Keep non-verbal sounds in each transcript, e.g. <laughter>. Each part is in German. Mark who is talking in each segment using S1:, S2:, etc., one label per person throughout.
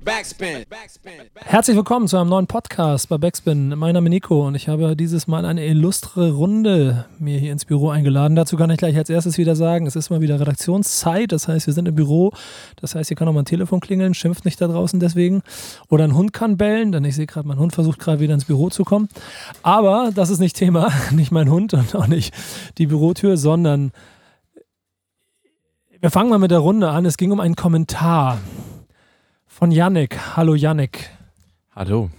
S1: Backspin. Herzlich willkommen zu einem neuen Podcast bei Backspin. Mein Name ist Nico und ich habe dieses Mal eine illustre Runde mir hier ins Büro eingeladen. Dazu kann ich gleich als erstes wieder sagen, es ist mal wieder Redaktionszeit. Das heißt, wir sind im Büro. Das heißt, hier kann auch mal ein Telefon klingeln, schimpft nicht da draußen deswegen. Oder ein Hund kann bellen, denn ich sehe gerade, mein Hund versucht gerade wieder ins Büro zu kommen. Aber das ist nicht Thema, <laughs> nicht mein Hund und auch nicht die Bürotür, sondern wir fangen mal mit der Runde an. Es ging um einen Kommentar von Yannick. Hallo Yannick.
S2: Hallo.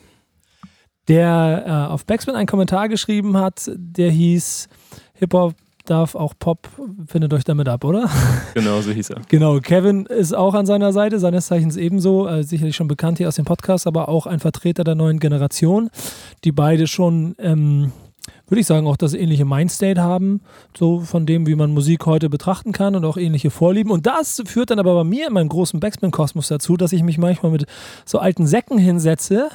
S1: Der äh, auf Backspin einen Kommentar geschrieben hat, der hieß Hip-Hop darf auch Pop, findet euch damit ab, oder? <laughs>
S2: Genau, so hieß er.
S1: Genau, Kevin ist auch an seiner Seite, seines Zeichens ebenso, äh, sicherlich schon bekannt hier aus dem Podcast, aber auch ein Vertreter der neuen Generation, die beide schon ähm, würde ich sagen, auch das ähnliche Mindstate haben, so von dem, wie man Musik heute betrachten kann und auch ähnliche Vorlieben. Und das führt dann aber bei mir in meinem großen Backspin-Kosmos dazu, dass ich mich manchmal mit so alten Säcken hinsetze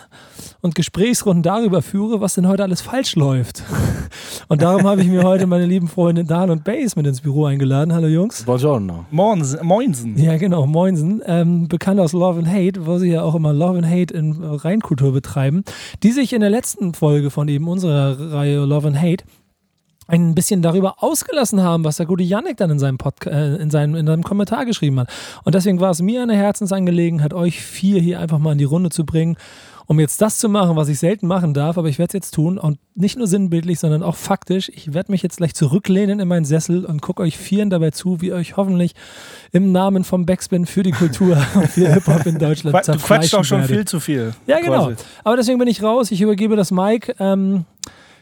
S1: und Gesprächsrunden darüber führe, was denn heute alles falsch läuft. <laughs> Und darum habe ich mir heute meine lieben Freunde Dan und Bass mit ins Büro eingeladen. Hallo Jungs.
S3: Buongiorno.
S1: Moinsen. Ja, genau, Moinsen. Ähm, bekannt aus Love and Hate, wo sie ja auch immer Love and Hate in Rheinkultur betreiben, die sich in der letzten Folge von eben unserer Reihe Love and Hate ein bisschen darüber ausgelassen haben, was der gute Yannick dann in seinem, Podcast, äh, in, seinem, in seinem Kommentar geschrieben hat. Und deswegen war es mir eine Herzensangelegenheit, euch vier hier einfach mal in die Runde zu bringen, um jetzt das zu machen, was ich selten machen darf, aber ich werde es jetzt tun und nicht nur sinnbildlich, sondern auch faktisch. Ich werde mich jetzt gleich zurücklehnen in meinen Sessel und gucke euch vieren dabei zu, wie euch hoffentlich im Namen vom Backspin für die Kultur <laughs> und für Hip-Hop in Deutschland
S3: Du quatschst auch schon werdet. viel zu viel.
S1: Ja, genau. Quasi. Aber deswegen bin ich raus. Ich übergebe das Mic. Ähm,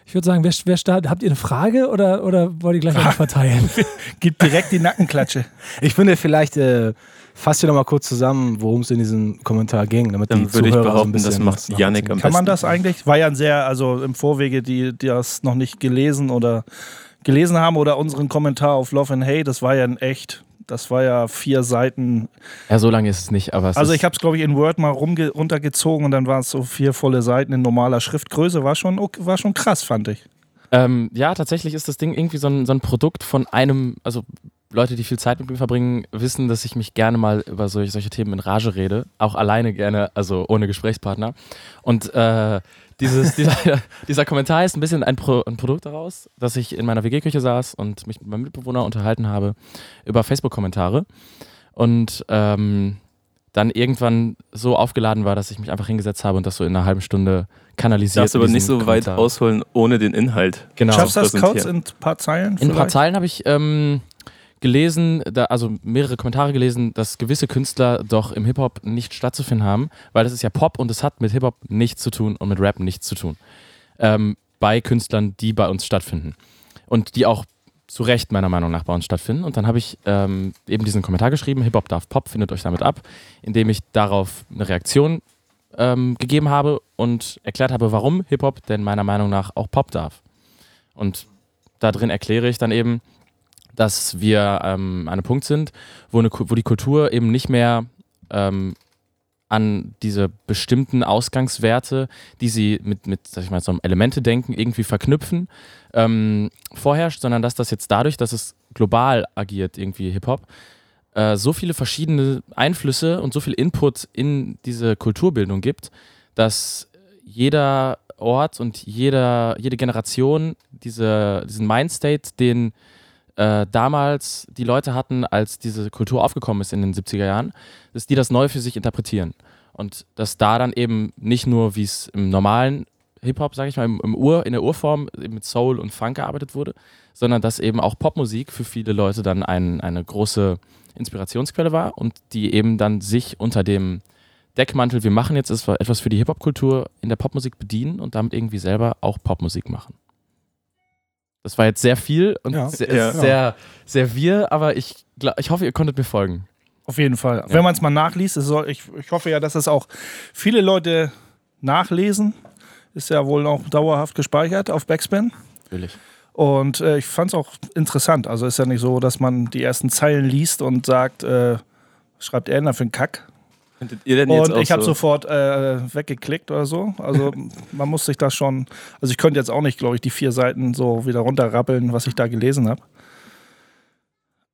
S1: ich würde sagen, wer, wer startet? Habt ihr eine Frage oder, oder wollt ihr gleich noch verteilen? <laughs>
S3: Gib direkt die Nackenklatsche.
S2: Ich finde vielleicht, äh, fasst ihr noch mal kurz zusammen, worum es in diesem Kommentar ging, damit
S3: Dann die würde Zuhörer ich behaupten, so das macht Yannick am Kann man das eigentlich? War ja ein sehr, also im Vorwege, die, die das noch nicht gelesen oder gelesen haben oder unseren Kommentar auf Love and Hate, das war ja ein echt das war ja vier Seiten.
S2: Ja, so lange ist es nicht, aber es
S3: Also ich habe es, glaube ich, in Word mal runtergezogen und dann waren es so vier volle Seiten in normaler Schriftgröße. War schon, war schon krass, fand ich.
S2: Ähm, ja, tatsächlich ist das Ding irgendwie so ein, so ein Produkt von einem, also Leute, die viel Zeit mit mir verbringen, wissen, dass ich mich gerne mal über solche, solche Themen in Rage rede. Auch alleine gerne, also ohne Gesprächspartner. Und äh, dieses, dieser, <laughs> dieser Kommentar ist ein bisschen ein, Pro, ein Produkt daraus, dass ich in meiner WG-Küche saß und mich mit meinem Mitbewohner unterhalten habe über Facebook-Kommentare und ähm, dann irgendwann so aufgeladen war, dass ich mich einfach hingesetzt habe und das so in einer halben Stunde kanalisiert.
S4: Darfst aber nicht so Kommentar. weit ausholen ohne den Inhalt.
S3: Genau. Schaffst du das kurz in ein paar Zeilen?
S2: In ein paar Zeilen habe ich ähm, gelesen, da, also mehrere Kommentare gelesen, dass gewisse Künstler doch im Hip-Hop nicht stattzufinden haben, weil das ist ja Pop und es hat mit Hip-Hop nichts zu tun und mit Rap nichts zu tun. Ähm, bei Künstlern, die bei uns stattfinden. Und die auch zu Recht meiner Meinung nach bei uns stattfinden. Und dann habe ich ähm, eben diesen Kommentar geschrieben, Hip-Hop darf Pop, findet euch damit ab, indem ich darauf eine Reaktion ähm, gegeben habe und erklärt habe, warum Hip-Hop denn meiner Meinung nach auch Pop darf. Und da drin erkläre ich dann eben, dass wir ähm, an einem Punkt sind, wo, eine, wo die Kultur eben nicht mehr ähm, an diese bestimmten Ausgangswerte, die sie mit, mit sag ich mal, so einem Elemente-Denken irgendwie verknüpfen, ähm, vorherrscht, sondern dass das jetzt dadurch, dass es global agiert, irgendwie Hip-Hop, äh, so viele verschiedene Einflüsse und so viel Input in diese Kulturbildung gibt, dass jeder Ort und jeder, jede Generation diese, diesen Mindstate, den äh, damals die Leute hatten, als diese Kultur aufgekommen ist in den 70er Jahren, dass die das neu für sich interpretieren. Und dass da dann eben nicht nur, wie es im normalen Hip-Hop, sage ich mal, im, im, Ur, in der Urform mit Soul und Funk gearbeitet wurde, sondern dass eben auch Popmusik für viele Leute dann ein, eine große Inspirationsquelle war und die eben dann sich unter dem Deckmantel, wir machen jetzt etwas für die Hip-Hop-Kultur in der Popmusik bedienen und damit irgendwie selber auch Popmusik machen. Das war jetzt sehr viel und ja. sehr, ja. sehr, sehr wir, aber ich, ich hoffe, ihr konntet mir folgen.
S3: Auf jeden Fall. Ja. Wenn man es mal nachliest, soll, ich, ich hoffe ja, dass das auch viele Leute nachlesen. Ist ja wohl auch dauerhaft gespeichert auf Backspin.
S2: Natürlich.
S3: Und äh, ich fand es auch interessant. Also ist ja nicht so, dass man die ersten Zeilen liest und sagt, äh, schreibt er denn da für einen Kack?
S4: Könntet ihr denn jetzt
S3: und ich habe so? sofort äh, weggeklickt oder so. Also <laughs> man muss sich das schon. Also ich könnte jetzt auch nicht, glaube ich, die vier Seiten so wieder runterrappeln, was ich da gelesen habe.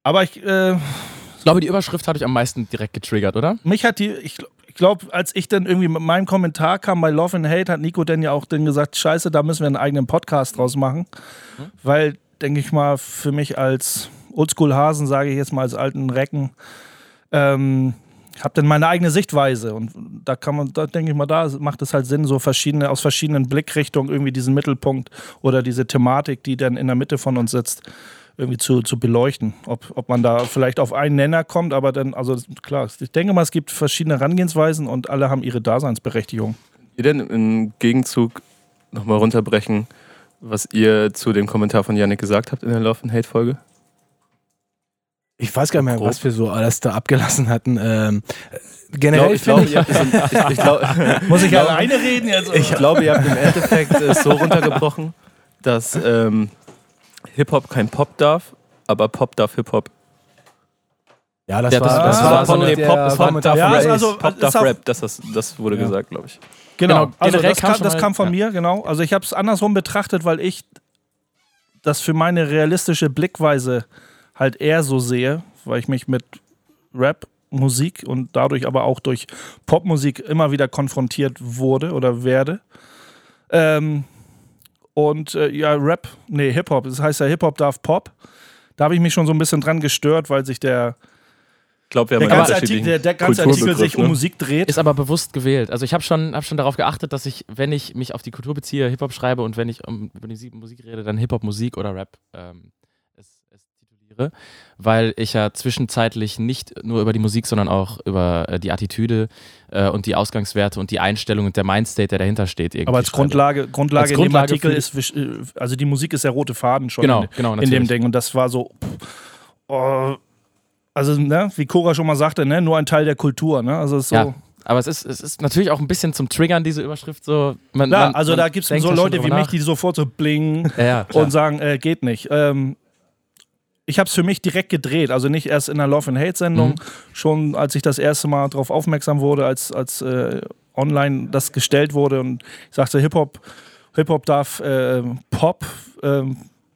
S3: Aber ich. Äh,
S2: ich glaube, die Überschrift habe ich am meisten direkt getriggert, oder?
S3: Mich hat die. Ich, ich glaube, als ich dann irgendwie mit meinem Kommentar kam bei Love and Hate, hat Nico dann ja auch dann gesagt, scheiße, da müssen wir einen eigenen Podcast draus machen. Mhm. Weil, denke ich mal, für mich als Oldschool-Hasen, sage ich jetzt mal als alten Recken, ähm, habe dann meine eigene Sichtweise und da kann man, da denke ich mal, da macht es halt Sinn, so verschiedene, aus verschiedenen Blickrichtungen irgendwie diesen Mittelpunkt oder diese Thematik, die dann in der Mitte von uns sitzt, irgendwie zu, zu beleuchten. Ob, ob man da vielleicht auf einen Nenner kommt, aber dann, also klar, ich denke mal, es gibt verschiedene Herangehensweisen und alle haben ihre Daseinsberechtigung.
S4: Ihr denn im Gegenzug nochmal runterbrechen, was ihr zu dem Kommentar von Yannick gesagt habt in der Love and Hate Folge?
S5: Ich weiß gar nicht mehr, Grob. was wir so alles da abgelassen hatten. Ähm, generell
S3: ich glaube, glaub, <laughs> ich, ich glaub, muss ich alleine reden jetzt?
S4: Ich glaube, ihr habt im Endeffekt es so runtergebrochen, dass ähm, Hip-Hop kein Pop darf, aber Pop darf Hip-Hop.
S5: Ja, das, ja, das, war, das war,
S4: von dem Pop, das war Pop, ja, also, Pop darf Rap, das, das, das wurde ja. gesagt, glaube ich.
S3: Genau, genau also das, kam, das kam von mir, genau. Also ich habe es andersrum betrachtet, weil ich das für meine realistische Blickweise halt eher so sehe, weil ich mich mit Rap Musik und dadurch aber auch durch Popmusik immer wieder konfrontiert wurde oder werde. Ähm, und äh, ja, Rap, nee, Hip-Hop, das heißt ja Hip-Hop darf Pop. Da habe ich mich schon so ein bisschen dran gestört, weil sich der,
S4: glaub, der,
S3: ganze Artikel, der, der ganze Artikel sich um ne? Musik dreht.
S2: Ist aber bewusst gewählt. Also ich habe schon, hab schon darauf geachtet, dass ich, wenn ich mich auf die Kultur beziehe, Hip-Hop schreibe und wenn ich um, über die Musik rede, dann Hip-Hop-Musik oder Rap ähm, wäre, weil ich ja zwischenzeitlich nicht nur über die Musik, sondern auch über äh, die Attitüde äh, und die Ausgangswerte und die Einstellung und der Mindstate, der dahinter steht.
S3: Aber als Grundlage, Grundlage, als Grundlage in dem Artikel ist, äh, also die Musik ist der rote Faden schon
S2: genau,
S3: in,
S2: genau,
S3: in dem Ding und das war so, oh, also ne, wie Cora schon mal sagte, ne, nur ein Teil der Kultur, ne, also so.
S2: Ja. Aber es ist, es ist natürlich auch ein bisschen zum Triggern, diese Überschrift. So,
S3: man, ja, man, also da gibt es so Leute wie nach. mich, die sofort so blingen ja, ja, und sagen, äh, geht nicht. Ähm, ich habe es für mich direkt gedreht, also nicht erst in der Love and Hate Sendung, mhm. schon als ich das erste Mal darauf aufmerksam wurde, als, als äh, online das gestellt wurde und ich sagte, Hip-Hop Hip -Hop darf äh, Pop, äh,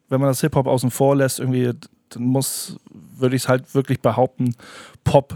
S3: wenn man das Hip-Hop außen vor lässt, irgendwie, dann muss, würde ich es halt wirklich behaupten, Pop.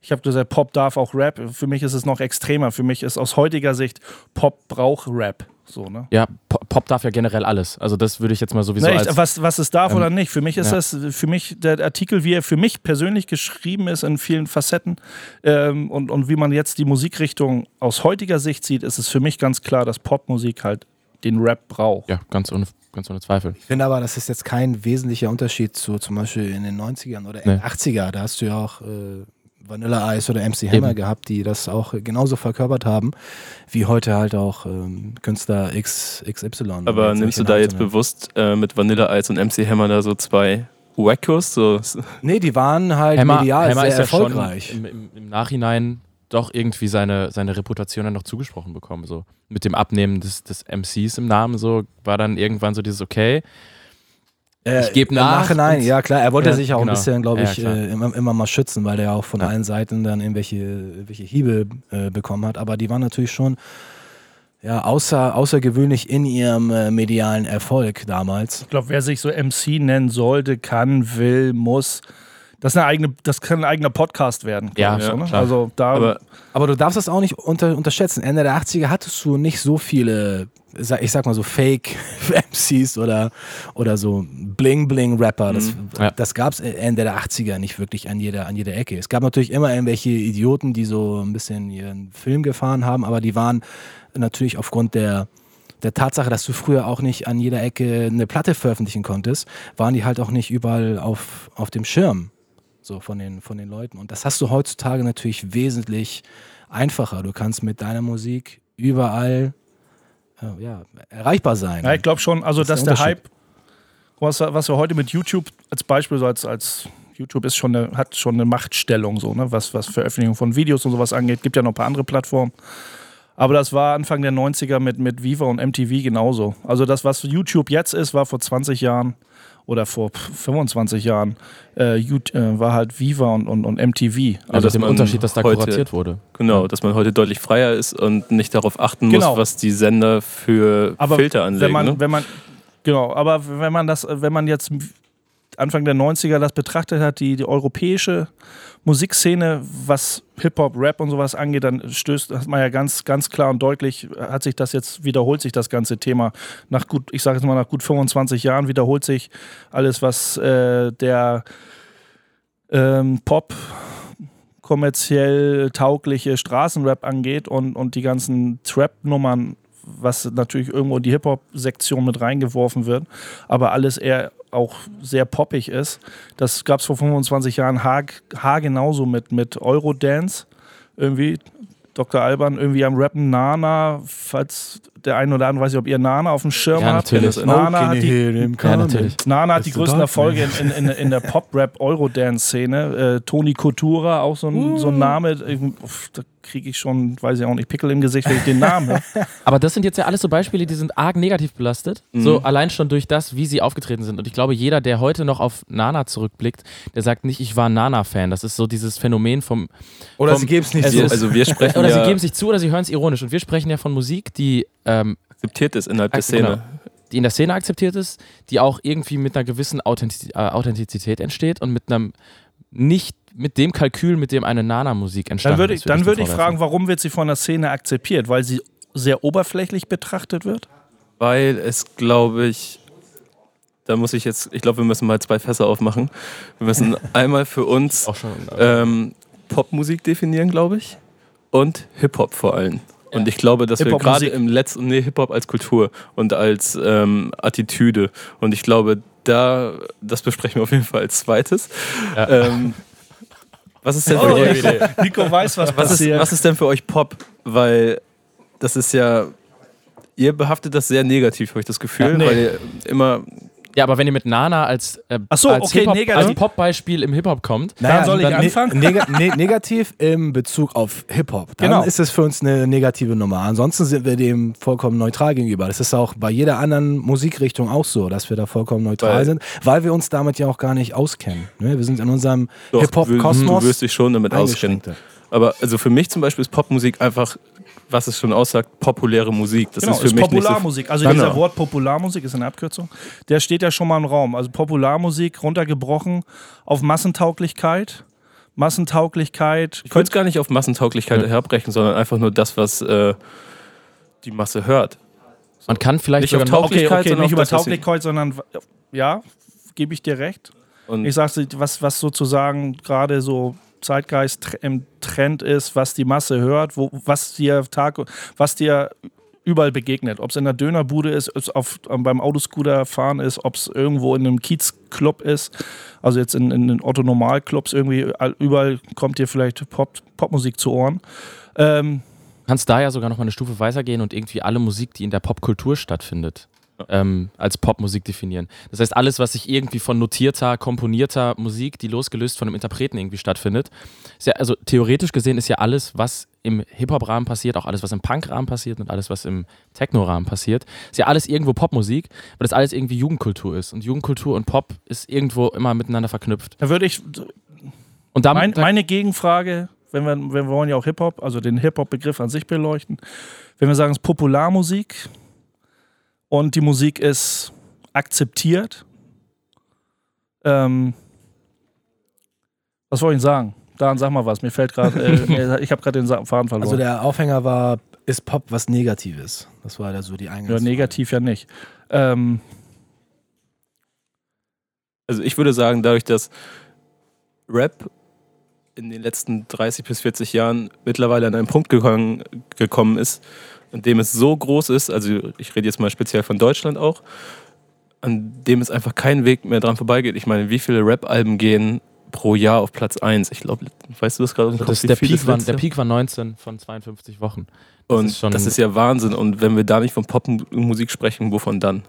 S3: Ich habe gesagt, Pop darf auch Rap. Für mich ist es noch extremer. Für mich ist aus heutiger Sicht, Pop braucht Rap. So, ne?
S2: Ja, Pop darf ja generell alles. Also das würde ich jetzt mal sowieso
S3: Na,
S2: als,
S3: was, was es darf ähm, oder nicht. Für mich ist ja. das, für mich der Artikel, wie er für mich persönlich geschrieben ist in vielen Facetten ähm, und, und wie man jetzt die Musikrichtung aus heutiger Sicht sieht, ist es für mich ganz klar, dass Popmusik halt den Rap braucht.
S2: Ja, ganz ohne, ganz ohne Zweifel.
S5: Ich finde aber, das ist jetzt kein wesentlicher Unterschied zu zum Beispiel in den 90ern oder nee. 80er. Da hast du ja auch äh, Vanilla Ice oder MC Hammer Eben. gehabt, die das auch genauso verkörpert haben, wie heute halt auch ähm, Künstler X, XY.
S4: Aber nimmst du da jetzt bewusst äh, mit Vanilla Ice und MC Hammer da so zwei Wackos? So?
S5: Nee, die waren halt Hammer, medial Hammer sehr ist erfolgreich.
S2: Ja im, im, Im Nachhinein doch irgendwie seine, seine Reputation dann noch zugesprochen bekommen. So. Mit dem Abnehmen des, des MCs im Namen so war dann irgendwann so dieses Okay,
S5: äh, ich gebe nach. Nachhinein, ja klar, er wollte ja, sich auch genau. ein bisschen, glaube ich, ja, äh, immer, immer, mal schützen, weil er auch von ja. allen Seiten dann irgendwelche, irgendwelche Hiebe äh, bekommen hat. Aber die waren natürlich schon ja, außer, außergewöhnlich in ihrem äh, medialen Erfolg damals.
S3: Ich glaube, wer sich so MC nennen sollte, kann, will, muss, das, eine eigene, das kann ein eigener Podcast werden.
S2: Ja, ich, so, ne?
S3: also da
S5: aber, aber, du darfst das auch nicht unter, unterschätzen. Ende der 80er hattest du nicht so viele ich sag mal so Fake-MCs <laughs> oder, oder so Bling-Bling-Rapper. Das, mhm. ja. das gab es Ende der 80er nicht wirklich an jeder, an jeder Ecke. Es gab natürlich immer irgendwelche Idioten, die so ein bisschen ihren Film gefahren haben, aber die waren natürlich aufgrund der, der Tatsache, dass du früher auch nicht an jeder Ecke eine Platte veröffentlichen konntest, waren die halt auch nicht überall auf, auf dem Schirm so von den, von den Leuten. Und das hast du heutzutage natürlich wesentlich einfacher. Du kannst mit deiner Musik überall äh, ja, erreichbar sein.
S3: Ja, ich glaube schon, also das dass der, der Hype, was, was wir heute mit YouTube als Beispiel, so als, als YouTube ist schon eine, hat schon eine Machtstellung, so, ne? was, was Veröffentlichung von Videos und sowas angeht. Gibt ja noch ein paar andere Plattformen. Aber das war Anfang der 90er mit, mit Viva und MTV genauso. Also das, was YouTube jetzt ist, war vor 20 Jahren oder vor 25 Jahren äh, äh, war halt Viva und, und, und MTV.
S2: Also, also der Unterschied, dass da heute, kuratiert wurde.
S4: Genau, dass man heute deutlich freier ist und nicht darauf achten genau. muss, was die Sender für aber Filter anlegen.
S3: Wenn man,
S4: ne?
S3: wenn man, genau, aber wenn man das, wenn man jetzt Anfang der 90er das betrachtet hat, die, die europäische Musikszene, was Hip-Hop, Rap und sowas angeht, dann stößt, hat man ja ganz, ganz klar und deutlich, hat sich das jetzt, wiederholt sich das ganze Thema. Nach gut, ich sage jetzt mal, nach gut 25 Jahren wiederholt sich alles, was äh, der ähm, Pop kommerziell taugliche Straßenrap angeht und, und die ganzen Trap-Nummern, was natürlich irgendwo in die Hip-Hop-Sektion mit reingeworfen wird, aber alles eher auch sehr poppig ist. Das gab es vor 25 Jahren haar, haar genauso mit, mit Eurodance. Irgendwie, Dr. Alban irgendwie am Rappen Nana, falls der eine oder andere weiß ich, ob ihr Nana auf dem Schirm
S2: ja,
S3: habt.
S2: Natürlich.
S3: Nana hat die,
S2: ja, natürlich.
S3: Nana hat die größten Erfolge in, in, in, der Pop-Rap-Eurodance-Szene. Äh, Toni Coutura, auch so ein, uh. so ein Name. Ich, da kriege ich schon, weiß ich auch nicht, Pickel im Gesicht, wenn ich den Namen höre. <laughs>
S2: Aber das sind jetzt ja alles so Beispiele, die sind arg negativ belastet. Mhm. So allein schon durch das, wie sie aufgetreten sind. Und ich glaube, jeder, der heute noch auf Nana zurückblickt, der sagt nicht, ich war Nana-Fan. Das ist so dieses Phänomen vom.
S5: Oder
S2: vom,
S5: sie geben es nicht zu.
S2: Also wir sprechen <laughs> Oder ja sie geben sich zu oder sie hören es ironisch. Und wir sprechen ja von Musik, die. Ähm,
S4: akzeptiert ist innerhalb der Szene. Genau
S2: die in der Szene akzeptiert ist, die auch irgendwie mit einer gewissen äh, Authentizität entsteht und mit einem nicht mit dem Kalkül, mit dem eine Nana-Musik entstanden
S3: dann würde ich,
S2: ist.
S3: Dann würde ich fragen, warum wird sie von der Szene akzeptiert? Weil sie sehr oberflächlich betrachtet wird?
S4: Weil es, glaube ich, da muss ich jetzt, ich glaube, wir müssen mal zwei Fässer aufmachen. Wir müssen <laughs> einmal für uns ähm, Popmusik definieren, glaube ich, und Hip-Hop vor allem. Und ich glaube, dass wir gerade im letzten, nee, Hip-Hop als Kultur und als ähm, Attitüde. Und ich glaube, da, das besprechen wir auf jeden Fall als zweites. Ja. Ähm, was ist denn für oh, euch?
S3: Nico weiß, was,
S4: was passiert. Ist, was ist denn für euch Pop? Weil das ist ja, ihr behaftet das sehr negativ, habe ich das Gefühl, ja, nee. weil ihr immer
S2: ja, aber wenn ihr mit Nana als, äh,
S3: so,
S2: als,
S3: okay,
S2: als Pop-Beispiel im Hip-Hop kommt,
S3: naja, dann soll ich dann anfangen?
S5: Ne ne negativ im Bezug auf Hip-Hop. Dann genau. ist es für uns eine negative Nummer. Ansonsten sind wir dem vollkommen neutral gegenüber. Das ist auch bei jeder anderen Musikrichtung auch so, dass wir da vollkommen neutral weil, sind, weil wir uns damit ja auch gar nicht auskennen. Ne? Wir sind in unserem Hip-Hop-Kosmos.
S4: Du wirst dich schon damit auskennen. Aber also für mich zum Beispiel ist Popmusik einfach was es schon aussagt, populäre Musik.
S3: Das genau, ist für ist mich Popularmusik. So also genau. dieser Wort Popularmusik ist eine Abkürzung. Der steht ja schon mal im Raum. Also Popularmusik runtergebrochen auf Massentauglichkeit. Massentauglichkeit.
S4: Ich würde es gar nicht auf Massentauglichkeit ja. herbrechen, sondern einfach nur das, was äh, die Masse hört.
S2: So. Man kann vielleicht
S3: nicht auf Tauglichkeit, okay, okay, nicht über Tauglichkeit, sondern ja, gebe ich dir recht. Und ich sage, was, was sozusagen gerade so Zeitgeist im Trend ist, was die Masse hört, wo, was dir Tag, was dir überall begegnet. Ob es in der Dönerbude ist, ob es beim Autoscooter fahren ist, ob es irgendwo in einem Kiezclub ist, also jetzt in, in den Otto-Normal-Clubs irgendwie, überall kommt dir vielleicht Pop, Popmusik zu Ohren. Ähm,
S2: kannst da ja sogar noch mal eine Stufe weiter gehen und irgendwie alle Musik, die in der Popkultur stattfindet, ähm, als Popmusik definieren. Das heißt, alles, was sich irgendwie von notierter, komponierter Musik, die losgelöst von einem Interpreten irgendwie stattfindet, ist ja, also theoretisch gesehen ist ja alles, was im Hip-Hop-Rahmen passiert, auch alles, was im Punk-Rahmen passiert und alles, was im Techno-Rahmen passiert, ist ja alles irgendwo Popmusik, weil das alles irgendwie Jugendkultur ist. Und Jugendkultur und Pop ist irgendwo immer miteinander verknüpft.
S3: Da würde ich. Und damit, mein, meine Gegenfrage, wenn wir, wir wollen ja auch Hip-Hop, also den Hip-Hop-Begriff an sich beleuchten, wenn wir sagen, es ist Popularmusik, und die Musik ist akzeptiert. Ähm, was wollte ich sagen? Dan, sag mal was. Mir fällt gerade, äh, <laughs> ich habe gerade den Faden verloren.
S5: Also der Aufhänger war, ist Pop was Negatives? Das war ja so die Eingangsfrage.
S3: Ja, negativ ja nicht. Ähm,
S4: also ich würde sagen, dadurch, dass Rap in den letzten 30 bis 40 Jahren mittlerweile an einen Punkt gekommen, gekommen ist, an dem es so groß ist, also ich rede jetzt mal speziell von Deutschland auch, an dem es einfach keinen Weg mehr dran vorbeigeht. Ich meine, wie viele Rap-Alben gehen pro Jahr auf Platz 1? Ich glaube, weißt du das gerade?
S2: Also der, Peak war, der Peak war 19 von 52 Wochen.
S4: Das und ist das ist ja Wahnsinn. Und wenn wir da nicht von Popmusik sprechen, wovon dann?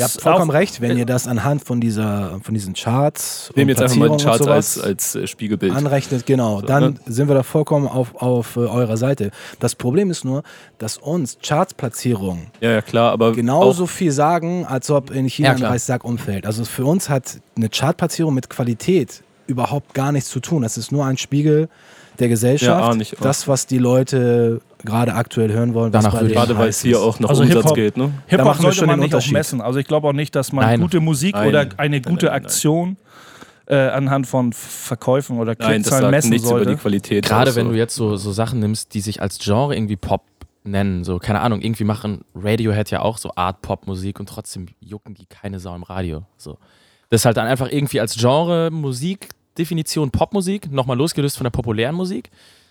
S5: Ihr habt vollkommen recht, wenn ihr das anhand von, dieser, von diesen Charts.
S4: Nehmen jetzt einfach mal die Charts als, als äh, Spiegelbild.
S5: Anrechnet, genau. So, dann ne? sind wir da vollkommen auf, auf äh, eurer Seite. Das Problem ist nur, dass uns Chartsplatzierungen
S4: ja, ja, klar, aber
S5: genauso viel sagen, als ob in China ja, ein Reissack umfällt. Also für uns hat eine Chartplatzierung mit Qualität überhaupt gar nichts zu tun. Das ist nur ein Spiegel der Gesellschaft. Ja, nicht, das, was die Leute gerade aktuell hören wollen.
S2: Danach würde
S4: gerade weil es hier auch noch
S3: also
S4: Umsatz geht. Ne?
S3: Hip-Hop sollte man nicht auch messen. Also ich glaube auch nicht, dass man nein. gute Musik nein. oder eine gute nein, Aktion äh, anhand von Verkäufen oder Klickzahlen messen nichts sollte.
S2: Über die Qualität gerade wenn du jetzt so, so Sachen nimmst, die sich als Genre irgendwie Pop nennen. So, keine Ahnung, irgendwie machen Radiohead ja auch so Art-Pop-Musik und trotzdem jucken die keine Sau im Radio. So. Das ist halt dann einfach irgendwie als Genre Musik Definition Popmusik, nochmal losgelöst von der populären Musik.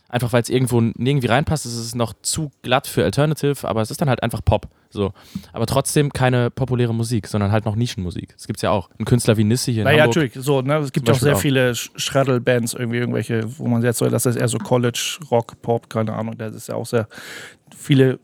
S2: Einfach weil es irgendwo nirgendwie reinpasst, es ist noch zu glatt für Alternative, aber es ist dann halt einfach Pop. So. Aber trotzdem keine populäre Musik, sondern halt noch Nischenmusik. Das gibt es ja auch. Ein Künstler wie Nisse hier in
S3: naja,
S2: Hamburg.
S3: natürlich. So, ne? Es gibt auch sehr auch. viele Schraddle-Bands, irgendwie irgendwelche, wo man jetzt so, das ist eher so College, Rock, Pop, keine Ahnung. Das ist ja auch sehr. Viele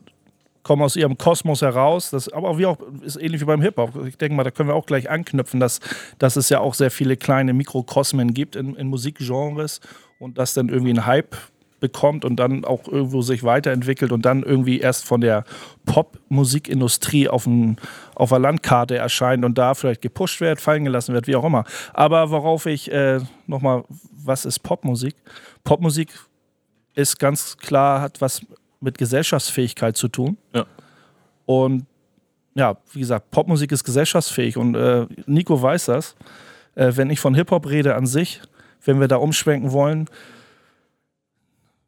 S3: kommen aus ihrem Kosmos heraus. Das, aber wie auch, ist ähnlich wie beim Hip-Hop. Ich denke mal, da können wir auch gleich anknüpfen, dass, dass es ja auch sehr viele kleine Mikrokosmen gibt in, in Musikgenres und dass dann irgendwie ein Hype bekommt und dann auch irgendwo sich weiterentwickelt und dann irgendwie erst von der Pop-Musikindustrie auf, ein, auf der Landkarte erscheint und da vielleicht gepusht wird, fallen gelassen wird, wie auch immer. Aber worauf ich äh, nochmal, was ist Popmusik? Popmusik ist ganz klar, hat was mit Gesellschaftsfähigkeit zu tun.
S4: Ja.
S3: Und ja, wie gesagt, Popmusik ist gesellschaftsfähig und äh, Nico weiß das. Äh, wenn ich von Hip-Hop rede an sich, wenn wir da umschwenken wollen,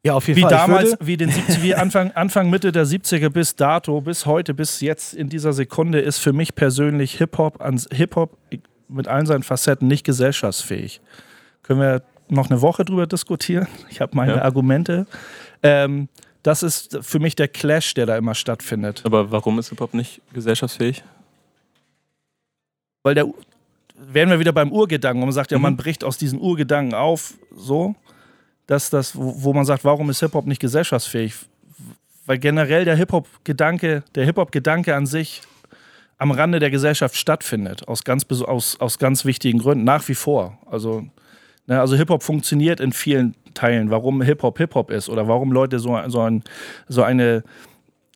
S3: ja, auf jeden wie Fall. damals, wie, den 70, wie Anfang, Anfang, Mitte der 70er bis dato, bis heute, bis jetzt in dieser Sekunde ist für mich persönlich Hip-Hop Hip -Hop mit allen seinen Facetten nicht gesellschaftsfähig. Können wir noch eine Woche drüber diskutieren? Ich habe meine ja. Argumente. Ähm, das ist für mich der Clash, der da immer stattfindet.
S4: Aber warum ist Hip-Hop nicht gesellschaftsfähig?
S3: Weil der, wären wir wieder beim Urgedanken, wo man sagt, ja, mhm. man bricht aus diesen Urgedanken auf, so, dass das, wo man sagt, warum ist Hip-Hop nicht gesellschaftsfähig? Weil generell der Hip-Hop-Gedanke, der Hip-Hop-Gedanke an sich am Rande der Gesellschaft stattfindet, aus ganz, aus, aus ganz wichtigen Gründen, nach wie vor. Also, ne, also Hip-Hop funktioniert in vielen teilen, warum Hip-Hop Hip-Hop ist oder warum Leute so, so, ein, so eine,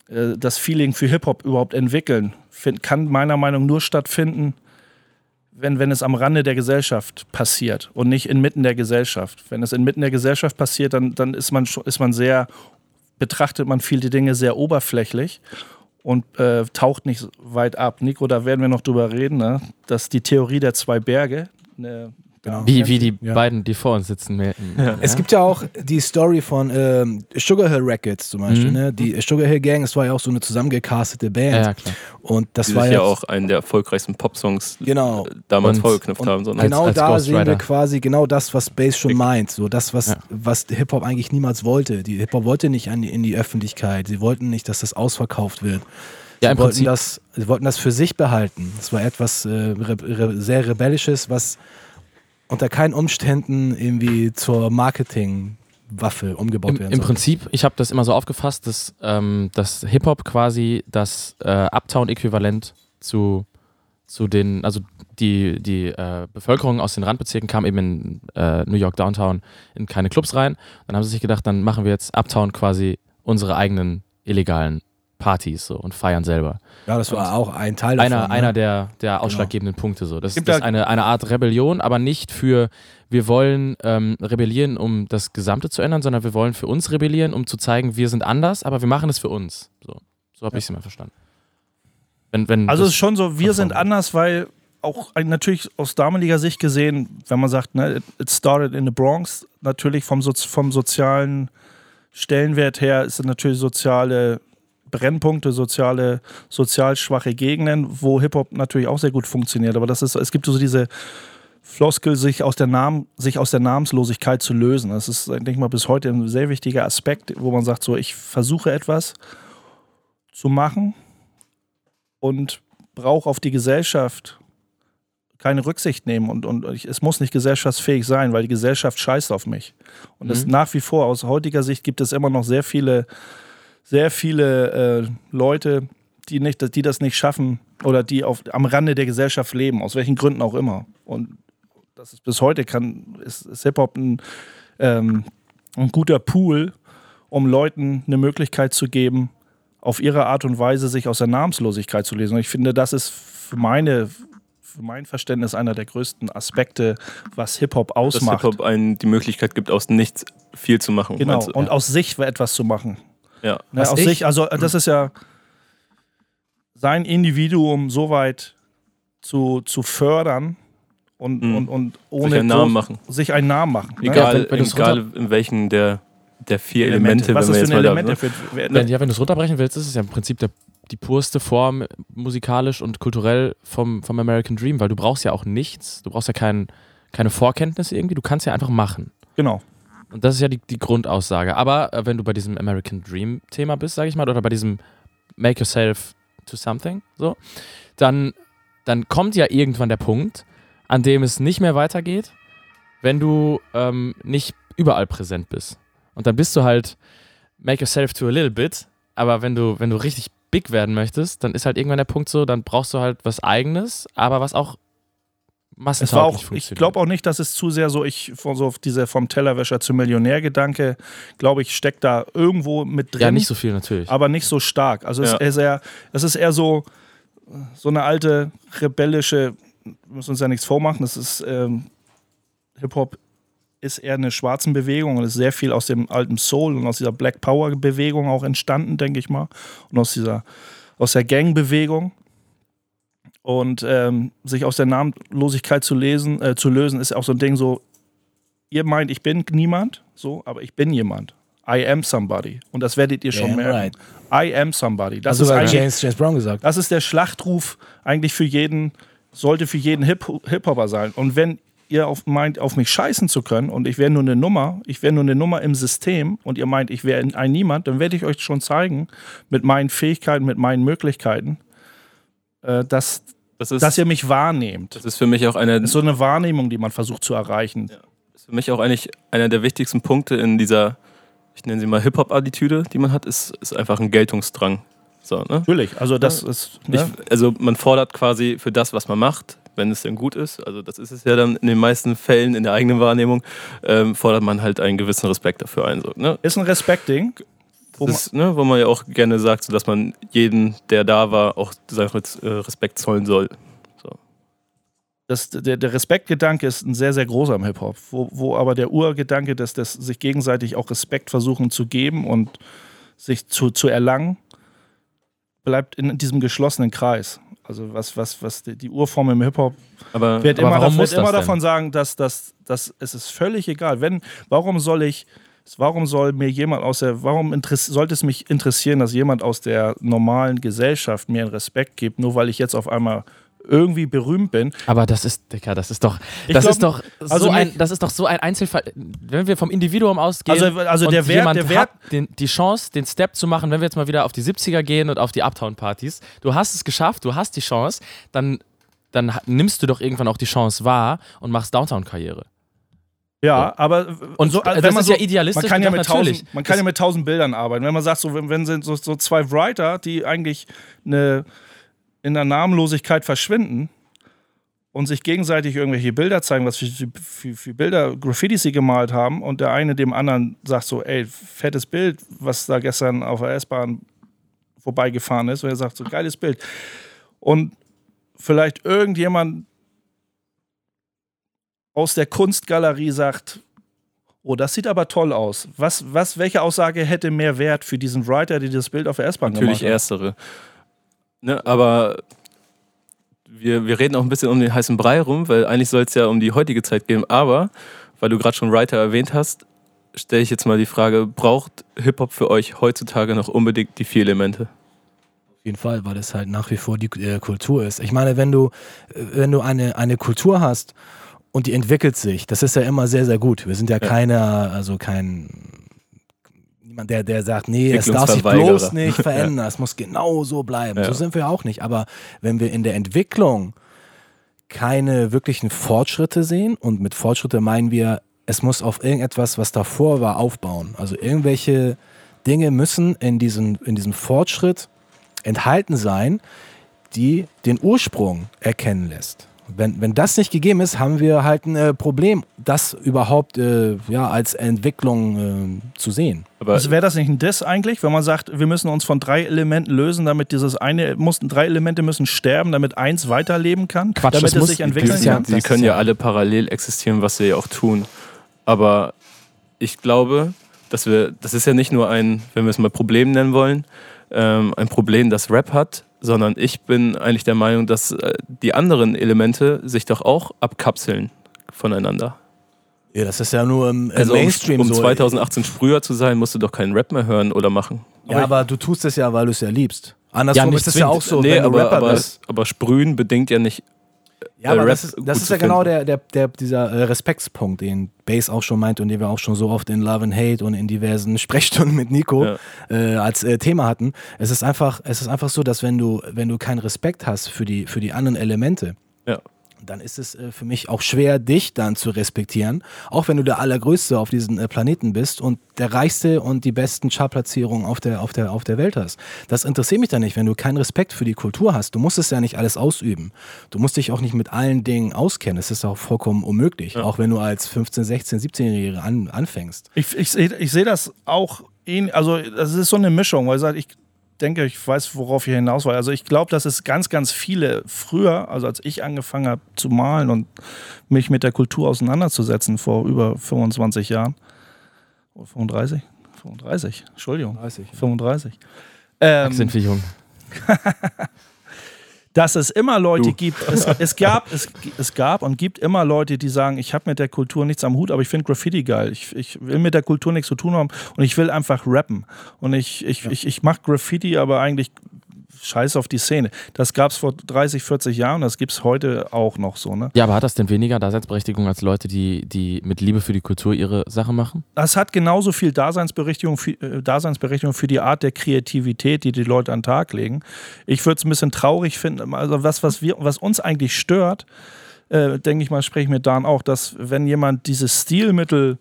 S3: äh, das Feeling für Hip-Hop überhaupt entwickeln, find, kann meiner Meinung nach nur stattfinden, wenn, wenn es am Rande der Gesellschaft passiert und nicht inmitten der Gesellschaft. Wenn es inmitten der Gesellschaft passiert, dann, dann ist, man, ist man sehr, betrachtet man viele Dinge sehr oberflächlich und äh, taucht nicht weit ab. Nico, da werden wir noch drüber reden, ne? dass die Theorie der zwei Berge, eine
S2: Genau. Wie, wie die ja. beiden, die vor uns sitzen. Ja.
S5: Es gibt ja auch die Story von ähm, Sugar Hill Records zum Beispiel. Mhm. Ne? Die Sugar Hill Gang, das war ja auch so eine zusammengecastete Band. Ja, klar. Und das die war
S4: ja auch einen der erfolgreichsten Popsongs
S5: genau.
S4: Äh, damals vorgeknüpft haben. So,
S5: ne? Genau als, als da sehen wir quasi genau das, was Bass schon meint. So das, was, was Hip-Hop eigentlich niemals wollte. Die Hip-Hop wollte nicht an die, in die Öffentlichkeit. Sie wollten nicht, dass das ausverkauft wird. Sie, ja, wollten das, sie wollten das für sich behalten. Das war etwas äh, re re sehr Rebellisches, was unter keinen Umständen irgendwie zur Marketingwaffe umgebaut
S2: Im,
S5: werden
S2: Im Prinzip, ich habe das immer so aufgefasst, dass, ähm, dass Hip-Hop quasi das äh, Uptown-Äquivalent zu, zu den, also die, die äh, Bevölkerung aus den Randbezirken kam eben in äh, New York Downtown in keine Clubs rein. Dann haben sie sich gedacht, dann machen wir jetzt Uptown quasi unsere eigenen illegalen Partys so und feiern selber.
S5: Ja, das war und auch ein Teil
S2: davon. Einer, ne? einer der, der genau. ausschlaggebenden genau. Punkte. So. Das, das ist eine, eine Art Rebellion, aber nicht für, wir wollen ähm, rebellieren, um das Gesamte zu ändern, sondern wir wollen für uns rebellieren, um zu zeigen, wir sind anders, aber wir machen es für uns. So, so habe ja. ich es immer verstanden.
S3: Wenn, wenn also es ist schon so, wir sind anders, weil auch natürlich aus damaliger Sicht gesehen, wenn man sagt, ne, it started in the Bronx, natürlich vom, so vom sozialen Stellenwert her ist es natürlich soziale Brennpunkte, soziale, sozial schwache Gegenden, wo Hip-Hop natürlich auch sehr gut funktioniert. Aber das ist, es gibt so diese Floskel, sich aus der, Namen, sich aus der Namenslosigkeit zu lösen. Das ist, denke ich mal, bis heute ein sehr wichtiger Aspekt, wo man sagt, so, ich versuche etwas zu machen und brauche auf die Gesellschaft keine Rücksicht nehmen und, und ich, es muss nicht gesellschaftsfähig sein, weil die Gesellschaft scheißt auf mich. Und mhm. nach wie vor, aus heutiger Sicht gibt es immer noch sehr viele sehr viele äh, Leute, die, nicht, die das nicht schaffen oder die auf, am Rande der Gesellschaft leben, aus welchen Gründen auch immer. Und das ist bis heute kann, ist, ist Hip-Hop ein, ähm, ein guter Pool, um Leuten eine Möglichkeit zu geben, auf ihre Art und Weise sich aus der Namenslosigkeit zu lesen. Und ich finde, das ist für meine für mein Verständnis einer der größten Aspekte, was Hip-Hop ausmacht.
S4: Dass Hip-Hop einen die Möglichkeit gibt, aus nichts viel zu machen.
S3: Genau, und ja. aus sich etwas zu machen. Ja. Ne, aus sich, also das ist ja sein Individuum so weit zu, zu fördern und, mhm. und, und ohne
S4: sich einen Namen machen.
S3: Sich einen Namen machen.
S4: Ne? Egal, wenn, wenn egal in welchen der, der vier Elemente, Elemente
S2: Was
S4: wenn
S2: ist für Elemente da, für, wenn, Ja, wenn du es runterbrechen willst, ist es ja im Prinzip der, die purste Form musikalisch und kulturell vom, vom American Dream, weil du brauchst ja auch nichts, du brauchst ja kein, keine Vorkenntnisse irgendwie, du kannst ja einfach machen.
S3: Genau.
S2: Und das ist ja die, die Grundaussage. Aber äh, wenn du bei diesem American Dream Thema bist, sag ich mal, oder bei diesem Make Yourself to Something, so, dann, dann kommt ja irgendwann der Punkt, an dem es nicht mehr weitergeht, wenn du ähm, nicht überall präsent bist. Und dann bist du halt make yourself to a little bit, aber wenn du, wenn du richtig big werden möchtest, dann ist halt irgendwann der Punkt so, dann brauchst du halt was eigenes, aber was auch
S3: es war auch, ich glaube auch nicht, dass es zu sehr so, ich so diese vom Tellerwäscher zum Millionär-Gedanke, glaube ich, steckt da irgendwo mit drin.
S2: Ja, nicht so viel natürlich.
S3: Aber nicht so stark. Also ja. es, ist eher, es ist eher so, so eine alte rebellische wir müssen uns ja nichts vormachen, das ist ähm, Hip-Hop ist eher eine schwarzen Bewegung und ist sehr viel aus dem alten Soul und aus dieser Black Power Bewegung auch entstanden, denke ich mal. Und aus dieser, aus der Gang-Bewegung. Und ähm, sich aus der Namenlosigkeit zu lesen, äh, zu lösen, ist auch so ein Ding so, ihr meint, ich bin niemand, so, aber ich bin jemand. I am somebody. Und das werdet ihr schon merken. Right. I am somebody. Das
S5: also ist James, James Brown gesagt.
S3: Das ist der Schlachtruf eigentlich für jeden sollte für jeden Hip-Hopper sein. Und wenn ihr auf, meint, auf mich scheißen zu können und ich wäre nur eine Nummer, ich wäre nur eine Nummer im System und ihr meint, ich wäre ein Niemand, dann werde ich euch schon zeigen, mit meinen Fähigkeiten, mit meinen Möglichkeiten, äh, dass, das ist, dass ihr mich wahrnehmt.
S4: Das ist für mich auch eine. Das
S3: ist so eine Wahrnehmung, die man versucht zu erreichen. Ja.
S4: Das ist für mich auch eigentlich einer der wichtigsten Punkte in dieser, ich nenne sie mal Hip-Hop-Attitüde, die man hat, ist, ist einfach ein Geltungsdrang. So, ne?
S3: Natürlich, also das ja. ist.
S4: Ne? Ich, also man fordert quasi für das, was man macht, wenn es denn gut ist, also das ist es ja dann in den meisten Fällen in der eigenen Wahrnehmung, ähm, fordert man halt einen gewissen Respekt dafür ein. So, ne?
S3: Ist ein Respektding.
S4: Wo, ist, ne, wo man ja auch gerne sagt, so, dass man jeden, der da war, auch seinen äh, Respekt zollen soll. So.
S3: Das, der, der Respektgedanke ist ein sehr, sehr großer im Hip-Hop, wo, wo aber der Urgedanke, dass das sich gegenseitig auch Respekt versuchen zu geben und sich zu, zu erlangen, bleibt in diesem geschlossenen Kreis. Also was, was, was die, die Urform im Hip-Hop wird immer, da, wird immer davon sagen, dass, dass, dass es ist völlig egal. Wenn, warum soll ich, warum soll mir jemand aus der, warum sollte es mich interessieren, dass jemand aus der normalen Gesellschaft mir einen Respekt gibt, nur weil ich jetzt auf einmal irgendwie berühmt bin.
S2: Aber das ist, Dicker, das ist doch, das glaub, ist doch so also ein, das ist doch so ein Einzelfall. Wenn wir vom Individuum ausgehen,
S3: also, also der Wert, der Wert
S2: hat den, die Chance, den Step zu machen, wenn wir jetzt mal wieder auf die 70er gehen und auf die Uptown-Partys, du hast es geschafft, du hast die Chance, dann, dann nimmst du doch irgendwann auch die Chance wahr und machst Downtown-Karriere.
S3: Ja, so. aber
S2: und so, wenn das man ist so, ja idealistisch.
S3: Man kann ja, mit tausend, man kann ja mit tausend Bildern arbeiten. Wenn man sagt, so, wenn, wenn sind so, so zwei Writer, die eigentlich eine in der Namenlosigkeit verschwinden und sich gegenseitig irgendwelche Bilder zeigen, was für, für, für, Bilder, Graffitis sie gemalt haben und der eine dem anderen sagt so, ey, fettes Bild, was da gestern auf der S-Bahn vorbeigefahren ist und er sagt so, geiles Bild. Und vielleicht irgendjemand aus der Kunstgalerie sagt, oh, das sieht aber toll aus. Was, was, welche Aussage hätte mehr Wert für diesen Writer, der das Bild auf der S-Bahn gemacht
S4: hat? Natürlich erstere. Ne, aber wir, wir reden auch ein bisschen um den heißen Brei rum, weil eigentlich soll es ja um die heutige Zeit gehen. Aber, weil du gerade schon Writer erwähnt hast, stelle ich jetzt mal die Frage, braucht Hip-Hop für euch heutzutage noch unbedingt die vier Elemente?
S5: Auf jeden Fall, weil es halt nach wie vor die äh, Kultur ist. Ich meine, wenn du, äh, wenn du eine, eine Kultur hast und die entwickelt sich, das ist ja immer sehr, sehr gut. Wir sind ja, ja. keine, also kein niemand, der, der sagt, nee, es darf sich bloß nicht <laughs> verändern, ja. es muss genau so bleiben. Ja. So sind wir auch nicht. Aber wenn wir in der Entwicklung keine wirklichen Fortschritte sehen, und mit Fortschritte meinen wir, es muss auf irgendetwas, was davor war, aufbauen. Also irgendwelche Dinge müssen in, diesen, in diesem Fortschritt enthalten sein, die den Ursprung erkennen lässt. Wenn, wenn das nicht gegeben ist, haben wir halt ein äh, Problem, das überhaupt äh, ja, als Entwicklung äh, zu sehen.
S3: Aber also wäre das nicht ein Diss eigentlich, wenn man sagt, wir müssen uns von drei Elementen lösen, damit dieses eine, mussten, drei Elemente müssen sterben, damit eins weiterleben kann,
S2: Quatsch,
S3: damit
S2: es sich
S3: entwickeln
S4: kann? Sie können ja alle parallel existieren, was sie ja auch tun. Aber ich glaube, dass wir, das ist ja nicht nur ein, wenn wir es mal Problem nennen wollen, ähm, ein Problem, das Rap hat, sondern ich bin eigentlich der Meinung, dass äh, die anderen Elemente sich doch auch abkapseln voneinander.
S5: Ja, das ist ja nur im,
S4: also Mainstream um, um so. Um 2018 Sprüher zu sein, musst du doch keinen Rap mehr hören oder machen.
S5: Aber ja, aber du tust es ja, weil du es ja liebst. Andersrum ja, ist es ja auch so,
S4: nee, wenn du aber, Rapper aber, bist. Aber Sprühen bedingt ja nicht
S5: ja, aber das ist, das ist ja genau der, der, der, dieser äh, Respektspunkt, den Base auch schon meint und den wir auch schon so oft in Love and Hate und in diversen <laughs> Sprechstunden mit Nico ja. äh, als äh, Thema hatten. Es ist einfach, es ist einfach so, dass wenn du, wenn du keinen Respekt hast für die, für die anderen Elemente,
S4: ja
S5: dann ist es äh, für mich auch schwer, dich dann zu respektieren, auch wenn du der Allergrößte auf diesem äh, Planeten bist und der Reichste und die besten Chartplatzierungen auf der, auf, der, auf der Welt hast. Das interessiert mich dann nicht, wenn du keinen Respekt für die Kultur hast. Du musst es ja nicht alles ausüben. Du musst dich auch nicht mit allen Dingen auskennen. Es ist auch vollkommen unmöglich, ja. auch wenn du als 15, 16, 17-Jähriger an, anfängst.
S3: Ich, ich, ich sehe das auch, also das ist so eine Mischung, weil ich denke, ich weiß, worauf ihr hinaus wollt. Also ich glaube, dass es ganz, ganz viele früher, also als ich angefangen habe zu malen und mich mit der Kultur auseinanderzusetzen vor über 25 Jahren, 35? 35, Entschuldigung. 30, 35.
S2: Ähm, sind wir jung. <laughs>
S3: dass es immer Leute du. gibt. Es, es, gab, es, es gab und gibt immer Leute, die sagen, ich habe mit der Kultur nichts am Hut, aber ich finde Graffiti geil. Ich, ich will mit der Kultur nichts zu tun haben und ich will einfach rappen. Und ich, ich, ja. ich, ich mache Graffiti, aber eigentlich scheiß auf die Szene. Das gab es vor 30, 40 Jahren, das gibt es heute auch noch so. Ne?
S2: Ja, aber hat das denn weniger Daseinsberechtigung als Leute, die, die mit Liebe für die Kultur ihre Sache machen?
S3: Das hat genauso viel Daseinsberechtigung für, äh, Daseinsberechtigung für die Art der Kreativität, die die Leute an den Tag legen. Ich würde es ein bisschen traurig finden, also was, was, wir, was uns eigentlich stört, äh, denke ich mal, spreche ich mit Dan auch, dass wenn jemand dieses Stilmittel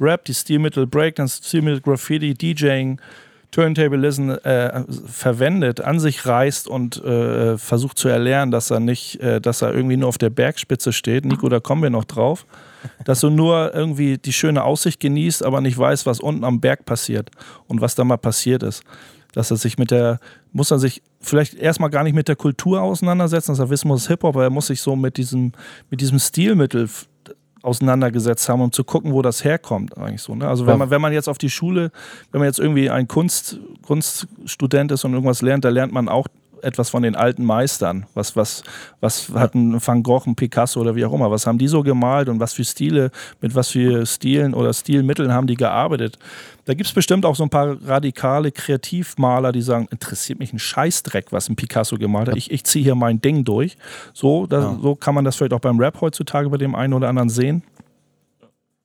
S3: Rap, die Stilmittel Breakdance, Stilmittel Graffiti, DJing, Turntablism äh, verwendet, an sich reißt und äh, versucht zu erlernen, dass er nicht, äh, dass er irgendwie nur auf der Bergspitze steht. Nico, da kommen wir noch drauf. Dass du nur irgendwie die schöne Aussicht genießt, aber nicht weißt, was unten am Berg passiert und was da mal passiert ist. Dass er sich mit der, muss er sich vielleicht erstmal gar nicht mit der Kultur auseinandersetzen, dass er wissen muss, Hip-Hop, aber er muss sich so mit diesem, mit diesem Stilmittel auseinandergesetzt haben, um zu gucken, wo das herkommt eigentlich so. Ne? Also wenn man, wenn man jetzt auf die Schule, wenn man jetzt irgendwie ein Kunst, Kunststudent ist und irgendwas lernt, da lernt man auch etwas von den alten Meistern. Was, was, was hatten Van Gogh, ein Picasso oder wie auch immer? Was haben die so gemalt und was für Stile, mit was für Stilen oder Stilmitteln haben die gearbeitet? Da gibt es bestimmt auch so ein paar radikale Kreativmaler, die sagen, interessiert mich ein Scheißdreck, was ein Picasso gemalt hat. Ich, ich ziehe hier mein Ding durch. So, da, ja. so kann man das vielleicht auch beim Rap heutzutage bei dem einen oder anderen sehen.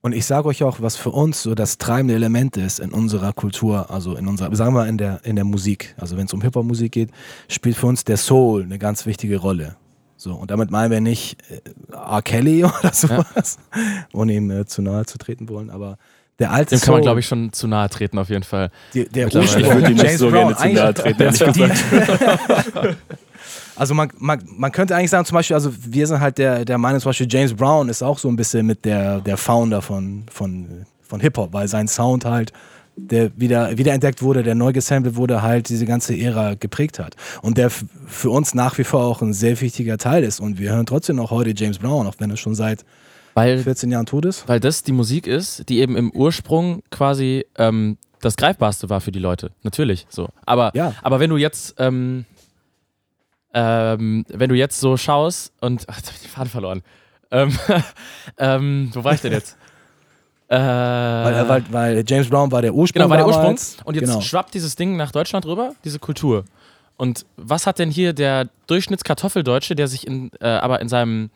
S5: Und ich sage euch auch, was für uns so das treibende Element ist in unserer Kultur, also in unserer, sagen wir in der, in der Musik. Also wenn es um Hip-Hop-Musik geht, spielt für uns der Soul eine ganz wichtige Rolle. So, und damit meinen wir nicht äh, R. Kelly <laughs> oder sowas, ja. ohne ihm äh, zu nahe zu treten wollen, aber der alte
S2: Dem kann man, glaube ich, schon zu nahe treten, auf jeden Fall.
S5: Die, der Ursprung, ich würde ihm nicht so Brown, gerne zu nahe treten, ehrlich gesagt. <laughs> <laughs> Also man, man, man könnte eigentlich sagen, zum Beispiel, also wir sind halt der, der Meinung, zum Beispiel James Brown ist auch so ein bisschen mit der, der Founder von, von, von Hip-Hop, weil sein Sound halt, der wieder, wiederentdeckt wurde, der neu gesampelt wurde, halt diese ganze Ära geprägt hat. Und der für uns nach wie vor auch ein sehr wichtiger Teil ist. Und wir hören trotzdem noch heute James Brown, auch wenn er schon seit weil, 14 Jahren tot ist.
S2: Weil das die Musik ist, die eben im Ursprung quasi ähm, das Greifbarste war für die Leute. Natürlich so. Aber, ja. aber wenn du jetzt ähm, ähm, wenn du jetzt so schaust und. Ach, jetzt hab ich den Faden verloren. Ähm, <laughs> ähm, wo war ich denn jetzt?
S5: Äh, <laughs> weil, weil, weil, James Brown war der Ursprung.
S2: Genau, war der Ursprung. Und jetzt genau. schwappt dieses Ding nach Deutschland rüber, diese Kultur. Und was hat denn hier der Durchschnittskartoffeldeutsche, der sich in, äh, aber in seinem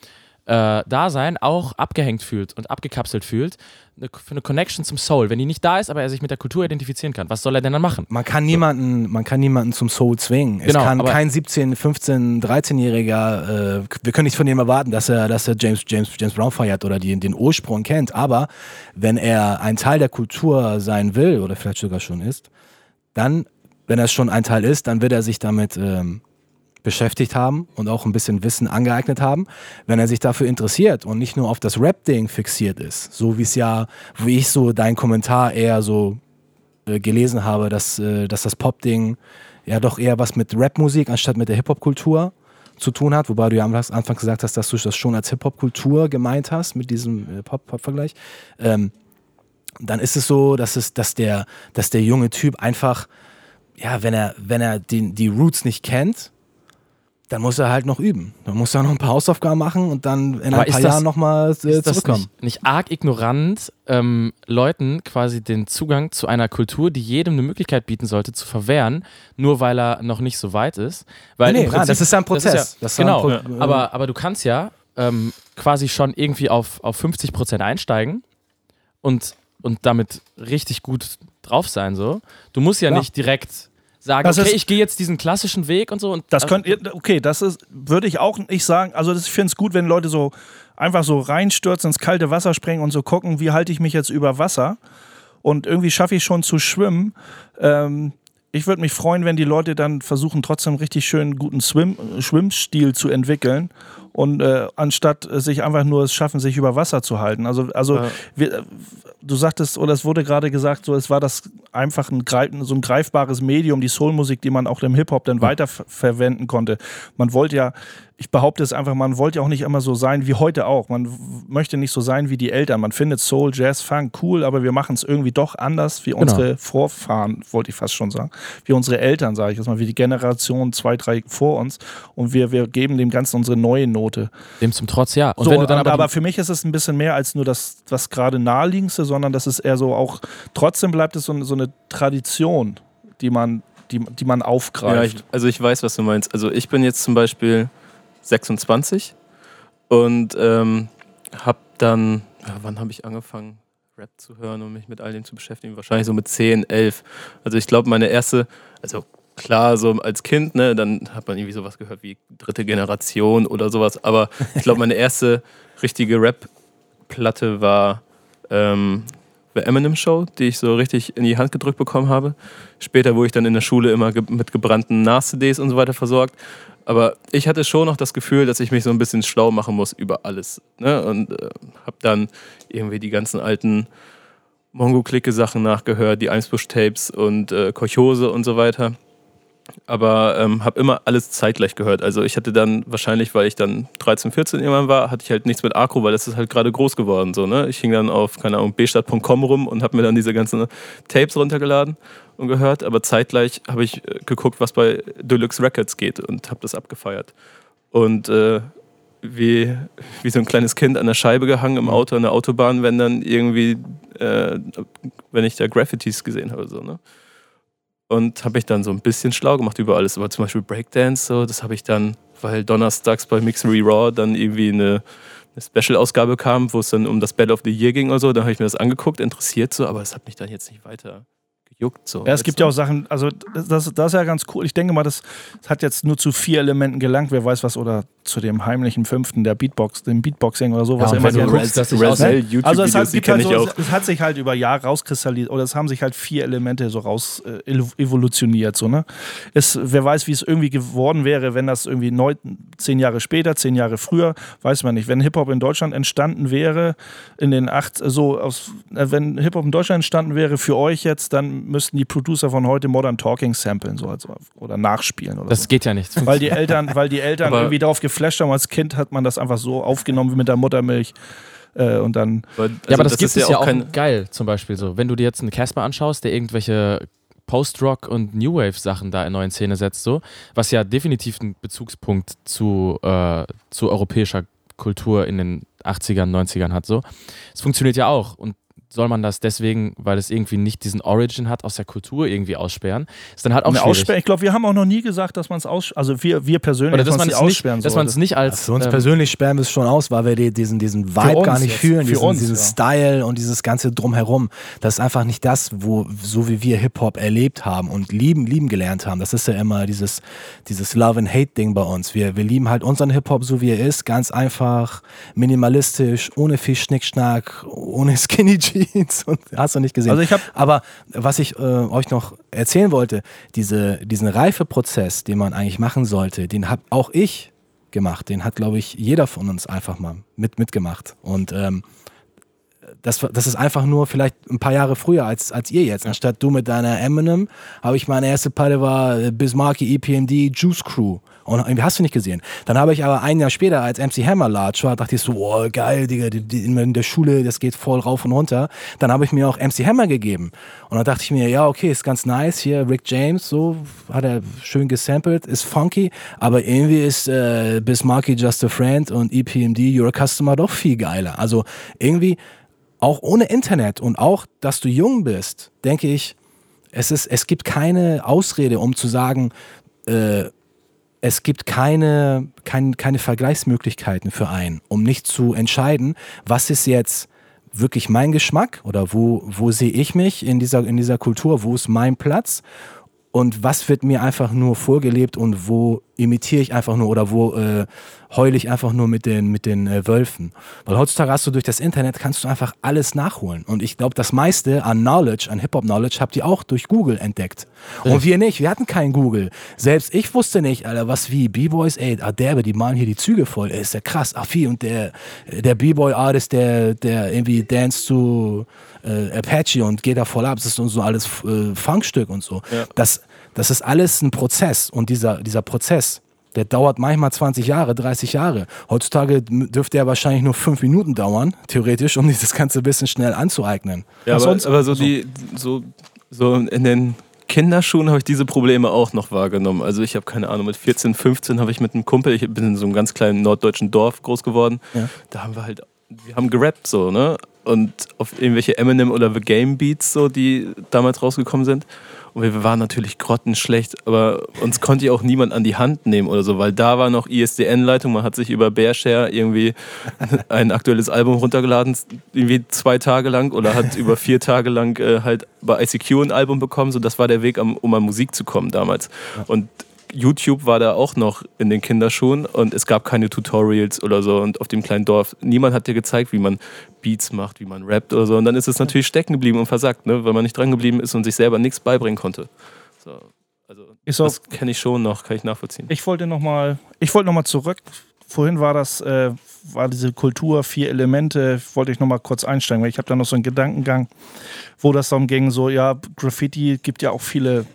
S2: äh, Dasein auch abgehängt fühlt und abgekapselt fühlt, eine, für eine Connection zum Soul. Wenn die nicht da ist, aber er sich mit der Kultur identifizieren kann, was soll er denn dann machen?
S5: Man kann niemanden, so. man kann niemanden zum Soul zwingen. Genau, es kann kein 17, 15, 13-Jähriger, äh, wir können nicht von ihm erwarten, dass er, dass er James, James, James Brown feiert oder die, den Ursprung kennt. Aber wenn er ein Teil der Kultur sein will oder vielleicht sogar schon ist, dann, wenn er schon ein Teil ist, dann wird er sich damit ähm, beschäftigt haben und auch ein bisschen Wissen angeeignet haben, wenn er sich dafür interessiert und nicht nur auf das Rap-Ding fixiert ist, so wie es ja, wie ich so deinen Kommentar eher so äh, gelesen habe, dass, äh, dass das Pop-Ding ja doch eher was mit Rap-Musik anstatt mit der Hip-Hop-Kultur zu tun hat, wobei du ja am Anfang gesagt hast, dass du das schon als Hip-Hop-Kultur gemeint hast mit diesem äh, Pop-Vergleich. Ähm, dann ist es so, dass, es, dass, der, dass der junge Typ einfach, ja, wenn er, wenn er die, die Roots nicht kennt, dann muss er halt noch üben. Dann muss er noch ein paar Hausaufgaben machen und dann in Aber ein paar Jahren nochmal äh, zurückkommen.
S2: Nicht, nicht, arg ignorant, ähm, Leuten quasi den Zugang zu einer Kultur, die jedem eine Möglichkeit bieten sollte, zu verwehren, nur weil er noch nicht so weit ist. Weil
S5: nee, Prinzip, das ist ja ein Prozess.
S2: Ja,
S5: das
S2: genau, ein Pro aber, aber du kannst ja ähm, quasi schon irgendwie auf, auf 50 Prozent einsteigen und, und damit richtig gut drauf sein. So. Du musst ja, ja. nicht direkt sagen, das okay, ich gehe jetzt diesen klassischen Weg und so. Und
S3: das könnt ihr, okay, das ist, würde ich auch nicht sagen. Also das, ich finde es gut, wenn Leute so einfach so reinstürzen, ins kalte Wasser springen und so gucken, wie halte ich mich jetzt über Wasser. Und irgendwie schaffe ich schon zu schwimmen. Ähm, ich würde mich freuen, wenn die Leute dann versuchen, trotzdem richtig schön guten Swim Schwimmstil zu entwickeln und äh, anstatt sich einfach nur es schaffen, sich über Wasser zu halten. Also, also ja. wir, du sagtest, oder es wurde gerade gesagt, so es war das einfach ein, so ein greifbares Medium, die Soulmusik, die man auch im Hip-Hop dann ja. weiterverwenden konnte. Man wollte ja ich behaupte es einfach, man wollte ja auch nicht immer so sein wie heute auch. Man möchte nicht so sein wie die Eltern. Man findet Soul, Jazz, Funk cool, aber wir machen es irgendwie doch anders wie genau. unsere Vorfahren, wollte ich fast schon sagen. Wie unsere Eltern, sage ich jetzt mal, wie die Generation zwei, drei vor uns. Und wir, wir geben dem Ganzen unsere neue Note.
S2: Dem zum Trotz, ja.
S3: Und so, wenn du dann aber, aber für mich ist es ein bisschen mehr als nur das, was gerade naheliegendste, sondern das ist eher so auch, trotzdem bleibt es so, so eine Tradition, die man, die, die man aufgreift. Ja,
S4: ich, also ich weiß, was du meinst. Also ich bin jetzt zum Beispiel 26 und ähm, habe dann, ja, wann habe ich angefangen, Rap zu hören und mich mit all dem zu beschäftigen? Wahrscheinlich so mit 10, 11. Also ich glaube, meine erste, also klar, so als Kind, ne, dann hat man irgendwie sowas gehört wie dritte Generation oder sowas, aber ich glaube, meine erste richtige Rap-Platte war ähm, The Eminem Show, die ich so richtig in die Hand gedrückt bekommen habe. Später wurde ich dann in der Schule immer ge mit gebrannten Nas-CDs und so weiter versorgt. Aber ich hatte schon noch das Gefühl, dass ich mich so ein bisschen schlau machen muss über alles. Ne? Und äh, habe dann irgendwie die ganzen alten Mongo-Clique-Sachen nachgehört, die Eimsbusch-Tapes und äh, Kochose und so weiter. Aber ähm, habe immer alles zeitgleich gehört. Also ich hatte dann wahrscheinlich, weil ich dann 13, 14 irgendwann war, hatte ich halt nichts mit Akro, weil das ist halt gerade groß geworden. So, ne? Ich hing dann auf, keine Ahnung, bstadt.com rum und habe mir dann diese ganzen Tapes runtergeladen und gehört, aber zeitgleich habe ich äh, geguckt, was bei Deluxe Records geht und habe das abgefeiert. Und äh, wie, wie so ein kleines Kind an der Scheibe gehangen im Auto, an der Autobahn, wenn dann irgendwie, äh, wenn ich da Graffitis gesehen habe. So, ne? Und habe mich dann so ein bisschen schlau gemacht über alles. Aber zum Beispiel Breakdance, so, das habe ich dann, weil donnerstags bei Mixery Raw dann irgendwie eine, eine Special-Ausgabe kam, wo es dann um das Battle of the Year ging oder so, dann habe ich mir das angeguckt, interessiert so, aber es hat mich dann jetzt nicht weiter juckt so.
S3: Ja, es gibt ja auch Sachen, also das, das ist ja ganz cool. Ich denke mal, das hat jetzt nur zu vier Elementen gelangt, wer weiß was, oder zu dem heimlichen fünften, der Beatbox, dem Beatboxing oder sowas. Ja,
S2: wenn du guckst, dass ich auch ne?
S3: Also es hat, gibt halt so, es, hat sich halt über Jahre rauskristallisiert, oder es haben sich halt vier Elemente so raus äh, evolutioniert, so, ne? Es, wer weiß, wie es irgendwie geworden wäre, wenn das irgendwie neun, zehn Jahre später, zehn Jahre früher, weiß man nicht. Wenn Hip-Hop in Deutschland entstanden wäre, in den acht, so aus, äh, wenn Hip-Hop in Deutschland entstanden wäre für euch jetzt, dann müssten die Producer von heute Modern Talking samplen so also, oder nachspielen. Oder
S2: das
S3: so.
S2: geht ja nicht.
S3: Weil die Eltern, weil die Eltern irgendwie darauf geflasht haben. Als Kind hat man das einfach so aufgenommen wie mit der Muttermilch. Äh, und dann.
S2: Also ja, aber das, das gibt es ja auch, auch geil, zum Beispiel so. Wenn du dir jetzt einen Casper anschaust, der irgendwelche Post-Rock und New Wave-Sachen da in neuen Szene setzt, so, was ja definitiv einen Bezugspunkt zu, äh, zu europäischer Kultur in den 80ern, 90ern hat, so. Es funktioniert ja auch. Und soll man das deswegen, weil es irgendwie nicht diesen Origin hat, aus der Kultur irgendwie aussperren? Ist dann halt auch schwierig.
S3: Aussperren, ich glaube, wir haben auch noch nie gesagt, dass man es aus, also wir, wir persönlich,
S2: Oder dass man es aussperren Dass man es nicht als.
S5: Ja, für uns ähm, persönlich sperren wir es schon aus, weil wir diesen, diesen Vibe gar nicht jetzt, fühlen, diesen, uns, diesen ja. Style und dieses ganze Drumherum. Das ist einfach nicht das, wo, so wie wir Hip-Hop erlebt haben und lieben, lieben gelernt haben. Das ist ja immer dieses, dieses Love and Hate-Ding bei uns. Wir, wir lieben halt unseren Hip-Hop so wie er ist, ganz einfach, minimalistisch, ohne viel Schnickschnack, ohne <laughs> Skinny Jeans. Jeans und <laughs> hast du nicht gesehen.
S3: Also ich
S5: Aber was ich äh, euch noch erzählen wollte, diese, diesen Reifeprozess, den man eigentlich machen sollte, den habe auch ich gemacht. Den hat, glaube ich, jeder von uns einfach mal mit, mitgemacht. Und ähm, das, das ist einfach nur vielleicht ein paar Jahre früher als, als ihr jetzt. Anstatt du mit deiner Eminem, habe ich meine erste Platte war äh, Bismarcky EPMD Juice Crew. Und irgendwie hast du nicht gesehen. Dann habe ich aber ein Jahr später, als MC Hammer large war, dachte ich so, oh geil, Digga, in der Schule, das geht voll rauf und runter. Dann habe ich mir auch MC Hammer gegeben. Und dann dachte ich mir, ja, okay, ist ganz nice. Hier, Rick James, so, hat er schön gesampelt, ist funky, aber irgendwie ist äh, Bismarcky Just a Friend und EPMD You're a Customer doch viel geiler. Also irgendwie, auch ohne Internet und auch, dass du jung bist, denke ich, es, ist, es gibt keine Ausrede, um zu sagen, äh, es gibt keine, kein, keine Vergleichsmöglichkeiten für einen, um nicht zu entscheiden, was ist jetzt wirklich mein Geschmack oder wo, wo sehe ich mich in dieser, in dieser Kultur, wo ist mein Platz und was wird mir einfach nur vorgelebt und wo imitiere ich einfach nur oder wo äh, heule ich einfach nur mit den, mit den äh, Wölfen. Weil heutzutage hast du durch das Internet kannst du einfach alles nachholen. Und ich glaube, das meiste an Knowledge, an Hip-Hop-Knowledge, habt ihr auch durch Google entdeckt. Und wir nicht, wir hatten kein Google. Selbst ich wusste nicht, Alter, was wie B-Boys, ey, ah, derbe, die malen hier die Züge voll, ey, ist ja krass. Ach, wie, und der, der B-Boy-Artist, der, der irgendwie dance zu äh, Apache und geht da voll ab, das ist so alles äh, Funkstück und so. Ja. Das, das ist alles ein Prozess und dieser, dieser Prozess, der dauert manchmal 20 Jahre, 30 Jahre. Heutzutage dürfte er wahrscheinlich nur fünf Minuten dauern, theoretisch, um sich das Ganze ein bisschen schnell anzueignen.
S4: Ja, aber, sonst, aber so, so, die, so, so in den Kinderschuhen habe ich diese Probleme auch noch wahrgenommen. Also ich habe keine Ahnung, mit 14, 15 habe ich mit einem Kumpel, ich bin in so einem ganz kleinen norddeutschen Dorf groß geworden, ja. da haben wir halt, wir haben gerappt so, ne? Und auf irgendwelche Eminem oder The Game Beats so, die damals rausgekommen sind. Und wir waren natürlich grottenschlecht, aber uns konnte ja auch niemand an die Hand nehmen oder so, weil da war noch ISDN-Leitung. Man hat sich über Bearshare irgendwie <laughs> ein aktuelles Album runtergeladen, irgendwie zwei Tage lang oder hat über vier Tage lang äh, halt bei ICQ ein Album bekommen. So, das war der Weg, um an Musik zu kommen damals. Und YouTube war da auch noch in den Kinderschuhen und es gab keine Tutorials oder so und auf dem kleinen Dorf, niemand hat dir gezeigt, wie man Beats macht, wie man rappt oder so und dann ist es natürlich stecken geblieben und versagt, ne? weil man nicht dran geblieben ist und sich selber nichts beibringen konnte. So. Also
S3: ich das kenne ich schon noch, kann ich nachvollziehen. Ich wollte nochmal noch zurück. Vorhin war das, äh, war diese Kultur, vier Elemente, wollte ich nochmal kurz einsteigen, weil ich habe da noch so einen Gedankengang, wo das darum ging, so, ja, Graffiti gibt ja auch viele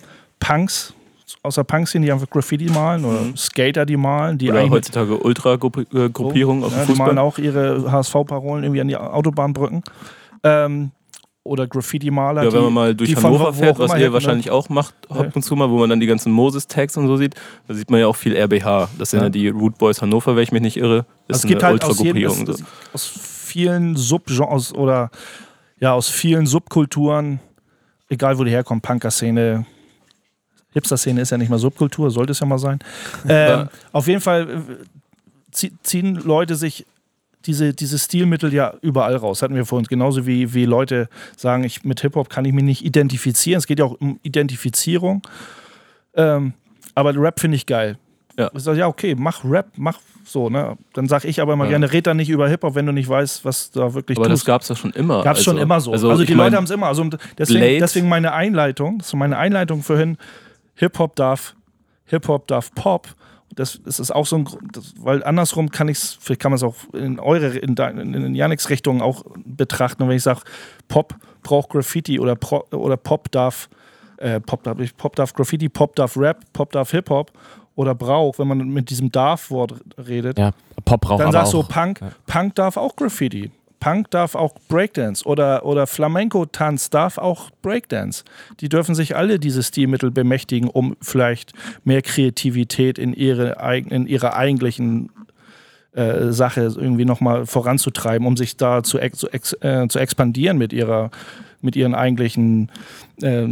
S3: Punks, aus der Punk-Szene, die einfach Graffiti malen oder mhm. Skater, die malen. Die
S4: oder heutzutage Ultra-Gruppierungen
S3: auf ja, Fußball. Die malen auch ihre HSV-Parolen irgendwie an die Autobahnbrücken. Ähm, oder Graffiti-Maler.
S4: Ja, wenn man mal durch Hannover fährt, was ihr wahrscheinlich auch macht, ab und zu mal, wo man dann die ganzen Moses-Tags und so sieht, da sieht man ja auch viel RBH. Das sind ja, ja die Root Boys Hannover, wenn ich mich nicht irre. Das
S3: also ist eine halt. Aus, so. aus vielen Subgenres oder ja, aus vielen Subkulturen, egal wo die herkommen, Punker-Szene, Hipster-Szene ist ja nicht mal Subkultur, sollte es ja mal sein. <laughs> Ähm, auf jeden Fall äh, ziehen Leute sich diese, diese Stilmittel ja überall raus. Hatten wir vorhin. Genauso wie, wie Leute sagen, ich, mit Hip-Hop kann ich mich nicht identifizieren. Es geht ja auch um Identifizierung. Ähm, aber Rap finde ich geil. Ja. Ich sage, ja, okay, mach Rap, mach so, ne? Dann sage ich aber immer ja. gerne, red da nicht über Hip-Hop, wenn du nicht weißt, was da wirklich
S4: Aber tust. das gab es ja schon immer.
S3: Gab es also, schon immer so. Also, also die Leute haben es immer. Also deswegen, deswegen meine Einleitung, das meine Einleitung vorhin, Hip-Hop darf, Hip-Hop darf Pop. Das, das ist auch so ein, das, weil andersrum kann ich es, vielleicht kann man es auch in eure, in, in, in Janiks Richtung auch betrachten. Und wenn ich sage, Pop braucht Graffiti oder, Pro, oder Pop darf, äh, Pop, darf, Pop darf Graffiti, Pop darf Rap, Pop darf Hip-Hop oder braucht, wenn man mit diesem Darf-Wort redet,
S2: ja, Pop braucht
S3: dann sagst du Punk, ja. Punk darf auch Graffiti. Punk darf auch Breakdance oder, oder Flamenco-Tanz darf auch Breakdance. Die dürfen sich alle diese Stilmittel bemächtigen, um vielleicht mehr Kreativität in ihre, in ihre eigentlichen äh, Sache irgendwie nochmal voranzutreiben, um sich da zu, ex, ex, äh, zu expandieren mit ihrer mit ihren eigentlichen äh,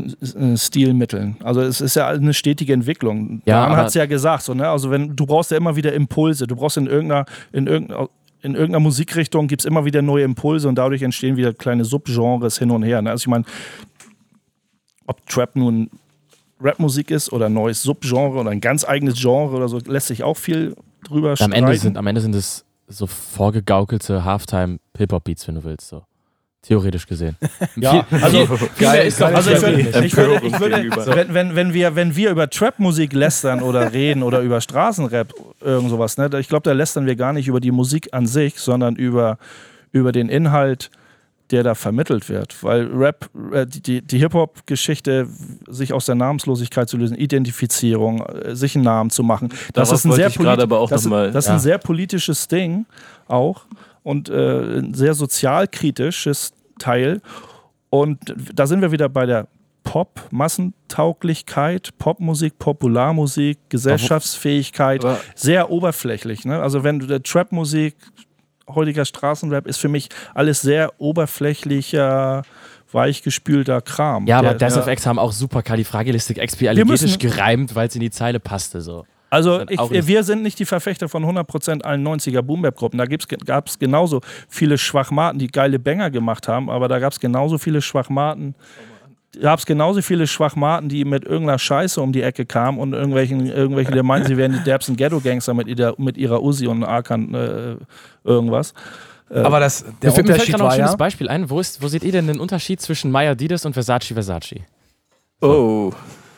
S3: Stilmitteln. Also es ist ja eine stetige Entwicklung. Ja, Dan hat es ja gesagt, so, ne? Also wenn du brauchst ja immer wieder Impulse, du brauchst in irgendeiner, in irgendeiner in irgendeiner Musikrichtung gibt es immer wieder neue Impulse und dadurch entstehen wieder kleine Subgenres hin und her. Ne? Also ich meine, ob Trap nun Rapmusik ist oder ein neues Subgenre oder ein ganz eigenes Genre oder so, lässt sich auch viel drüber
S2: am Ende sind Am Ende sind es so vorgegaukelte Halftime-Hip-Hop-Beats, wenn du willst. So. Theoretisch gesehen. <laughs>
S3: ja, also, geil, ist doch, also ich würde, ich würde, ich würde wenn, wenn, wenn, wir, wenn wir über Trap-Musik lästern oder reden oder über Straßenrap, irgend sowas, ne, ich glaube, da lästern wir gar nicht über die Musik an sich, sondern über, über den Inhalt der da vermittelt wird. Weil Rap, äh, die, die Hip-Hop-Geschichte, sich aus der Namenslosigkeit zu lösen, Identifizierung, äh, sich einen Namen zu machen, das ist ein sehr, das, mal, das ja. ein sehr politisches Ding auch und äh, ein sehr sozialkritisches Teil. Und da sind wir wieder bei der Pop, Massentauglichkeit, Popmusik, Popularmusik, Gesellschaftsfähigkeit, aber sehr oberflächlich. Ne? Also wenn du der Trap-Musik, heutiger Straßenrap ist für mich alles sehr oberflächlicher, weichgespülter Kram.
S2: Ja, aber Death ja. of X haben auch super Kalifragilistik expialigetisch gereimt, weil es in die Zeile passte. So.
S3: Also ich, wir sind nicht die Verfechter von 100% allen 90er Boom-Bap-Gruppen. Da gab es genauso viele Schwachmaten, die geile Banger gemacht haben, aber da gab es genauso viele Schwachmaten, gab es genauso viele Schwachmaten, die mit irgendeiner Scheiße um die Ecke kamen und irgendwelchen, irgendwelche, die meinen, sie wären die derbsten Ghetto-Gangster mit, mit ihrer Uzi und Arkan äh, irgendwas.
S5: Äh, aber das, der
S2: Unterschied mir fällt gerade noch ein schönes ja Beispiel ein. Wo, ist, wo seht ihr denn den Unterschied zwischen Maya Didas und Versace Versace?
S5: Oh.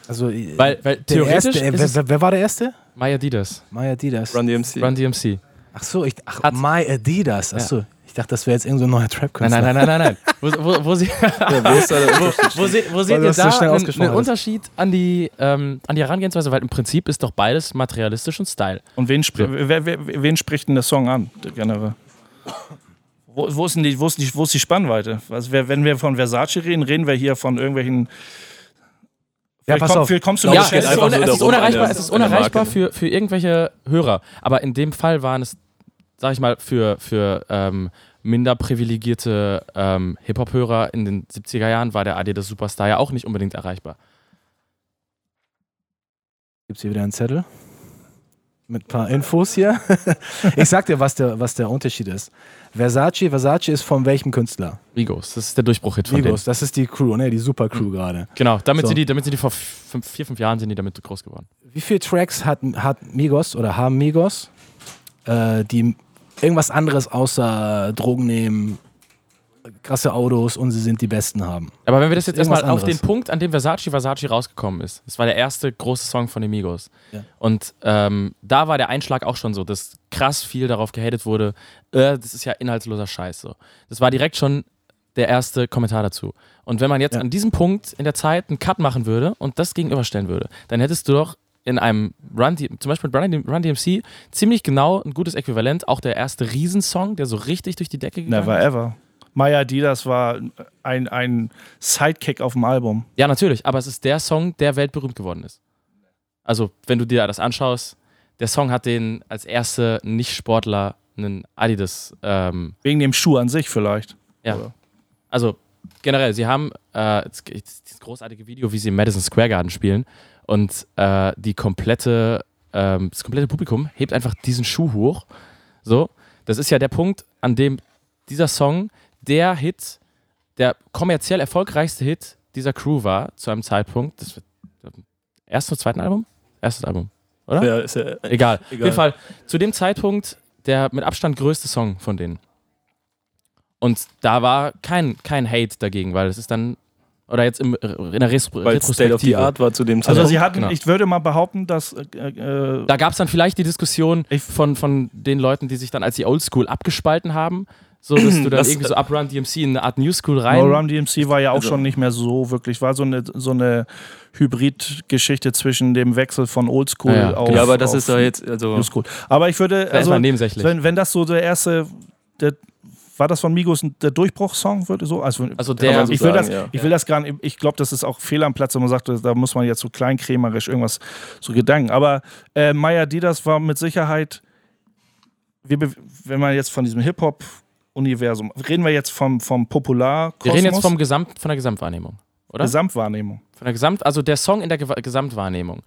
S5: Also,
S2: weil, weil theoretisch.
S5: Erste, wer, wer, war der Erste?
S2: My Adidas.
S5: My Adidas.
S2: Run DMC. Run DMC.
S5: Ach so, ich, ach, Hat, My Adidas. Ach so. Ja. Ich dachte, das wäre jetzt irgendein so neuer Trap-Künstler.
S2: Nein, nein, nein, nein, nein. <laughs> wo, wo, wo, sie, ja, wo, <laughs> wo, se, wo seht ihr da so einen, einen Unterschied an die, ähm, an die Herangehensweise? Weil im Prinzip ist doch beides materialistisch und Style.
S3: Und wen, spr so. wer, wer, wen spricht denn der Song an, generell? Wo, wo, ist denn die, wo, ist die, wo ist die Spannweite? Also, wenn wir von Versace reden, reden wir hier von irgendwelchen
S5: ja, pass komm,
S3: auf. kommst du
S2: ja, es, ist, un, es ist unerreichbar, es ist unerreichbar für, für irgendwelche Hörer. Aber in dem Fall waren es, sag ich mal, für, für ähm, minder privilegierte ähm, Hip-Hop-Hörer in den 70er Jahren war der Adidas Superstar ja auch nicht unbedingt erreichbar.
S5: Gibt es hier wieder einen Zettel? Mit ein paar Infos hier. <laughs> ich sag dir, was der, was der Unterschied ist. Versace, Versace ist von welchem Künstler?
S2: Vigos, das ist der Durchbruch-Hit von
S5: Vigos, das ist die Crew, ne? die Super-Crew mhm. gerade.
S2: Genau, damit, so. sind die, damit sind die vor fünf, vier, fünf Jahren sind die damit groß geworden.
S5: Wie viele Tracks hat, hat Migos oder haben Migos, äh, die irgendwas anderes außer Drogen nehmen, krasse Autos und sie sind die Besten haben.
S2: Aber wenn wir das jetzt erstmal auf den Punkt, an dem Versace Versace rausgekommen ist, das war der erste große Song von den Migos. Ja. Und ähm, da war der Einschlag auch schon so, dass krass viel darauf gehatet wurde, äh, das ist ja inhaltsloser Scheiß. So. Das war direkt schon der erste Kommentar dazu. Und wenn man jetzt ja. an diesem Punkt in der Zeit einen Cut machen würde und das gegenüberstellen würde, dann hättest du doch in einem Run, zum Beispiel mit Run DMC, ziemlich genau ein gutes Äquivalent. Auch der erste Riesensong, der so richtig durch die Decke gegangen
S3: Never ist. Never ever. Maya Didas war ein, ein Sidekick auf dem Album.
S2: Ja, natürlich, aber es ist der Song, der weltberühmt geworden ist. Also, wenn du dir das anschaust, der Song hat den als erste Nicht-Sportler einen Adidas. Ähm,
S3: Wegen dem Schuh an sich vielleicht.
S2: Ja. Oder? Also, generell, sie haben äh, dieses großartige Video, wie sie im Madison Square Garden spielen und äh, die komplette, äh, das komplette Publikum hebt einfach diesen Schuh hoch. So, das ist ja der Punkt, an dem dieser Song der Hit, der kommerziell erfolgreichste Hit dieser Crew war zu einem Zeitpunkt. Das wird erste oder zweiten Album? Erstes Album, oder?
S3: Ja, ist ja
S2: egal. egal. Auf jeden Fall zu dem Zeitpunkt der mit Abstand größte Song von denen. Und da war kein, kein Hate dagegen, weil es ist dann oder jetzt im, in der Res
S3: Weil Retrospektive. State of the Art war zu dem also Zeitpunkt. Also sie hatten, genau. ich würde mal behaupten, dass äh,
S2: äh da gab es dann vielleicht die Diskussion von, von den Leuten, die sich dann als die Oldschool abgespalten haben, so, dass du <clears throat> dann das, irgendwie so ab Run DMC in eine Art New School rein.
S3: No, Run DMC war ja auch also. schon nicht mehr so wirklich, war so eine, so eine Hybrid-Geschichte zwischen dem Wechsel von Oldschool
S2: ja, ja.
S3: auf.
S2: Ja, aber das ist doch jetzt. Also
S3: New School. Aber ich würde.
S2: Also, nebensächlich.
S3: Wenn, wenn das so der erste. Der, war das von Migos der Durchbruchssong, würde so? Also,
S2: also der,
S3: ich, will sagen, das, ja. ich will das gar nicht, ich glaube, das ist auch fehl am Platz, wenn man sagt, da muss man jetzt so kleinkrämerisch irgendwas so gedanken. Aber äh, Maya Didas war mit Sicherheit, wenn man jetzt von diesem Hip-Hop Universum. Reden wir jetzt vom, vom Popular
S2: Wir reden jetzt vom Gesamt, von der Gesamtwahrnehmung, oder?
S3: Gesamtwahrnehmung.
S2: Von der Gesamt, also der Song in der Ge Gesamtwahrnehmung.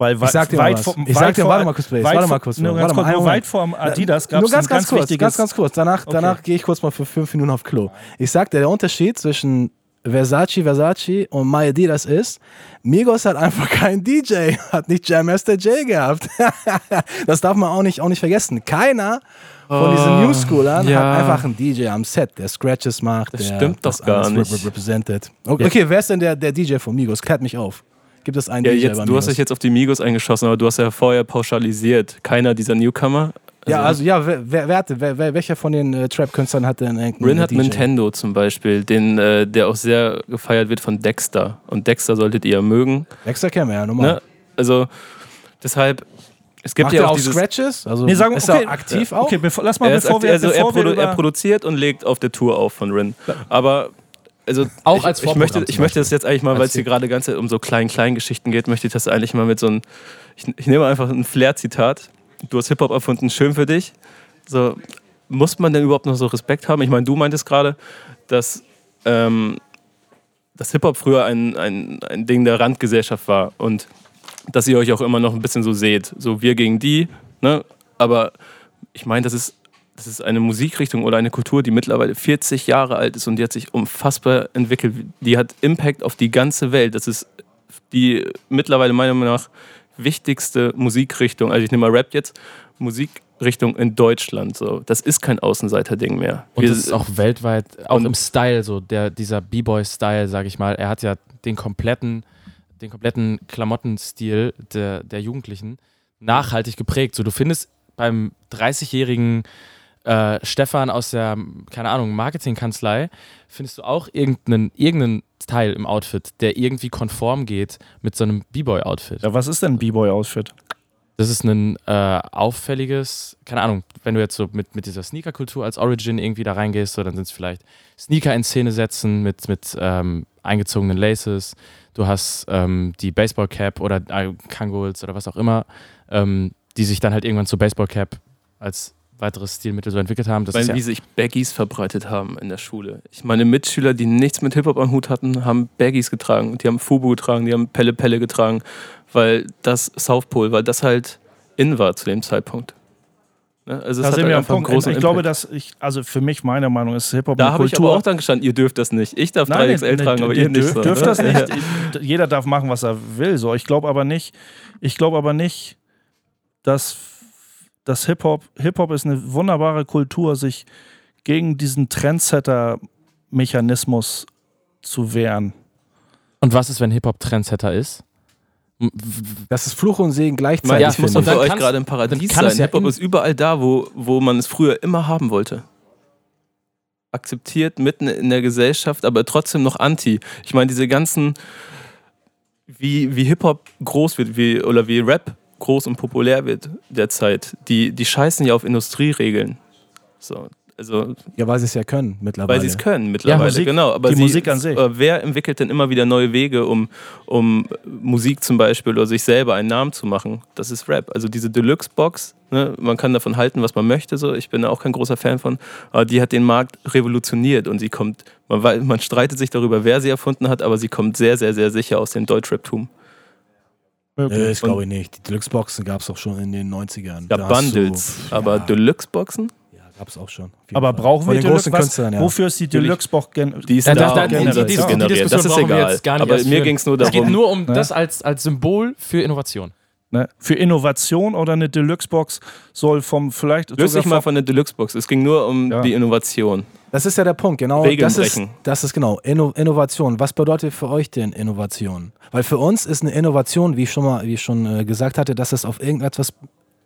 S3: Weil
S5: ich sag dir weit, vor,
S3: ich sag dir,
S5: warte mal kurz, Blaze, warte mal kurz.
S3: Nur, mal, nur weit vor Adidas gab es
S5: Nur ganz, ganz, ganz kurz, ganz, ganz kurz. Danach, okay. danach gehe ich kurz mal für fünf Minuten auf Klo. Ich sag dir, der Unterschied zwischen Versace, Versace und My Adidas ist, Migos hat einfach <laughs> keinen DJ, hat nicht Jam Master J gehabt. <laughs> das darf man auch nicht, auch nicht vergessen. Keiner von diesen oh, New Schoolern ja. hat einfach einen DJ am Set, der Scratches macht.
S2: Das
S5: der
S2: stimmt doch gar nicht.
S5: Represented. Okay, okay, wer ist denn der, der DJ von Migos? Klärt mich auf. Gibt es einen
S4: ja,
S5: DJ
S4: jetzt, Du hast dich jetzt auf die Migos eingeschossen, aber du hast ja vorher pauschalisiert. Keiner dieser Newcomer
S5: ja, also ja, wer, wer, wer, wer welcher von den äh, Trap-Künstlern hat denn
S4: einen Rin hat DJ? Nintendo zum Beispiel, den, äh, der auch sehr gefeiert wird von Dexter. Und Dexter solltet ihr mögen.
S5: Dexter kennen wir ja normal. Ne?
S4: Also deshalb es gibt
S5: Macht
S4: ja auch,
S5: auch Scratches?
S3: Also nee, sagen,
S5: ist
S3: okay,
S5: er aktiv auch?
S3: Okay, bevor, lass mal, bevor
S4: aktiv,
S3: wir,
S4: also
S3: bevor
S4: er, produ
S3: wir
S4: er produziert und legt auf der Tour auf von Rin. Aber also
S2: auch
S4: ich,
S2: als
S4: ich möchte, ich möchte das jetzt eigentlich mal, weil es hier gerade ganze um so klein klein Geschichten geht, möchte ich das eigentlich mal mit so einem ich, ich nehme einfach ein Flair Zitat. Du hast Hip Hop erfunden, schön für dich. So muss man denn überhaupt noch so Respekt haben? Ich meine, du meintest gerade, dass ähm, dass Hip Hop früher ein, ein, ein Ding der Randgesellschaft war und dass ihr euch auch immer noch ein bisschen so seht, so wir gegen die, ne? Aber ich meine, das ist das ist eine Musikrichtung oder eine Kultur, die mittlerweile 40 Jahre alt ist und die hat sich unfassbar entwickelt. Die hat Impact auf die ganze Welt. Das ist die mittlerweile meiner Meinung nach wichtigste Musikrichtung. Also ich nehme mal Rap jetzt, Musikrichtung in Deutschland. So, das ist kein Außenseiter-Ding mehr.
S2: Und das ist auch weltweit, auch im Style so, der, dieser B-Boy-Style, sage ich mal. Er hat ja den kompletten, den kompletten Klamottenstil der, der Jugendlichen nachhaltig geprägt. So, du findest beim 30-jährigen äh, Stefan aus der, keine Ahnung, Marketingkanzlei, findest du auch irgendeinen, irgendeinen Teil im Outfit, der irgendwie konform geht mit so einem B-Boy-Outfit.
S3: Ja, was ist denn ein B-Boy-Outfit?
S2: Das ist ein äh, auffälliges, keine Ahnung, wenn du jetzt so mit, mit dieser Sneaker-Kultur als Origin irgendwie da reingehst, so, dann sind es vielleicht Sneaker in Szene setzen mit, mit ähm, eingezogenen Laces. Du hast ähm, die Baseball-Cap oder äh, Kangols oder was auch immer, ähm, die sich dann halt irgendwann zur Baseball-Cap als weiteres Stilmittel so entwickelt haben.
S4: Das Weil, ja wie sich Baggies verbreitet haben in der Schule. Ich meine, Mitschüler, die nichts mit Hip-Hop am Hut hatten, haben Baggies getragen. Die haben Fubu getragen, die haben Pelle Pelle getragen, weil das South Pole, weil das halt in war zu dem Zeitpunkt.
S3: Ne? Also da sind halt wir am Punkt. Ich Impact. glaube, dass ich, also für mich, meiner Meinung ist Hip-Hop
S4: Da habe ich aber auch dann gestanden, ihr dürft das nicht. Ich darf 3XL tragen, aber ihr nicht.
S3: Dürft, dürft das nicht. Jeder darf machen, was er will. So. Ich glaube aber nicht, ich glaube aber nicht, dass dass Hip-Hop, Hip-Hop ist eine wunderbare Kultur, sich gegen diesen Trendsetter-Mechanismus zu wehren.
S2: Und was ist, wenn Hip-Hop Trendsetter ist?
S5: Das ist Fluch und Segen gleichzeitig. Ja,
S4: das muss doch für euch gerade im Paradies sein. Ja Hip-Hop ist überall da, wo, wo man es früher immer haben wollte. Akzeptiert mitten in der Gesellschaft, aber trotzdem noch anti. Ich meine, diese ganzen, wie, wie Hip-Hop groß wird, wie, oder wie Rap groß und populär wird derzeit, die, die scheißen ja auf Industrieregeln. So, also,
S5: ja, weil sie es ja können mittlerweile.
S4: Weil sie es können mittlerweile, ja, Musik,
S3: genau. Aber die sie, Musik an sich.
S4: Äh, wer entwickelt denn immer wieder neue Wege, um, um Musik zum Beispiel oder sich selber einen Namen zu machen? Das ist Rap. Also diese Deluxe-Box, ne, man kann davon halten, was man möchte. So. Ich bin da auch kein großer Fan von. Aber die hat den Markt revolutioniert und sie kommt, man, man streitet sich darüber, wer sie erfunden hat, aber sie kommt sehr, sehr, sehr sicher aus dem Deutschrap-Tum.
S5: Okay. Nee, das glaube ich nicht. Die Deluxe-Boxen gab es auch schon in den 90ern.
S4: Ja, Bundles. Du, aber ja. Deluxe-Boxen?
S5: Ja, gab es auch schon.
S3: Aber brauchen wir Deluxe? Was, ja. Wofür ist die Deluxe-Box
S2: Die ist ja, da, da, die, die, die, generiert.
S4: Das ist egal. aber mir ging es nur darum. Es
S2: geht nur um das als, als Symbol für Innovation.
S3: Ne? Für Innovation oder eine Deluxe-Box soll vom vielleicht.
S4: Löst dich mal von der Deluxe-Box. Es ging nur um ja. die Innovation.
S5: Das ist ja der Punkt, genau. Regeln das ist, das ist genau Inno Innovation. Was bedeutet für euch denn Innovation? Weil für uns ist eine Innovation, wie ich schon mal, wie ich schon äh, gesagt hatte, dass es auf irgendetwas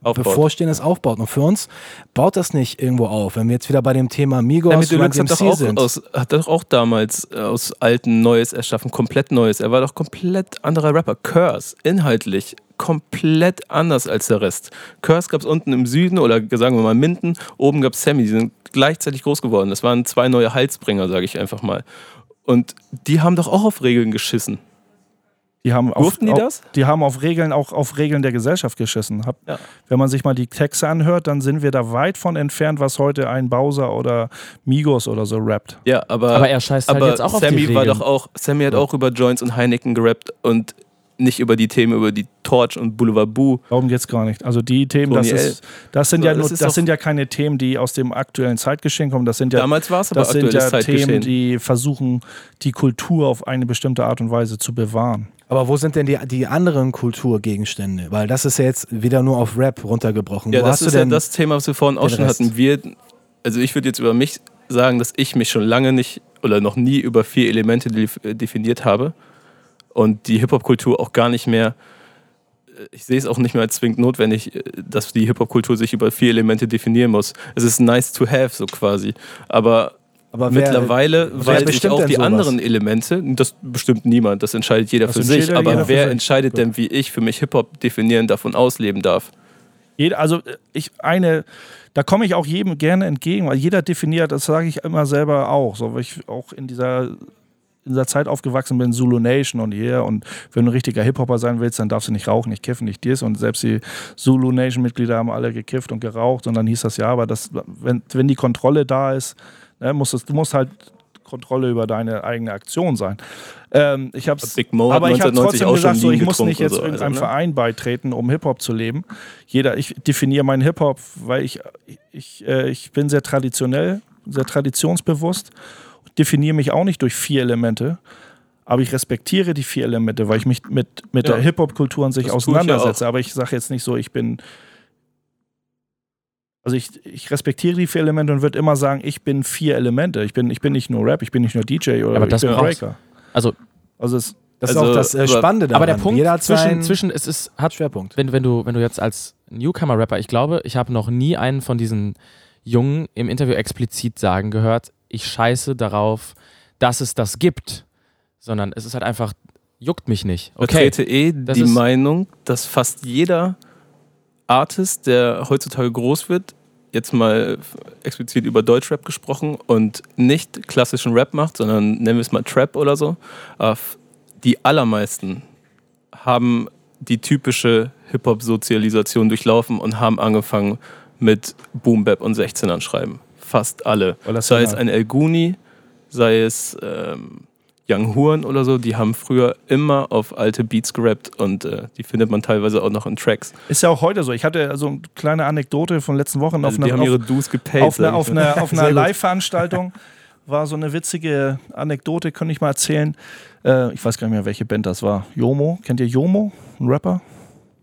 S5: Aufbaut. bevorstehendes aufbaut. Und für uns baut das nicht irgendwo auf. Wenn wir jetzt wieder bei dem Thema Migos
S4: ja, Deluxe hat doch, auch aus, hat doch auch damals äh, aus alten Neues erschaffen, komplett Neues. Er war doch komplett anderer Rapper. Curse, inhaltlich komplett anders als der Rest. Curse gab es unten im Süden oder sagen wir mal Minden, oben gab es Sammy, die sind gleichzeitig groß geworden. Das waren zwei neue Halsbringer, sage ich einfach mal. Und die haben doch auch auf Regeln geschissen.
S3: Die haben
S4: Durften
S3: auf,
S4: die das?
S3: Die haben auf Regeln, auch auf Regeln der Gesellschaft geschissen. Hab, ja. Wenn man sich mal die Texte anhört, dann sind wir da weit von entfernt, was heute ein Bowser oder Migos oder so rappt.
S4: Ja, aber,
S2: aber er scheißt halt jetzt auch
S4: Sammy
S2: auf die Regeln.
S4: war doch auch, Sammy hat ja. auch über Joints und Heineken gerappt und nicht über die Themen, über die Torch und Boulevard Boo.
S3: Darum geht es gar nicht. Also die Themen, das, ist, das sind so, ja nur, das, das sind ja keine Themen, die aus dem aktuellen Zeitgeschehen kommen. Das sind ja,
S4: Damals war es aber
S3: das sind ja Themen, die versuchen, die Kultur auf eine bestimmte Art und Weise zu bewahren.
S5: Aber wo sind denn die, die anderen Kulturgegenstände? Weil das ist ja jetzt wieder nur auf Rap runtergebrochen.
S4: Ja,
S5: wo
S4: das ist ja das Thema, was wir vorhin auch schon Rest? hatten. Wir, also ich würde jetzt über mich sagen, dass ich mich schon lange nicht oder noch nie über vier Elemente definiert habe und die Hip-Hop-Kultur auch gar nicht mehr ich sehe es auch nicht mehr als zwingend notwendig, äh, dass die Hip-Hop-Kultur sich über vier Elemente definieren muss. Es ist nice to have, so quasi. Aber, Aber wer, mittlerweile weiß ich auch die sowas? anderen Elemente. Das bestimmt niemand, das entscheidet jeder das für sich. Aber wer entscheidet denn, wie ich für mich Hip-Hop definieren darf und ausleben darf?
S3: Jeder, also ich eine, da komme ich auch jedem gerne entgegen, weil jeder definiert, das sage ich immer selber auch, so weil ich auch in dieser in dieser Zeit aufgewachsen bin, Zulu Nation und hier. Und wenn du ein richtiger Hip-Hopper sein willst, dann darfst du nicht rauchen, nicht kiffen, nicht dies. Und selbst die Zulu Nation-Mitglieder haben alle gekifft und geraucht. Und dann hieß das ja, aber das, wenn, wenn die Kontrolle da ist, ne, musst es, du musst halt Kontrolle über deine eigene Aktion sein. Ähm, ich hab's, aber ich habe trotzdem gesagt, so, ich muss nicht jetzt so, irgendeinem also, ne? Verein beitreten, um Hip-Hop zu leben. Jeder, ich definiere meinen Hip-Hop, weil ich, ich, äh, ich bin sehr traditionell, sehr traditionsbewusst definiere mich auch nicht durch vier Elemente, aber ich respektiere die vier Elemente, weil ich mich mit, mit ja. der Hip-Hop-Kultur an sich das auseinandersetze. Aber ich sage jetzt nicht so, ich bin. Also ich, ich respektiere die vier Elemente und würde immer sagen, ich bin vier Elemente. Ich bin, ich bin nicht nur Rap, ich bin nicht nur DJ oder
S2: aber
S3: ich bin Breaker.
S2: Also,
S5: also es, das also, ist auch das äh, Spannende daran.
S2: Aber der Punkt Jeder zwischen, zwischen es ist, hat Schwerpunkt. Wenn, wenn, du, wenn du jetzt als Newcomer-Rapper, ich glaube, ich habe noch nie einen von diesen Jungen im Interview explizit sagen gehört, ich scheiße darauf, dass es das gibt, sondern es ist halt einfach, juckt mich nicht.
S4: Okay, ich vertrete eh die Meinung, dass fast jeder Artist, der heutzutage groß wird, jetzt mal explizit über Deutschrap gesprochen und nicht klassischen Rap macht, sondern nennen wir es mal Trap oder so, die allermeisten haben die typische Hip-Hop-Sozialisation durchlaufen und haben angefangen mit Boom Bap und 16ern schreiben fast alle. Sei es ein El Guni, sei es ähm, Young Huren oder so, die haben früher immer auf alte Beats gerappt und äh, die findet man teilweise auch noch in Tracks.
S3: Ist ja auch heute so. Ich hatte also eine kleine Anekdote von letzten Wochen
S4: also
S3: auf
S4: die
S3: einer,
S4: haben ihre Dues gepaid,
S3: auf, eine, auf einer, auf einer <laughs> Live-Veranstaltung. <laughs> War so eine witzige Anekdote, könnte ich mal erzählen. Äh, ich weiß gar nicht mehr, welche Band das war. Jomo, kennt ihr Jomo, ein Rapper?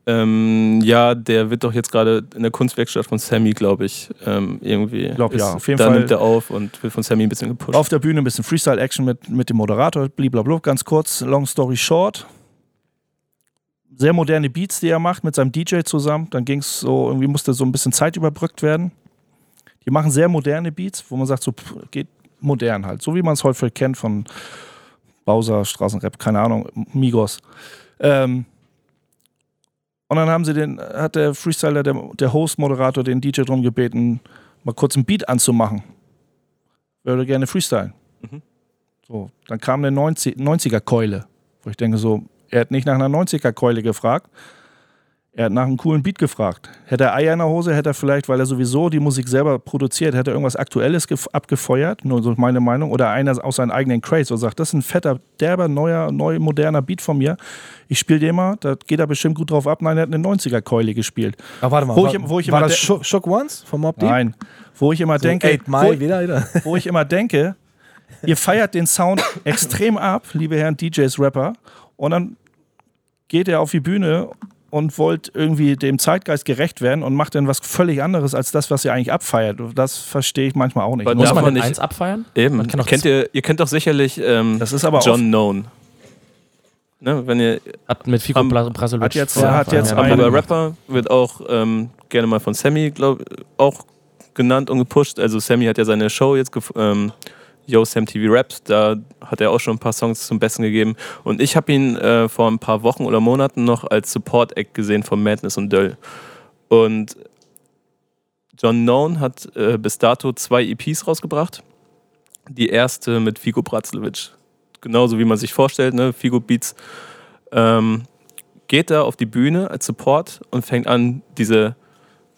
S4: Ähm, ja, der wird doch jetzt gerade in der Kunstwerkstatt von Sammy, glaube ich, ähm, irgendwie. Ich
S3: glaube, ja. Auf
S4: jeden da Fall. nimmt er auf und wird von Sammy ein bisschen gepusht.
S3: Auf der Bühne ein bisschen Freestyle-Action mit, mit dem Moderator, blablabla. Ganz kurz, long story short. Sehr moderne Beats, die er macht mit seinem DJ zusammen. Dann ging es so, irgendwie musste so ein bisschen Zeit überbrückt werden. Die machen sehr moderne Beats, wo man sagt, so geht modern halt. So wie man es häufig kennt von Bowser, Straßenrap, keine Ahnung, Migos. Ähm, und dann haben sie den, hat der Freestyler, der, der Host-Moderator, den DJ darum gebeten, mal kurz ein Beat anzumachen. Würde gerne freestylen. Mhm. So, dann kam eine 90, 90er-Keule, wo ich denke so, er hat nicht nach einer 90er-Keule gefragt, er hat nach einem coolen Beat gefragt. Hätte er Eier in der Hose, hätte er vielleicht, weil er sowieso die Musik selber produziert, hätte er irgendwas Aktuelles abgefeuert, nur so meine Meinung, oder einer aus seinen eigenen Crates und sagt, das ist ein fetter, derber, neuer, neu, moderner Beat von mir. Ich spiele den mal, da geht er bestimmt gut drauf ab. Nein, er hat eine 90er-Keule gespielt.
S5: Ach, warte mal,
S3: wo war, ich, wo ich
S5: war das Shook Once vom Mob
S3: Deep? Nein, wo ich immer so denke,
S5: wo, wieder, wieder. <laughs>
S3: wo ich immer denke, ihr feiert den Sound extrem ab, liebe Herren DJs, Rapper, und dann geht er auf die Bühne und wollt irgendwie dem Zeitgeist gerecht werden und macht dann was völlig anderes als das, was ihr eigentlich abfeiert. Das verstehe ich manchmal auch nicht.
S2: Aber Muss man denn nicht eins abfeiern?
S4: Eben. kennt ihr, ihr kennt doch sicherlich ähm,
S3: das ist aber
S4: John Known. Ne, wenn ihr
S2: hat mit Fico
S3: Brasovic
S4: hat jetzt, ja, hat jetzt ja, aber Rapper wird auch ähm, gerne mal von Sammy glaub, auch genannt und gepusht. Also Sammy hat ja seine Show jetzt ähm, Yo Sam TV Raps, da hat er auch schon ein paar Songs zum Besten gegeben. Und ich habe ihn äh, vor ein paar Wochen oder Monaten noch als Support-Act gesehen von Madness und Döll. Und John Known hat äh, bis dato zwei EPs rausgebracht. Die erste mit Figo Bratzlewitsch. Genauso wie man sich vorstellt, ne? Figo Beats. Ähm, geht da auf die Bühne als Support und fängt an, diese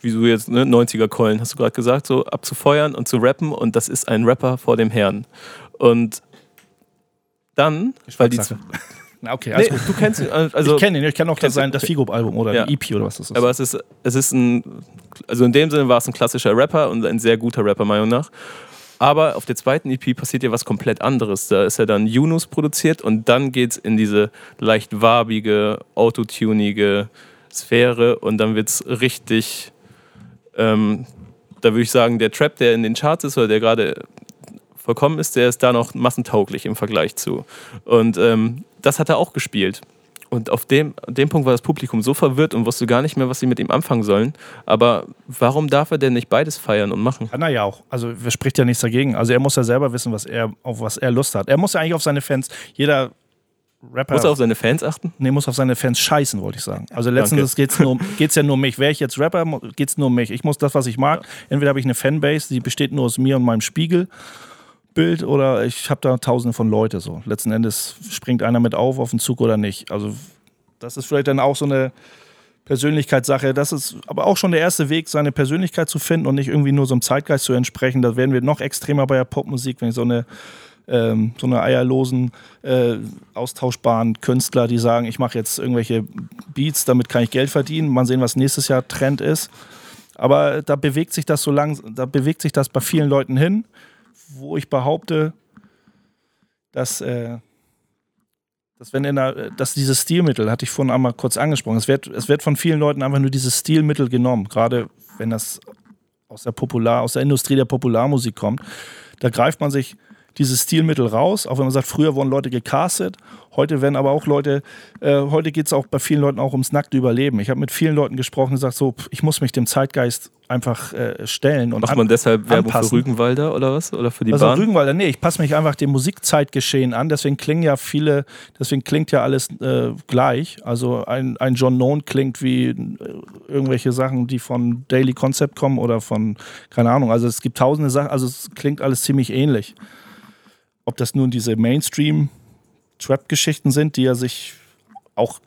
S4: wie du jetzt, ne, 90er-Keulen, hast du gerade gesagt, so abzufeuern und zu rappen und das ist ein Rapper vor dem Herrn. Und dann, weil die.
S3: Na okay, nee.
S4: Du kennst ihn, also.
S3: Ich kenne ihn, ich kenne auch das, sein, das Figo-Album oder ja. EP oder was das ist.
S4: Aber es ist, es ist ein, also in dem Sinne war es ein klassischer Rapper und ein sehr guter Rapper, meiner Meinung nach. Aber auf der zweiten EP passiert ja was komplett anderes. Da ist ja dann Yunus produziert und dann geht es in diese leicht warbige, autotunige Sphäre und dann wird es richtig ähm, da würde ich sagen, der Trap, der in den Charts ist oder der gerade vollkommen ist, der ist da noch massentauglich im Vergleich zu. Und ähm, das hat er auch gespielt. Und auf dem, dem Punkt war das Publikum so verwirrt und wusste gar nicht mehr, was sie mit ihm anfangen sollen. Aber warum darf er denn nicht beides feiern und machen?
S3: Kann er ja auch. Also er spricht ja nichts dagegen. Also er muss ja selber wissen, was er, auf was er Lust hat. Er muss ja eigentlich auf seine Fans, jeder Rapper.
S4: Muss er auf seine Fans achten?
S3: Nee, muss auf seine Fans scheißen, wollte ich sagen. Also letztendlich geht es ja nur um mich. Wäre ich jetzt Rapper, geht es nur um mich. Ich muss das, was ich mag. Entweder habe ich eine Fanbase, die besteht nur aus mir und meinem Spiegel. Bild oder ich habe da tausende von Leute so. Letzten Endes springt einer mit auf auf den Zug oder nicht. Also das ist vielleicht dann auch so eine Persönlichkeitssache. Das ist aber auch schon der erste Weg, seine Persönlichkeit zu finden und nicht irgendwie nur so einem Zeitgeist zu entsprechen. Da werden wir noch extremer bei der Popmusik, wenn ich so eine ähm, so eine eierlosen, äh, austauschbaren Künstler, die sagen, ich mache jetzt irgendwelche Beats, damit kann ich Geld verdienen. Mal sehen, was nächstes Jahr Trend ist. Aber da bewegt sich das so lang, da bewegt sich das bei vielen Leuten hin wo ich behaupte, dass, äh, dass wenn in der, dass dieses Stilmittel, hatte ich vorhin einmal kurz angesprochen, es wird, es wird von vielen Leuten einfach nur dieses Stilmittel genommen, gerade wenn das aus der Popular, aus der Industrie der Popularmusik kommt. Da greift man sich dieses Stilmittel raus, auch wenn man sagt, früher wurden Leute gecastet, heute werden aber auch Leute, äh, heute geht es auch bei vielen Leuten auch ums nackte Überleben. Ich habe mit vielen Leuten gesprochen und gesagt, so, ich muss mich dem Zeitgeist einfach äh, stellen. Und
S4: Macht man deshalb Werbung anpassen. für Rügenwalder oder was? Oder für die
S3: also
S4: Bahn?
S3: Rügenwalder, nee, ich passe mich einfach dem Musikzeitgeschehen an, deswegen klingen ja viele, deswegen klingt ja alles äh, gleich. Also ein, ein John Known klingt wie äh, irgendwelche Sachen, die von Daily Concept kommen oder von, keine Ahnung, also es gibt tausende Sachen, also es klingt alles ziemlich ähnlich ob das nun diese Mainstream-Trap-Geschichten sind, die ja sich auch,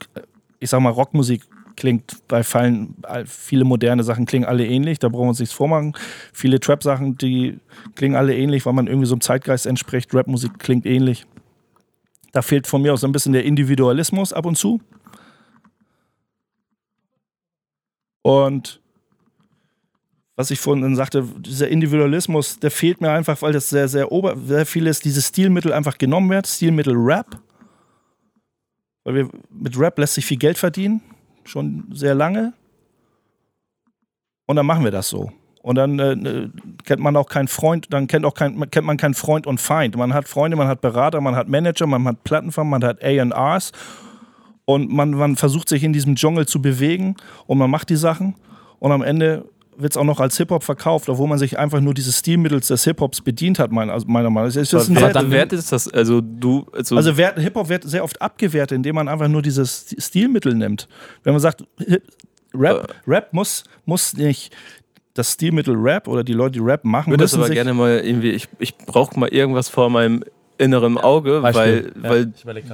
S3: ich sag mal, Rockmusik klingt bei Fallen, viele moderne Sachen klingen alle ähnlich, da brauchen wir uns nichts vormachen. Viele Trap-Sachen, die klingen alle ähnlich, weil man irgendwie so einem Zeitgeist entspricht. Rap-Musik klingt ähnlich. Da fehlt von mir auch so ein bisschen der Individualismus ab und zu. Und was ich vorhin sagte, dieser Individualismus, der fehlt mir einfach, weil das sehr, sehr ober, sehr vieles, dieses Stilmittel einfach genommen wird, Stilmittel Rap. Weil wir, mit Rap lässt sich viel Geld verdienen, schon sehr lange. Und dann machen wir das so. Und dann äh, ne, kennt man auch keinen Freund, dann kennt, auch kein, kennt man keinen Freund und Feind. Man hat Freunde, man hat Berater, man hat Manager, man hat Plattenfirmen, man hat ARs. Und man, man versucht sich in diesem Dschungel zu bewegen und man macht die Sachen. Und am Ende wird es auch noch als Hip-Hop verkauft, obwohl man sich einfach nur dieses Stilmittels des Hip-Hops bedient hat, meiner, also meiner Meinung nach.
S4: Aber, aber dann wertet ist das, also du.
S3: Also, also Hip-Hop wird sehr oft abgewertet, indem man einfach nur dieses Stilmittel nimmt. Wenn man sagt, Rap, äh. Rap muss, muss nicht das Stilmittel Rap oder die Leute, die Rap machen.
S4: Ich würde das aber gerne mal irgendwie, ich, ich brauche mal irgendwas vor meinem inneren Auge, Beispiel. weil, ja, weil ich.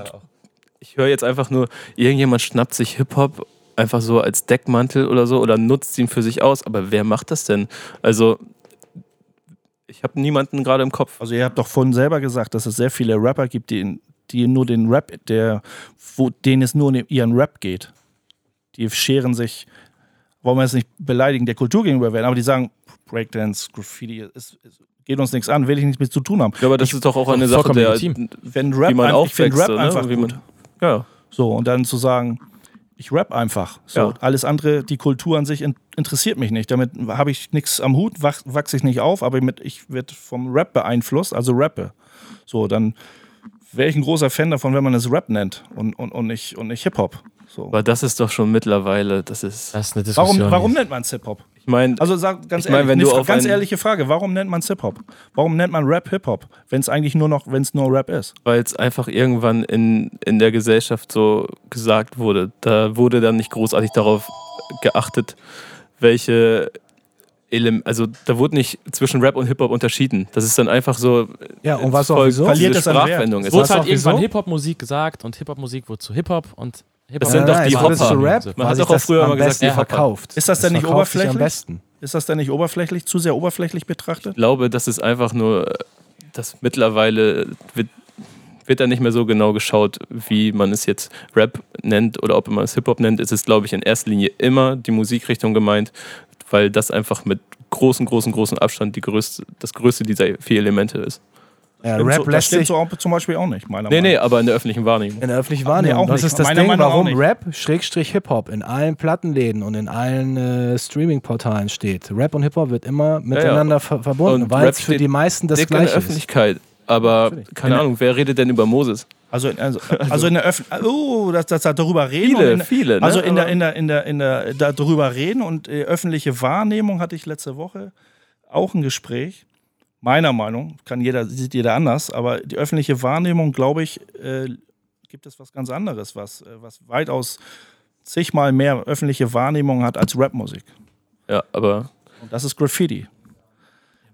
S4: Ich höre jetzt einfach nur, irgendjemand schnappt sich Hip-Hop einfach so als Deckmantel oder so oder nutzt ihn für sich aus. Aber wer macht das denn? Also, ich habe niemanden gerade im Kopf.
S3: Also, ihr habt doch vorhin selber gesagt, dass es sehr viele Rapper gibt, die, die nur den Rap, der, wo, denen es nur um ihren Rap geht. Die scheren sich, wollen wir jetzt nicht beleidigen, der Kultur gegenüber werden, aber die sagen, Breakdance, Graffiti, ist, ist, geht uns nichts an, will ich nichts mit zu tun haben.
S4: Ja, aber das
S3: ich,
S4: ist doch auch eine Sache, der,
S3: wenn Rap, wie man ein, ich finde Rap ne? einfach
S4: wie
S3: man, gut. Ja. So, und dann zu sagen, ich rap einfach. So, ja. Alles andere, die Kultur an sich in, interessiert mich nicht. Damit habe ich nichts am Hut, wach, wachse ich nicht auf, aber mit, ich werde vom Rap beeinflusst, also rappe. So, dann wäre ich ein großer Fan davon, wenn man es Rap nennt und, und, und nicht, und nicht Hip-Hop. So.
S4: Aber das ist doch schon mittlerweile, das ist.
S3: Das ist eine Diskussion. Warum, warum nennt man es Hip-Hop?
S4: Ich meine,
S3: also sag ganz ich mein, ehrlich, wenn du ganz ehrliche Frage, warum nennt man es Hip-Hop? Warum nennt man Rap Hip-Hop, wenn es eigentlich nur noch, wenn es nur Rap ist?
S4: Weil es einfach irgendwann in, in der Gesellschaft so gesagt wurde. Da wurde dann nicht großartig darauf geachtet, welche Element, also da wurde nicht zwischen Rap und Hip-Hop unterschieden. Das ist dann einfach so.
S5: Ja, und was auch
S3: wieso? Verliert das Sprachwendung.
S2: Es wurde halt irgendwann Hip-Hop-Musik gesagt und Hip-Hop-Musik wurde zu Hip-Hop und
S5: Hip-Hop. Das sind doch die Hopper. Rap,
S4: Man hat doch auch früher mal gesagt, die
S3: verkauft. Ist das, denn nicht oberflächlich? Am besten. Ist das denn nicht oberflächlich, zu sehr oberflächlich betrachtet?
S4: Ich glaube, das ist einfach nur, dass mittlerweile wird, wird da nicht mehr so genau geschaut, wie man es jetzt Rap nennt oder ob man es Hip-Hop nennt. Es ist, glaube ich, in erster Linie immer die Musikrichtung gemeint, weil das einfach mit großen, großen, großen Abstand die größte, das größte dieser vier Elemente ist.
S3: Ja, Rap so, lässt sich so zum Beispiel auch nicht,
S4: meiner nee, Meinung. Nee, aber in der öffentlichen Wahrnehmung.
S5: In der öffentlichen Wahrnehmung. Nee, das ist das Ding, Meinung warum Rap Schrägstrich Hip-Hop in allen Plattenläden und in allen äh, Streaming-Portalen steht. Rap und Hip-Hop wird immer miteinander ja, verbunden, weil es für die meisten das Gleiche
S4: in der Öffentlichkeit. Aber keine Ahnung, wer redet denn über Moses?
S3: Also, <laughs> also, also, in der Öffentlichkeit, oh, dass, dass da darüber reden.
S4: Viele,
S3: in,
S4: viele.
S3: Ne? Also in der, in der, in der, in der, darüber reden und äh, öffentliche Wahrnehmung hatte ich letzte Woche auch ein Gespräch. Meiner Meinung, kann jeder, sieht jeder anders, aber die öffentliche Wahrnehmung, glaube ich, äh, gibt es was ganz anderes, was, äh, was weitaus zigmal mehr öffentliche Wahrnehmung hat als Rapmusik.
S4: Ja, aber.
S3: Und das ist Graffiti.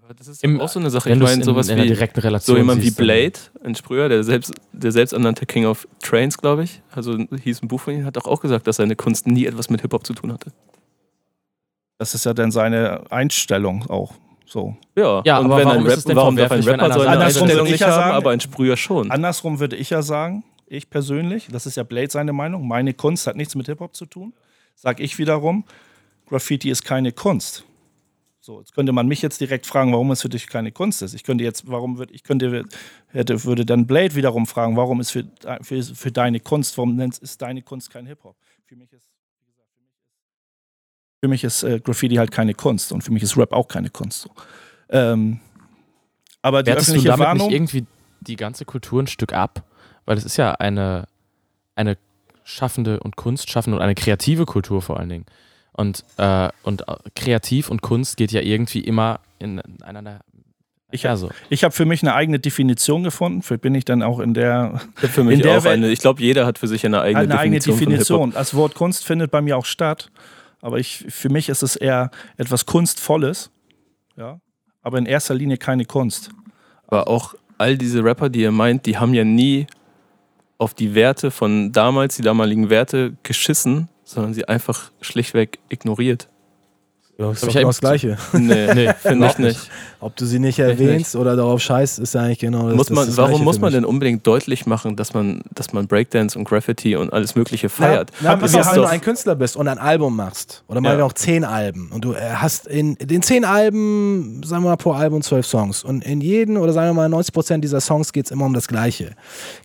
S4: Aber das ist Im, auch so eine Sache. Ich meine, sowas in, in wie so jemand wie Blade, ein Sprüher, der selbst, der selbsternannte King of Trains, glaube ich, also hieß ein Buch von ihm, hat auch gesagt, dass seine Kunst nie etwas mit Hip-Hop zu tun hatte.
S3: Das ist ja dann seine Einstellung auch. So.
S4: Ja,
S2: ja
S4: und
S2: aber
S4: wenn
S2: warum
S4: ein, Rap, warum darf ein Rapper so eine Einstellung nicht haben,
S3: sagen,
S4: aber ein Sprüher schon?
S3: Andersrum würde ich ja sagen, ich persönlich, das ist ja Blade seine Meinung, meine Kunst hat nichts mit Hip-Hop zu tun. Sag ich wiederum, Graffiti ist keine Kunst. So, jetzt könnte man mich jetzt direkt fragen, warum es für dich keine Kunst ist. Ich könnte jetzt, warum würde ich könnte hätte würde dann Blade wiederum fragen, warum ist für, für, für deine Kunst, warum ist deine Kunst kein Hip Hop? Für mich ist für mich ist äh, Graffiti halt keine Kunst und für mich ist Rap auch keine Kunst. So. Ähm, aber die
S2: Wertest
S3: öffentliche
S2: du damit
S3: Warnung,
S2: nicht irgendwie die ganze Kultur ein Stück ab? Weil es ist ja eine, eine schaffende und kunstschaffende und eine kreative Kultur vor allen Dingen. Und, äh, und äh, kreativ und Kunst geht ja irgendwie immer in, einander.
S3: Ich, ja, so. ich habe für mich eine eigene Definition gefunden. Für bin ich dann auch in der.
S4: Ich für mich auch eine. Ich glaube, jeder hat für sich eine eigene
S3: eine
S4: Definition.
S3: Eigene Definition. Das Wort Kunst findet bei mir auch statt. Aber ich, für mich ist es eher etwas Kunstvolles. Ja. Aber in erster Linie keine Kunst.
S4: Aber auch all diese Rapper, die ihr meint, die haben ja nie auf die Werte von damals, die damaligen Werte geschissen, sondern sie einfach schlichtweg ignoriert.
S5: Ja, das ist doch genau das Gleiche.
S4: Nee, nee <laughs> finde ich nicht.
S5: Ob du sie nicht erwähnst nicht. oder darauf scheißt, ist eigentlich genau das.
S4: Muss man, das warum muss man denn unbedingt deutlich machen, dass man, dass man Breakdance und Graffiti und alles Mögliche feiert?
S5: Na, na, wenn du ein Künstler bist und ein Album machst, oder mal ja. noch zehn Alben, und du äh, hast in den zehn Alben, sagen wir mal pro Album zwölf Songs, und in jedem, oder sagen wir mal 90 Prozent dieser Songs geht es immer um das Gleiche.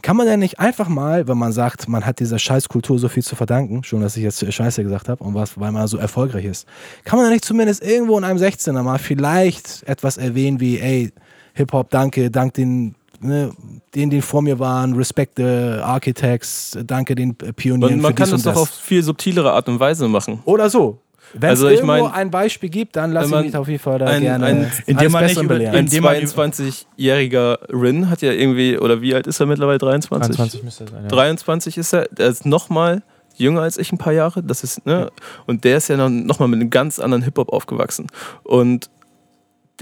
S5: Kann man denn nicht einfach mal, wenn man sagt, man hat dieser Scheißkultur so viel zu verdanken, schon dass ich jetzt Scheiße gesagt habe, und was, weil man so erfolgreich ist, kann man denn nicht zumindest irgendwo in einem 16er mal vielleicht etwas erwähnen wie, ey, Hip-Hop, danke, dank den, ne, denen, die vor mir waren, Respect the Architects, danke den Pionieren.
S4: Man, man kann das doch auf viel subtilere Art und Weise machen.
S5: Oder so. Wenn also es irgendwo mein, ein Beispiel gibt, dann lass mich auf jeden Fall da ein, gerne
S4: ein, indem man nicht über, ein 22-jähriger Rin hat ja irgendwie, oder wie alt ist er mittlerweile? 23?
S2: 23 müsste er sein, ja.
S4: 23 ist er, der ist nochmal jünger als ich ein paar Jahre. Das ist, ne? Und der ist ja noch, noch mal mit einem ganz anderen Hip-Hop aufgewachsen. Und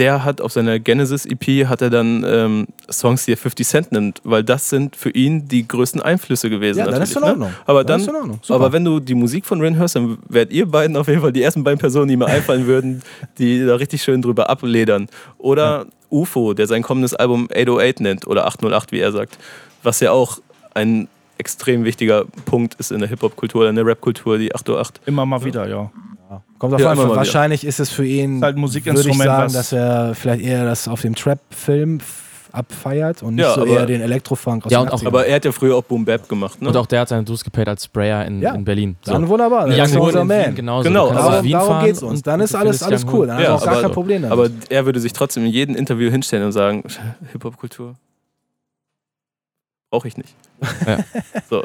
S4: der hat auf seiner Genesis-EP hat er dann ähm, Songs, die er 50 Cent nimmt, weil das sind für ihn die größten Einflüsse gewesen. Ja,
S5: dann ist in ne? Ordnung.
S4: Ne? Aber dann, dann aber wenn du die Musik von Rin hörst, dann werdet ihr beiden auf jeden Fall die ersten beiden Personen, die mir einfallen würden, <laughs> die da richtig schön drüber abledern. Oder ja. UFO, der sein kommendes Album 808 nennt oder 808, wie er sagt, was ja auch ein extrem wichtiger Punkt ist in der Hip-Hop-Kultur, in der Rap-Kultur, die 808.
S3: Immer mal wieder, ja.
S5: ja. Kommt auf ja, an, wahrscheinlich ist es für ihn,
S3: halt würde
S5: ich sagen, dass er vielleicht eher das auf dem Trap-Film abfeiert und nicht ja, so eher den Elektrofunk
S4: aus ja, und auch, Aber er hat ja früher auch Boom Bap gemacht. Ne?
S2: Und auch der hat seinen Dues gepaid als Sprayer in,
S5: ja.
S2: in Berlin.
S5: So. Dann wunderbar. Dann
S2: ist unser Man. Genauso.
S5: Genau, darum, darum geht es uns. Dann ist alles, alles cool. Dann ja, hat er auch gar kein Problem damit.
S4: Aber er würde sich trotzdem in jedem Interview hinstellen und sagen, <laughs> Hip-Hop-Kultur brauche ich nicht. Ja. <laughs>
S3: so.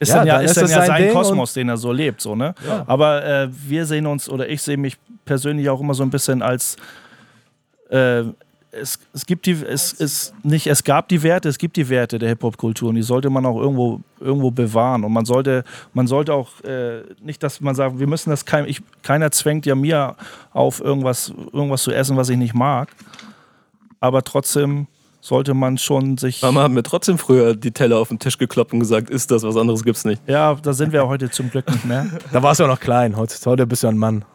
S3: Ist ja, dann ja, dann ist dann ja sein, Kosmos, den er so lebt. So, ne? Ja. Aber äh, wir sehen uns, oder ich sehe mich persönlich auch immer so ein bisschen als äh, es, es gibt die, es, es, nicht, es gab die Werte, es gibt die Werte der Hip-Hop-Kultur und die sollte man auch irgendwo, irgendwo bewahren. Und man sollte, man sollte auch äh, nicht, dass man sagt, wir müssen das kein, ich, keiner zwängt ja mir auf, irgendwas, irgendwas zu essen, was ich nicht mag. Aber trotzdem sollte man schon sich.
S4: Mama hat mir trotzdem früher die Teller auf den Tisch gekloppt und gesagt, ist das, was anderes gibt's nicht.
S3: Ja, da sind wir heute zum Glück nicht mehr. <laughs>
S5: da warst du ja noch klein, heute, heute bist du ein Mann.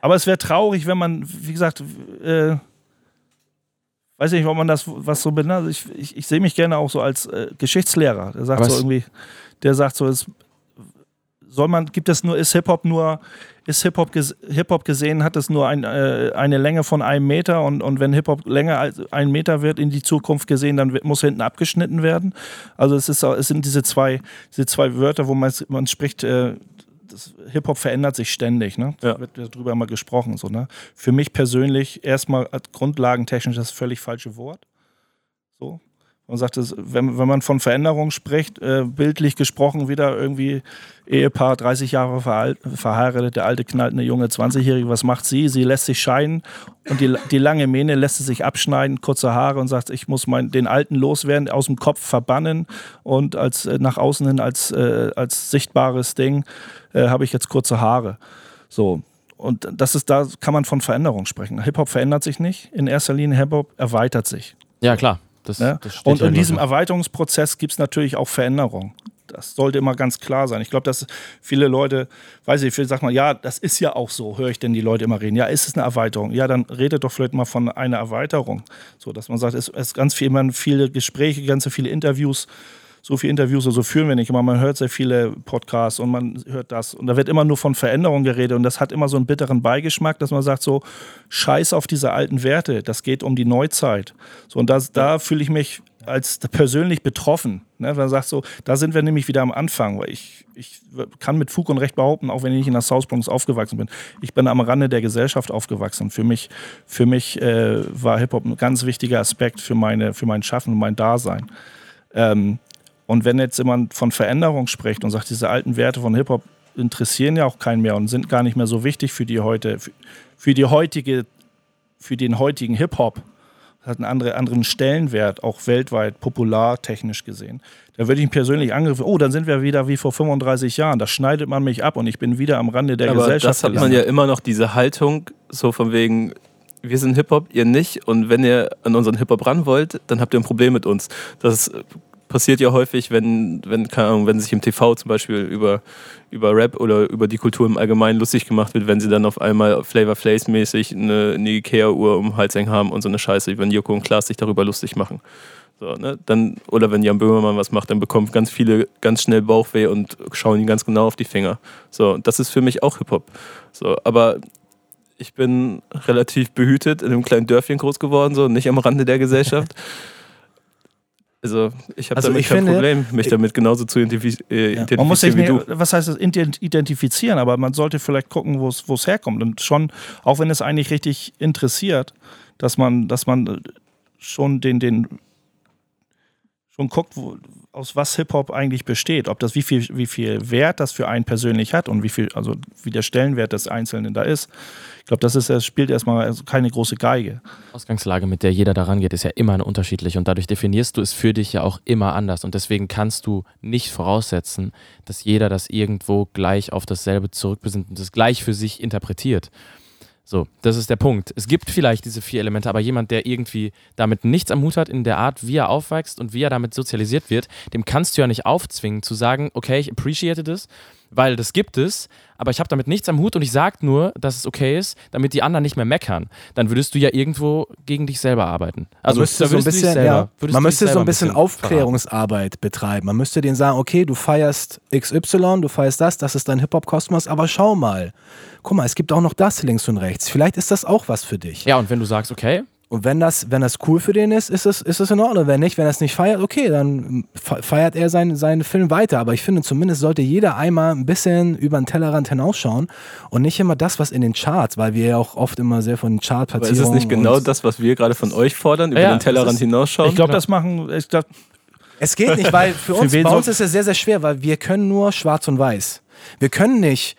S3: Aber es wäre traurig, wenn man, wie gesagt, äh, weiß nicht, ob man das was so benannt. Ich, ich, ich sehe mich gerne auch so als äh, Geschichtslehrer. Der sagt so irgendwie, der sagt so, es soll man, gibt es nur, ist Hip-Hop nur, ist Hip-Hop Hip gesehen, hat es nur ein, äh, eine Länge von einem Meter und, und wenn Hip-Hop länger als ein Meter wird in die Zukunft gesehen, dann muss hinten abgeschnitten werden. Also es, ist, es sind diese zwei, diese zwei Wörter, wo man, man spricht, äh, Hip-Hop verändert sich ständig, ne? Ja. Da wird darüber immer gesprochen. So, ne? Für mich persönlich erstmal grundlagentechnisch das völlig falsche Wort. So. Man sagt, wenn, wenn man von Veränderung spricht, äh, bildlich gesprochen wieder irgendwie Ehepaar, 30 Jahre verheiratet, der alte knallt eine junge 20-Jährige, was macht sie? Sie lässt sich scheiden und die, die lange Mähne lässt sie sich abschneiden, kurze Haare und sagt, ich muss mein, den Alten loswerden, aus dem Kopf verbannen und als, äh, nach außen hin als, äh, als sichtbares Ding äh, habe ich jetzt kurze Haare. So, und das ist, da kann man von Veränderung sprechen. Hip-Hop verändert sich nicht. In erster Linie Hip-Hop erweitert sich.
S2: Ja, klar.
S3: Das, ja? das und in diesem Erweiterungsprozess gibt es natürlich auch Veränderungen. Das sollte immer ganz klar sein. Ich glaube, dass viele Leute, weiß ich, viele sagen mal, ja, das ist ja auch so, höre ich denn die Leute immer reden. Ja, ist es eine Erweiterung? Ja, dann redet doch vielleicht mal von einer Erweiterung. So, dass man sagt, es ist ganz viel, man viele Gespräche, ganz viele Interviews so viele Interviews so führen wir nicht immer. Man hört sehr viele Podcasts und man hört das. Und da wird immer nur von Veränderung geredet. Und das hat immer so einen bitteren Beigeschmack, dass man sagt so, scheiß auf diese alten Werte. Das geht um die Neuzeit. So, und das, da fühle ich mich als persönlich betroffen. Ne? Man sagt so, da sind wir nämlich wieder am Anfang. Weil ich, ich kann mit Fug und Recht behaupten, auch wenn ich nicht in der South Bronx aufgewachsen bin, ich bin am Rande der Gesellschaft aufgewachsen. Für mich, für mich äh, war Hip-Hop ein ganz wichtiger Aspekt für, meine, für mein Schaffen und mein Dasein. Ähm, und wenn jetzt jemand von Veränderung spricht und sagt, diese alten Werte von Hip-Hop interessieren ja auch keinen mehr und sind gar nicht mehr so wichtig für die heute, für die heutige, für den heutigen Hip-Hop, hat einen andere, anderen Stellenwert, auch weltweit, popular, technisch gesehen. Da würde ich ihn persönlich angriffen, oh, dann sind wir wieder wie vor 35 Jahren, da schneidet man mich ab und ich bin wieder am Rande der
S4: Aber
S3: Gesellschaft.
S4: Das hat man ja immer noch diese Haltung, so von wegen, wir sind Hip-Hop, ihr nicht. Und wenn ihr an unseren Hip-Hop ran wollt, dann habt ihr ein Problem mit uns. Das passiert ja häufig, wenn, wenn, keine Ahnung, wenn sich im TV zum Beispiel über, über Rap oder über die Kultur im Allgemeinen lustig gemacht wird, wenn sie dann auf einmal Flavor Flays mäßig eine, eine Ikea-Uhr um den Hals hängen haben und so eine Scheiße, wenn Joko und Klaas sich darüber lustig machen. So, ne? dann, oder wenn Jan Böhmermann was macht, dann bekommen ganz viele ganz schnell Bauchweh und schauen ihn ganz genau auf die Finger. So, das ist für mich auch Hip-Hop. So, aber ich bin relativ behütet in einem kleinen Dörfchen groß geworden, so nicht am Rande der Gesellschaft. <laughs> Also ich habe also damit kein finde, Problem, mich damit genauso zu identifiz äh, ja. identifizieren
S3: man muss sich wie du. Was heißt das identifizieren? Aber man sollte vielleicht gucken, wo es herkommt. Und schon, auch wenn es eigentlich richtig interessiert, dass man, dass man schon den, den schon guckt, wo, aus was Hip-Hop eigentlich besteht, ob das wie viel, wie viel Wert das für einen persönlich hat und wie viel, also wie der Stellenwert des Einzelnen da ist. Ich glaube, das ist, das spielt erstmal keine große Geige.
S2: Die Ausgangslage, mit der jeder daran geht, ist ja immer eine unterschiedliche und dadurch definierst du es für dich ja auch immer anders und deswegen kannst du nicht voraussetzen, dass jeder das irgendwo gleich auf dasselbe zurückbesinnt und das gleich für sich interpretiert. So, das ist der Punkt. Es gibt vielleicht diese vier Elemente, aber jemand, der irgendwie damit nichts am Hut hat in der Art, wie er aufwächst und wie er damit sozialisiert wird, dem kannst du ja nicht aufzwingen zu sagen, okay, ich appreciate das weil das gibt es, aber ich habe damit nichts am Hut und ich sage nur, dass es okay ist, damit die anderen nicht mehr meckern. Dann würdest du ja irgendwo gegen dich selber arbeiten.
S5: Also man müsste so ein bisschen, selber, ja, man müsste so ein bisschen, bisschen Aufklärungsarbeit betreiben. Man müsste denen sagen, okay, du feierst XY, du feierst das, das ist dein Hip-Hop-Kosmos, aber schau mal. Guck mal, es gibt auch noch das links und rechts. Vielleicht ist das auch was für dich.
S2: Ja, und wenn du sagst, okay,
S5: und wenn das, wenn das cool für den ist, ist es, ist es in Ordnung. Wenn nicht, wenn er es nicht feiert, okay, dann feiert er seinen, seinen Film weiter. Aber ich finde, zumindest sollte jeder einmal ein bisschen über den Tellerrand hinausschauen und nicht immer das, was in den Charts, weil wir ja auch oft immer sehr von den Chartplatzierungen...
S4: Aber ist es nicht genau das, was wir gerade von euch fordern, über ja, den Tellerrand hinausschauen?
S3: Ich glaube, das machen... Ich glaub,
S5: es geht nicht, weil für <laughs> uns, für bei uns ist es sehr, sehr schwer, weil wir können nur schwarz und weiß. Wir können nicht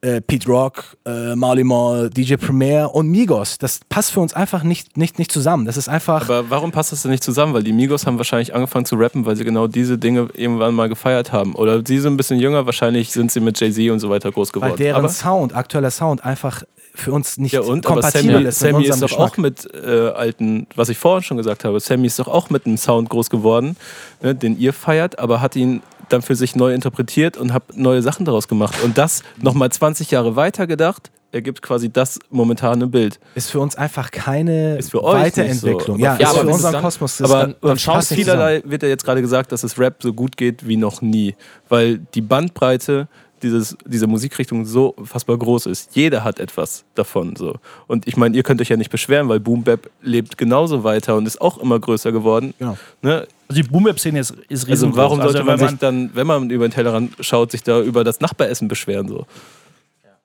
S5: äh, Pete Rock, äh, Marley Marl, DJ Premier und Migos. Das passt für uns einfach nicht, nicht, nicht zusammen. Das ist einfach.
S4: Aber warum passt das denn nicht zusammen? Weil die Migos haben wahrscheinlich angefangen zu rappen, weil sie genau diese Dinge irgendwann mal gefeiert haben. Oder sie sind ein bisschen jünger, wahrscheinlich sind sie mit Jay-Z und so weiter groß geworden. Weil
S5: deren aber Sound, aktueller Sound, einfach für uns nicht ja, und,
S4: kompatibel Sammy, ist. Sammy ist doch Geschmack. auch mit äh, alten, was ich vorhin schon gesagt habe, Sammy ist doch auch mit einem Sound groß geworden, ne, den ihr feiert, aber hat ihn dann für sich neu interpretiert und habe neue Sachen daraus gemacht. Und das nochmal 20 Jahre weiter gedacht, ergibt quasi das momentane Bild.
S5: Ist für uns einfach keine Weiterentwicklung.
S4: So. Ja, ja aber für unseren Kosmos. Aber dann, dann schaust vielerlei, wird ja jetzt gerade gesagt, dass es Rap so gut geht wie noch nie. Weil die Bandbreite dieses, diese Musikrichtung so fassbar groß ist. Jeder hat etwas davon. So. Und ich meine, ihr könnt euch ja nicht beschweren, weil Boom Bap lebt genauso weiter und ist auch immer größer geworden.
S3: Genau. Ne? Also die Boom Bap-Szene ist, ist
S4: Also warum sollte also, man sich dann, wenn man über den Tellerrand schaut, sich da über das Nachbaressen beschweren? So?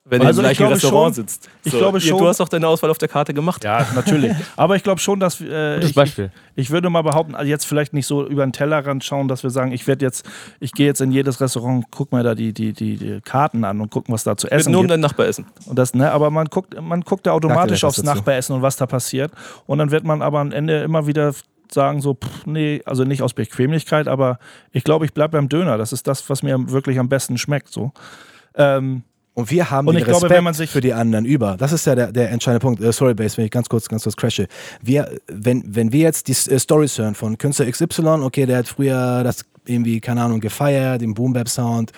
S4: Wenn also du im gleichen Restaurant schon, sitzt.
S3: Ich glaube schon.
S4: Du hast doch deine Auswahl auf der Karte gemacht.
S3: Ja, natürlich. <laughs> Aber ich glaube schon, dass.
S2: Äh, Gutes ich, Beispiel.
S3: Ich, ich, würde mal behaupten, also jetzt vielleicht nicht so über den Tellerrand schauen, dass wir sagen, ich werde jetzt, ich gehe jetzt in jedes Restaurant, guck mal da die, die, die, die Karten an und gucken, was da zu essen
S4: nur
S3: um
S4: dein Nachbar essen.
S3: Und das, ne, aber man guckt, man guckt da automatisch aufs Nachbaressen und was da passiert. Und dann wird man aber am Ende immer wieder sagen, so, pff, nee, also nicht aus Bequemlichkeit, aber ich glaube, ich bleibe beim Döner. Das ist das, was mir wirklich am besten schmeckt. So. Ähm,
S5: und wir haben und den Respekt glaube, für die anderen über. Das ist ja der, der entscheidende Punkt. Uh, sorry, Base, wenn ich ganz kurz, ganz kurz crashe. Wir, wenn, wenn wir jetzt die uh, Stories hören von Künstler XY, okay, der hat früher das irgendwie, keine Ahnung, gefeiert, den Boom Bap Sound,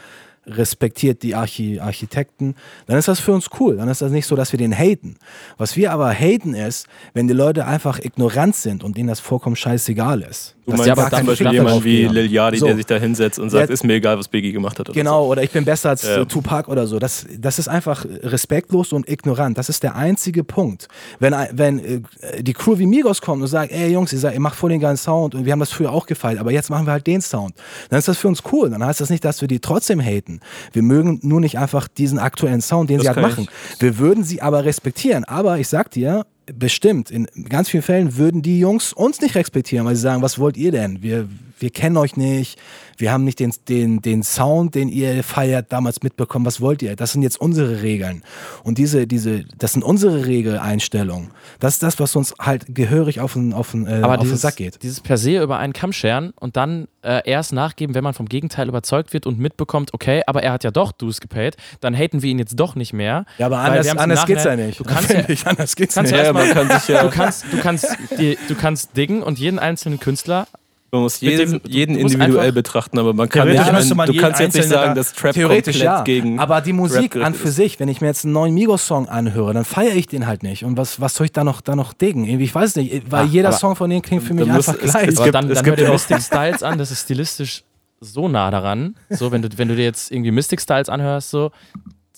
S5: respektiert die Archi Architekten, dann ist das für uns cool. Dann ist das nicht so, dass wir den haten. Was wir aber haten ist, wenn die Leute einfach ignorant sind und ihnen das vollkommen scheißegal ist.
S4: Du meinst aber zum Beispiel jemand wie Lil Yadi, so. der sich da hinsetzt und sagt, ja, ist mir egal, was Biggie gemacht hat.
S5: Oder genau, so. oder ich bin besser als ja. Tupac oder so. Das, das ist einfach respektlos und ignorant. Das ist der einzige Punkt. Wenn, wenn äh, die Crew wie Migos kommt und sagt, ey Jungs, ihr, sagt, ihr macht voll den geilen Sound und wir haben das früher auch gefeiert, aber jetzt machen wir halt den Sound. Dann ist das für uns cool. Dann heißt das nicht, dass wir die trotzdem haten. Wir mögen nur nicht einfach diesen aktuellen Sound, den das sie halt machen. Ich. Wir würden sie aber respektieren. Aber ich sag dir, bestimmt, in ganz vielen Fällen würden die Jungs uns nicht respektieren, weil sie sagen, was wollt ihr denn? Wir, wir kennen euch nicht, wir haben nicht den, den, den Sound, den ihr feiert, damals mitbekommen, was wollt ihr? Das sind jetzt unsere Regeln. Und diese, diese, das sind unsere Regeleinstellungen. Das ist das, was uns halt gehörig auf den, auf den, äh,
S2: Aber
S5: auf
S2: dieses,
S5: den Sack geht.
S2: Dieses per se über einen Kamm scheren und dann äh, erst nachgeben, wenn man vom Gegenteil überzeugt wird und mitbekommt, okay, aber er hat ja doch Dues gepaid, dann haten wir ihn jetzt doch nicht mehr.
S5: Ja, aber anders, anders geht's ja nicht.
S2: Du kannst <laughs> ja,
S5: nicht, anders geht's
S2: kannst nicht. Ja, man kann sich ja du kannst, du kannst, die, du kannst diggen und jeden einzelnen Künstler
S4: man muss jeden, dem, jeden individuell betrachten, aber man kann nicht
S5: einen, man
S4: du kannst jetzt nicht sagen, dass Trap
S5: theoretisch ja, gegen aber die Musik an für sich, wenn ich mir jetzt einen neuen Migos-Song anhöre, dann feiere ich den halt nicht. Und was, was soll ich da noch, da noch diggen? Ich weiß nicht, weil Ach, jeder Song von denen klingt für mich einfach muss, gleich.
S2: Es, es aber dann, dann hör dir Mystic Styles an, das ist stilistisch so nah daran. So, wenn du, wenn du dir jetzt irgendwie Mystic Styles anhörst, so.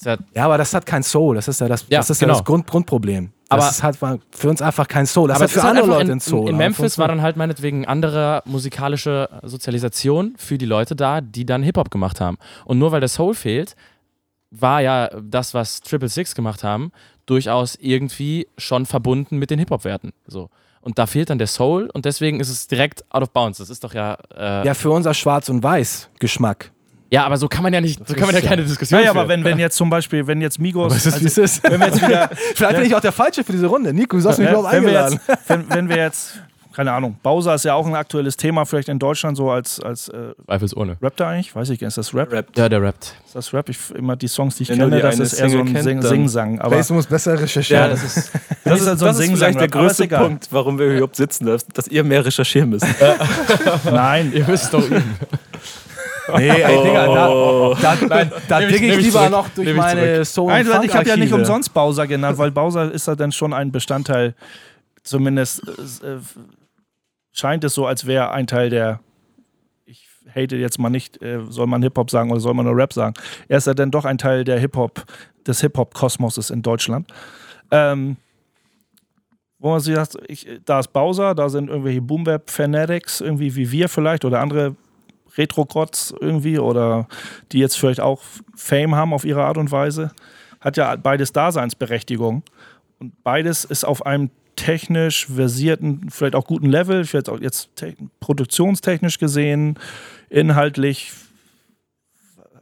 S5: Ja, aber das hat kein Soul. Das ist ja das, ja, das, ist genau. ja das Grund, Grundproblem.
S2: Aber
S5: das ist halt für uns einfach kein Soul. Das aber hat für andere Leute ein Soul.
S2: In, in Memphis war dann halt meinetwegen andere musikalische Sozialisation für die Leute da, die dann Hip-Hop gemacht haben. Und nur weil der Soul fehlt, war ja das, was Triple Six gemacht haben, durchaus irgendwie schon verbunden mit den Hip-Hop-Werten. So. Und da fehlt dann der Soul und deswegen ist es direkt out of bounds. Das ist doch ja.
S5: Äh ja, für unser Schwarz- und Weiß-Geschmack
S2: ja, aber so kann man ja nicht, so kann man ja keine Diskussion
S3: Ja, aber wenn, wenn jetzt zum Beispiel, wenn jetzt Migos.
S5: Was ist, also, wie es ist. Wenn wir jetzt wieder, <laughs>
S3: Vielleicht bin ich auch der Falsche für diese Runde. Nico, du hast mich überhaupt eingeladen. Wir jetzt, wenn, wenn wir jetzt keine Ahnung, Bowser ist ja auch ein aktuelles Thema, vielleicht in Deutschland so als, als äh,
S2: Zweifelsohne.
S3: Rappt er eigentlich? Weiß ich, ist das Rap?
S2: Rappt. Ja, der rappt.
S3: Ist das Rap? Ich, immer die Songs, die ich Wenn kenne, das ist eher so ein Sing Singsang.
S5: Aber du musst besser recherchieren.
S3: Ja, das ist, <laughs> das ist, halt so ein das ist vielleicht
S4: der größte Punkt, warum wir überhaupt sitzen, dass, dass ihr mehr recherchieren müsst. <laughs>
S3: Nein.
S2: Ihr müsst doch üben.
S5: Nee, ey, Digga, da, oh. da, <laughs> da, da digge ich, ich lieber zurück. noch durch meine Soul
S3: Nein, Ich habe ja nicht umsonst Bowser genannt, weil Bowser ist ja dann schon ein Bestandteil, zumindest äh, scheint es so, als wäre ein Teil der ich hate jetzt mal nicht, äh, soll man Hip-Hop sagen oder soll man nur Rap sagen. Er ist ja dann doch ein Teil der Hip-Hop, des Hip-Hop-Kosmoses in Deutschland. Ähm, wo man sich sagt, ich, da ist Bowser, da sind irgendwelche Boom-Bap-Fanatics, irgendwie wie wir vielleicht oder andere Retro-Grotz irgendwie oder die jetzt vielleicht auch Fame haben auf ihre Art und Weise. Hat ja beides Daseinsberechtigung. Und beides ist auf einem technisch versierten, vielleicht auch guten Level, vielleicht auch jetzt produktionstechnisch gesehen, inhaltlich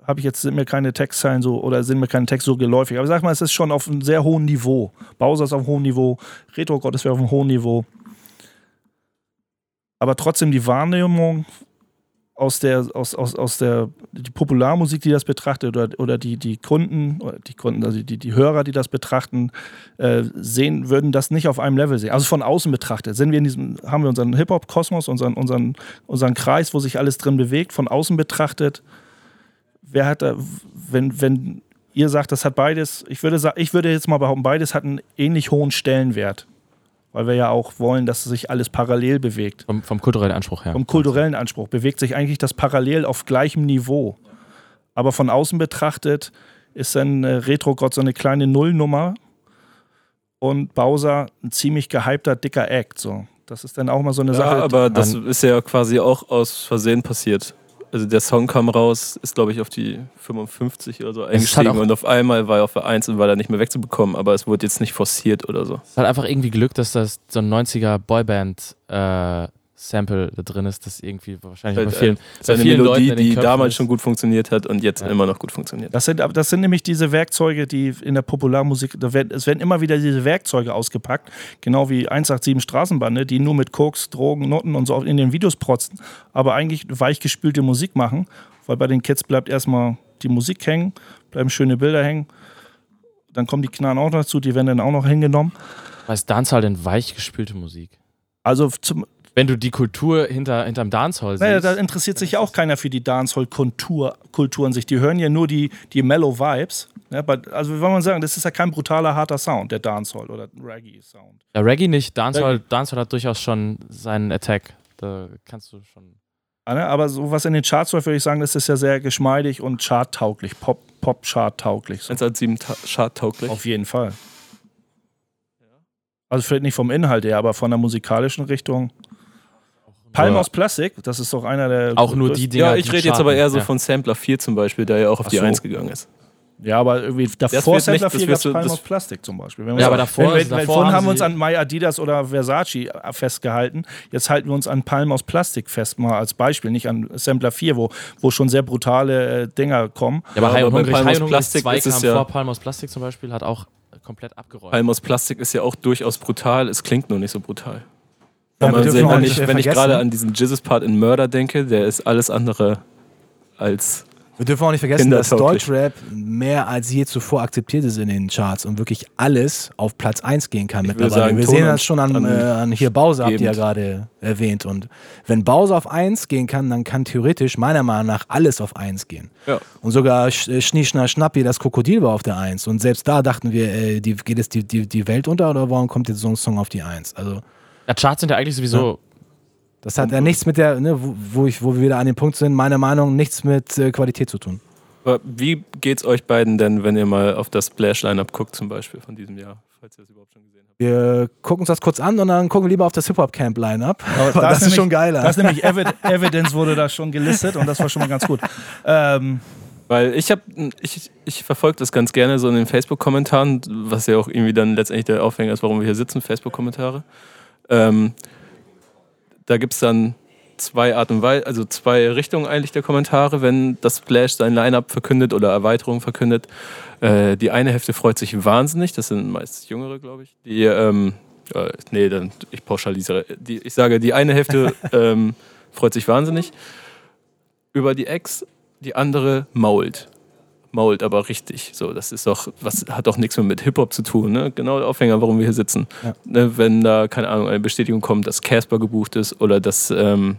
S3: habe ich jetzt sind mir keine Textzeilen so oder sind mir keine Texte so geläufig. Aber sag mal, es ist schon auf einem sehr hohen Niveau. Bowser ist auf einem hohen Niveau, Retro God ist auf einem hohen Niveau. Aber trotzdem die Wahrnehmung aus der, aus, aus, aus der die Popularmusik, die das betrachtet, oder, oder die, die Kunden, oder die Kunden, also die, die Hörer, die das betrachten, äh, sehen, würden das nicht auf einem Level sehen. Also von außen betrachtet. Sind wir in diesem, haben wir unseren Hip-Hop-Kosmos, unseren, unseren, unseren Kreis, wo sich alles drin bewegt, von außen betrachtet. Wer hat da, wenn, wenn ihr sagt, das hat beides, ich würde, ich würde jetzt mal behaupten, beides hat einen ähnlich hohen Stellenwert weil wir ja auch wollen, dass sich alles parallel bewegt.
S2: Vom, vom kulturellen Anspruch her.
S3: Vom kulturellen Anspruch bewegt sich eigentlich das parallel auf gleichem Niveau. Aber von außen betrachtet ist dann äh, Retro-Gott so eine kleine Nullnummer und Bowser ein ziemlich gehypter, dicker Act. So. Das ist dann auch mal so eine
S4: ja,
S3: Sache.
S4: Aber das ist ja quasi auch aus Versehen passiert. Also der Song kam raus, ist glaube ich auf die 55 oder so eingestiegen und auf einmal war er auf der 1 und war da nicht mehr wegzubekommen, aber es wurde jetzt nicht forciert oder so.
S2: Es hat einfach irgendwie Glück, dass das so ein 90er Boyband äh, Sample da drin ist, das irgendwie wahrscheinlich bei vielen,
S4: bei eine vielen Melodie, die damals ist. schon gut funktioniert hat und jetzt ja. immer noch gut funktioniert.
S3: Das sind, das sind nämlich diese Werkzeuge, die in der Popularmusik, werden, es werden immer wieder diese Werkzeuge ausgepackt, genau wie 187 Straßenbande, die nur mit Koks, Drogen, Noten und so in den Videos protzen, aber eigentlich weichgespülte Musik machen, weil bei den Kids bleibt erstmal die Musik hängen, bleiben schöne Bilder hängen, dann kommen die Knarren auch noch dazu, die werden dann auch noch hingenommen.
S2: Was ist Dancehall denn weichgespülte Musik?
S3: Also zum,
S2: wenn du die Kultur hinter, hinterm Dancehall siehst.
S3: Naja, da interessiert sich ja auch keiner für die Dancehall-Kultur an sich. Die hören ja nur die, die Mellow Vibes. Ja, also wie wollen man sagen, das ist ja kein brutaler, harter Sound, der Dancehall oder Reggae-Sound.
S2: Ja, Reggae nicht. Dancehall, Dancehall hat durchaus schon seinen Attack. Da kannst du schon.
S3: Ja, ne, aber so was in den Charts läuft, würde ich sagen, das ist ja sehr geschmeidig und charttauglich. Pop, Pop chart-tauglich.
S4: So. 187 chart-tauglich.
S3: Auf jeden Fall. Also vielleicht nicht vom Inhalt her, aber von der musikalischen Richtung. Palm aus Plastik, das ist doch einer der.
S2: Auch nur die Dinger.
S4: Ja, ich rede jetzt aber eher so ja. von Sampler 4 zum Beispiel, der ja auch auf Ach die so. 1 gegangen ist.
S3: Ja, aber irgendwie davor Sampler 4 gab es Palm aus Plastik zum Beispiel.
S2: ja, aber davor,
S3: wenn, davor haben wir uns an My Adidas oder Versace festgehalten. Jetzt halten wir uns an Palm aus Plastik fest, mal als Beispiel, nicht an Sampler 4, wo, wo schon sehr brutale äh, Dinger kommen.
S2: Ja, aber, aber bei Palm aus Plastik 2 ist es ja vor Palm aus Plastik zum Beispiel hat auch komplett abgeräumt.
S4: Palm aus Plastik ist ja auch durchaus brutal, es klingt nur nicht so brutal. Ja, man sehen, wenn, ich, wenn ich gerade an diesen Jizzes-Part in Murder denke, der ist alles andere als
S5: wir dürfen auch nicht vergessen, dass Deutschrap mehr als je zuvor akzeptiert ist in den Charts und wirklich alles auf Platz 1 gehen kann ich mittlerweile. Sagen, wir sehen das schon an, äh, an hier Bowser, habt ihr ja gerade erwähnt. Und wenn Bowser auf 1 gehen kann, dann kann theoretisch meiner Meinung nach alles auf 1 gehen.
S4: Ja.
S5: Und sogar äh, Schnie, Schna, Schnappi, das Krokodil war auf der 1. Und selbst da dachten wir, äh, die, geht es die, die, die Welt unter oder warum kommt jetzt so ein Song auf die 1? Also
S2: ja, Charts sind ja eigentlich sowieso. Ja.
S5: Das hat ja nichts mit der, ne, wo, wo, ich, wo wir wieder an dem Punkt sind, meiner Meinung nach nichts mit äh, Qualität zu tun.
S4: Aber wie geht's euch beiden denn, wenn ihr mal auf das Splash-Line-Up guckt, zum Beispiel von diesem Jahr, falls ihr das überhaupt schon gesehen habt?
S5: Wir gucken uns das kurz an und dann gucken wir lieber auf das Hip-Hop-Camp-Line-Up. Das, <laughs> das, ist nämlich, schon geiler.
S3: Das ist nämlich Evid Evidence wurde da schon gelistet und das war schon mal ganz gut. Ähm,
S4: weil ich habe, ich, ich verfolge das ganz gerne so in den Facebook-Kommentaren, was ja auch irgendwie dann letztendlich der Aufhänger ist, warum wir hier sitzen, Facebook-Kommentare. Ähm, da gibt es dann zwei Art und Weise, also zwei Richtungen eigentlich der Kommentare, wenn das Splash sein Line-Up verkündet oder Erweiterung verkündet. Äh, die eine Hälfte freut sich wahnsinnig, das sind meist Jüngere, glaube ich. Die, ähm, äh, nee, dann, ich pauschalisiere. Die, ich sage, die eine Hälfte <laughs> ähm, freut sich wahnsinnig über die Ex, die andere mault mault aber richtig. So, das ist doch, was hat doch nichts mehr mit Hip-Hop zu tun. Ne? Genau der Aufhänger, warum wir hier sitzen. Ja. Ne, wenn da, keine Ahnung, eine Bestätigung kommt, dass Casper gebucht ist oder dass. Ähm,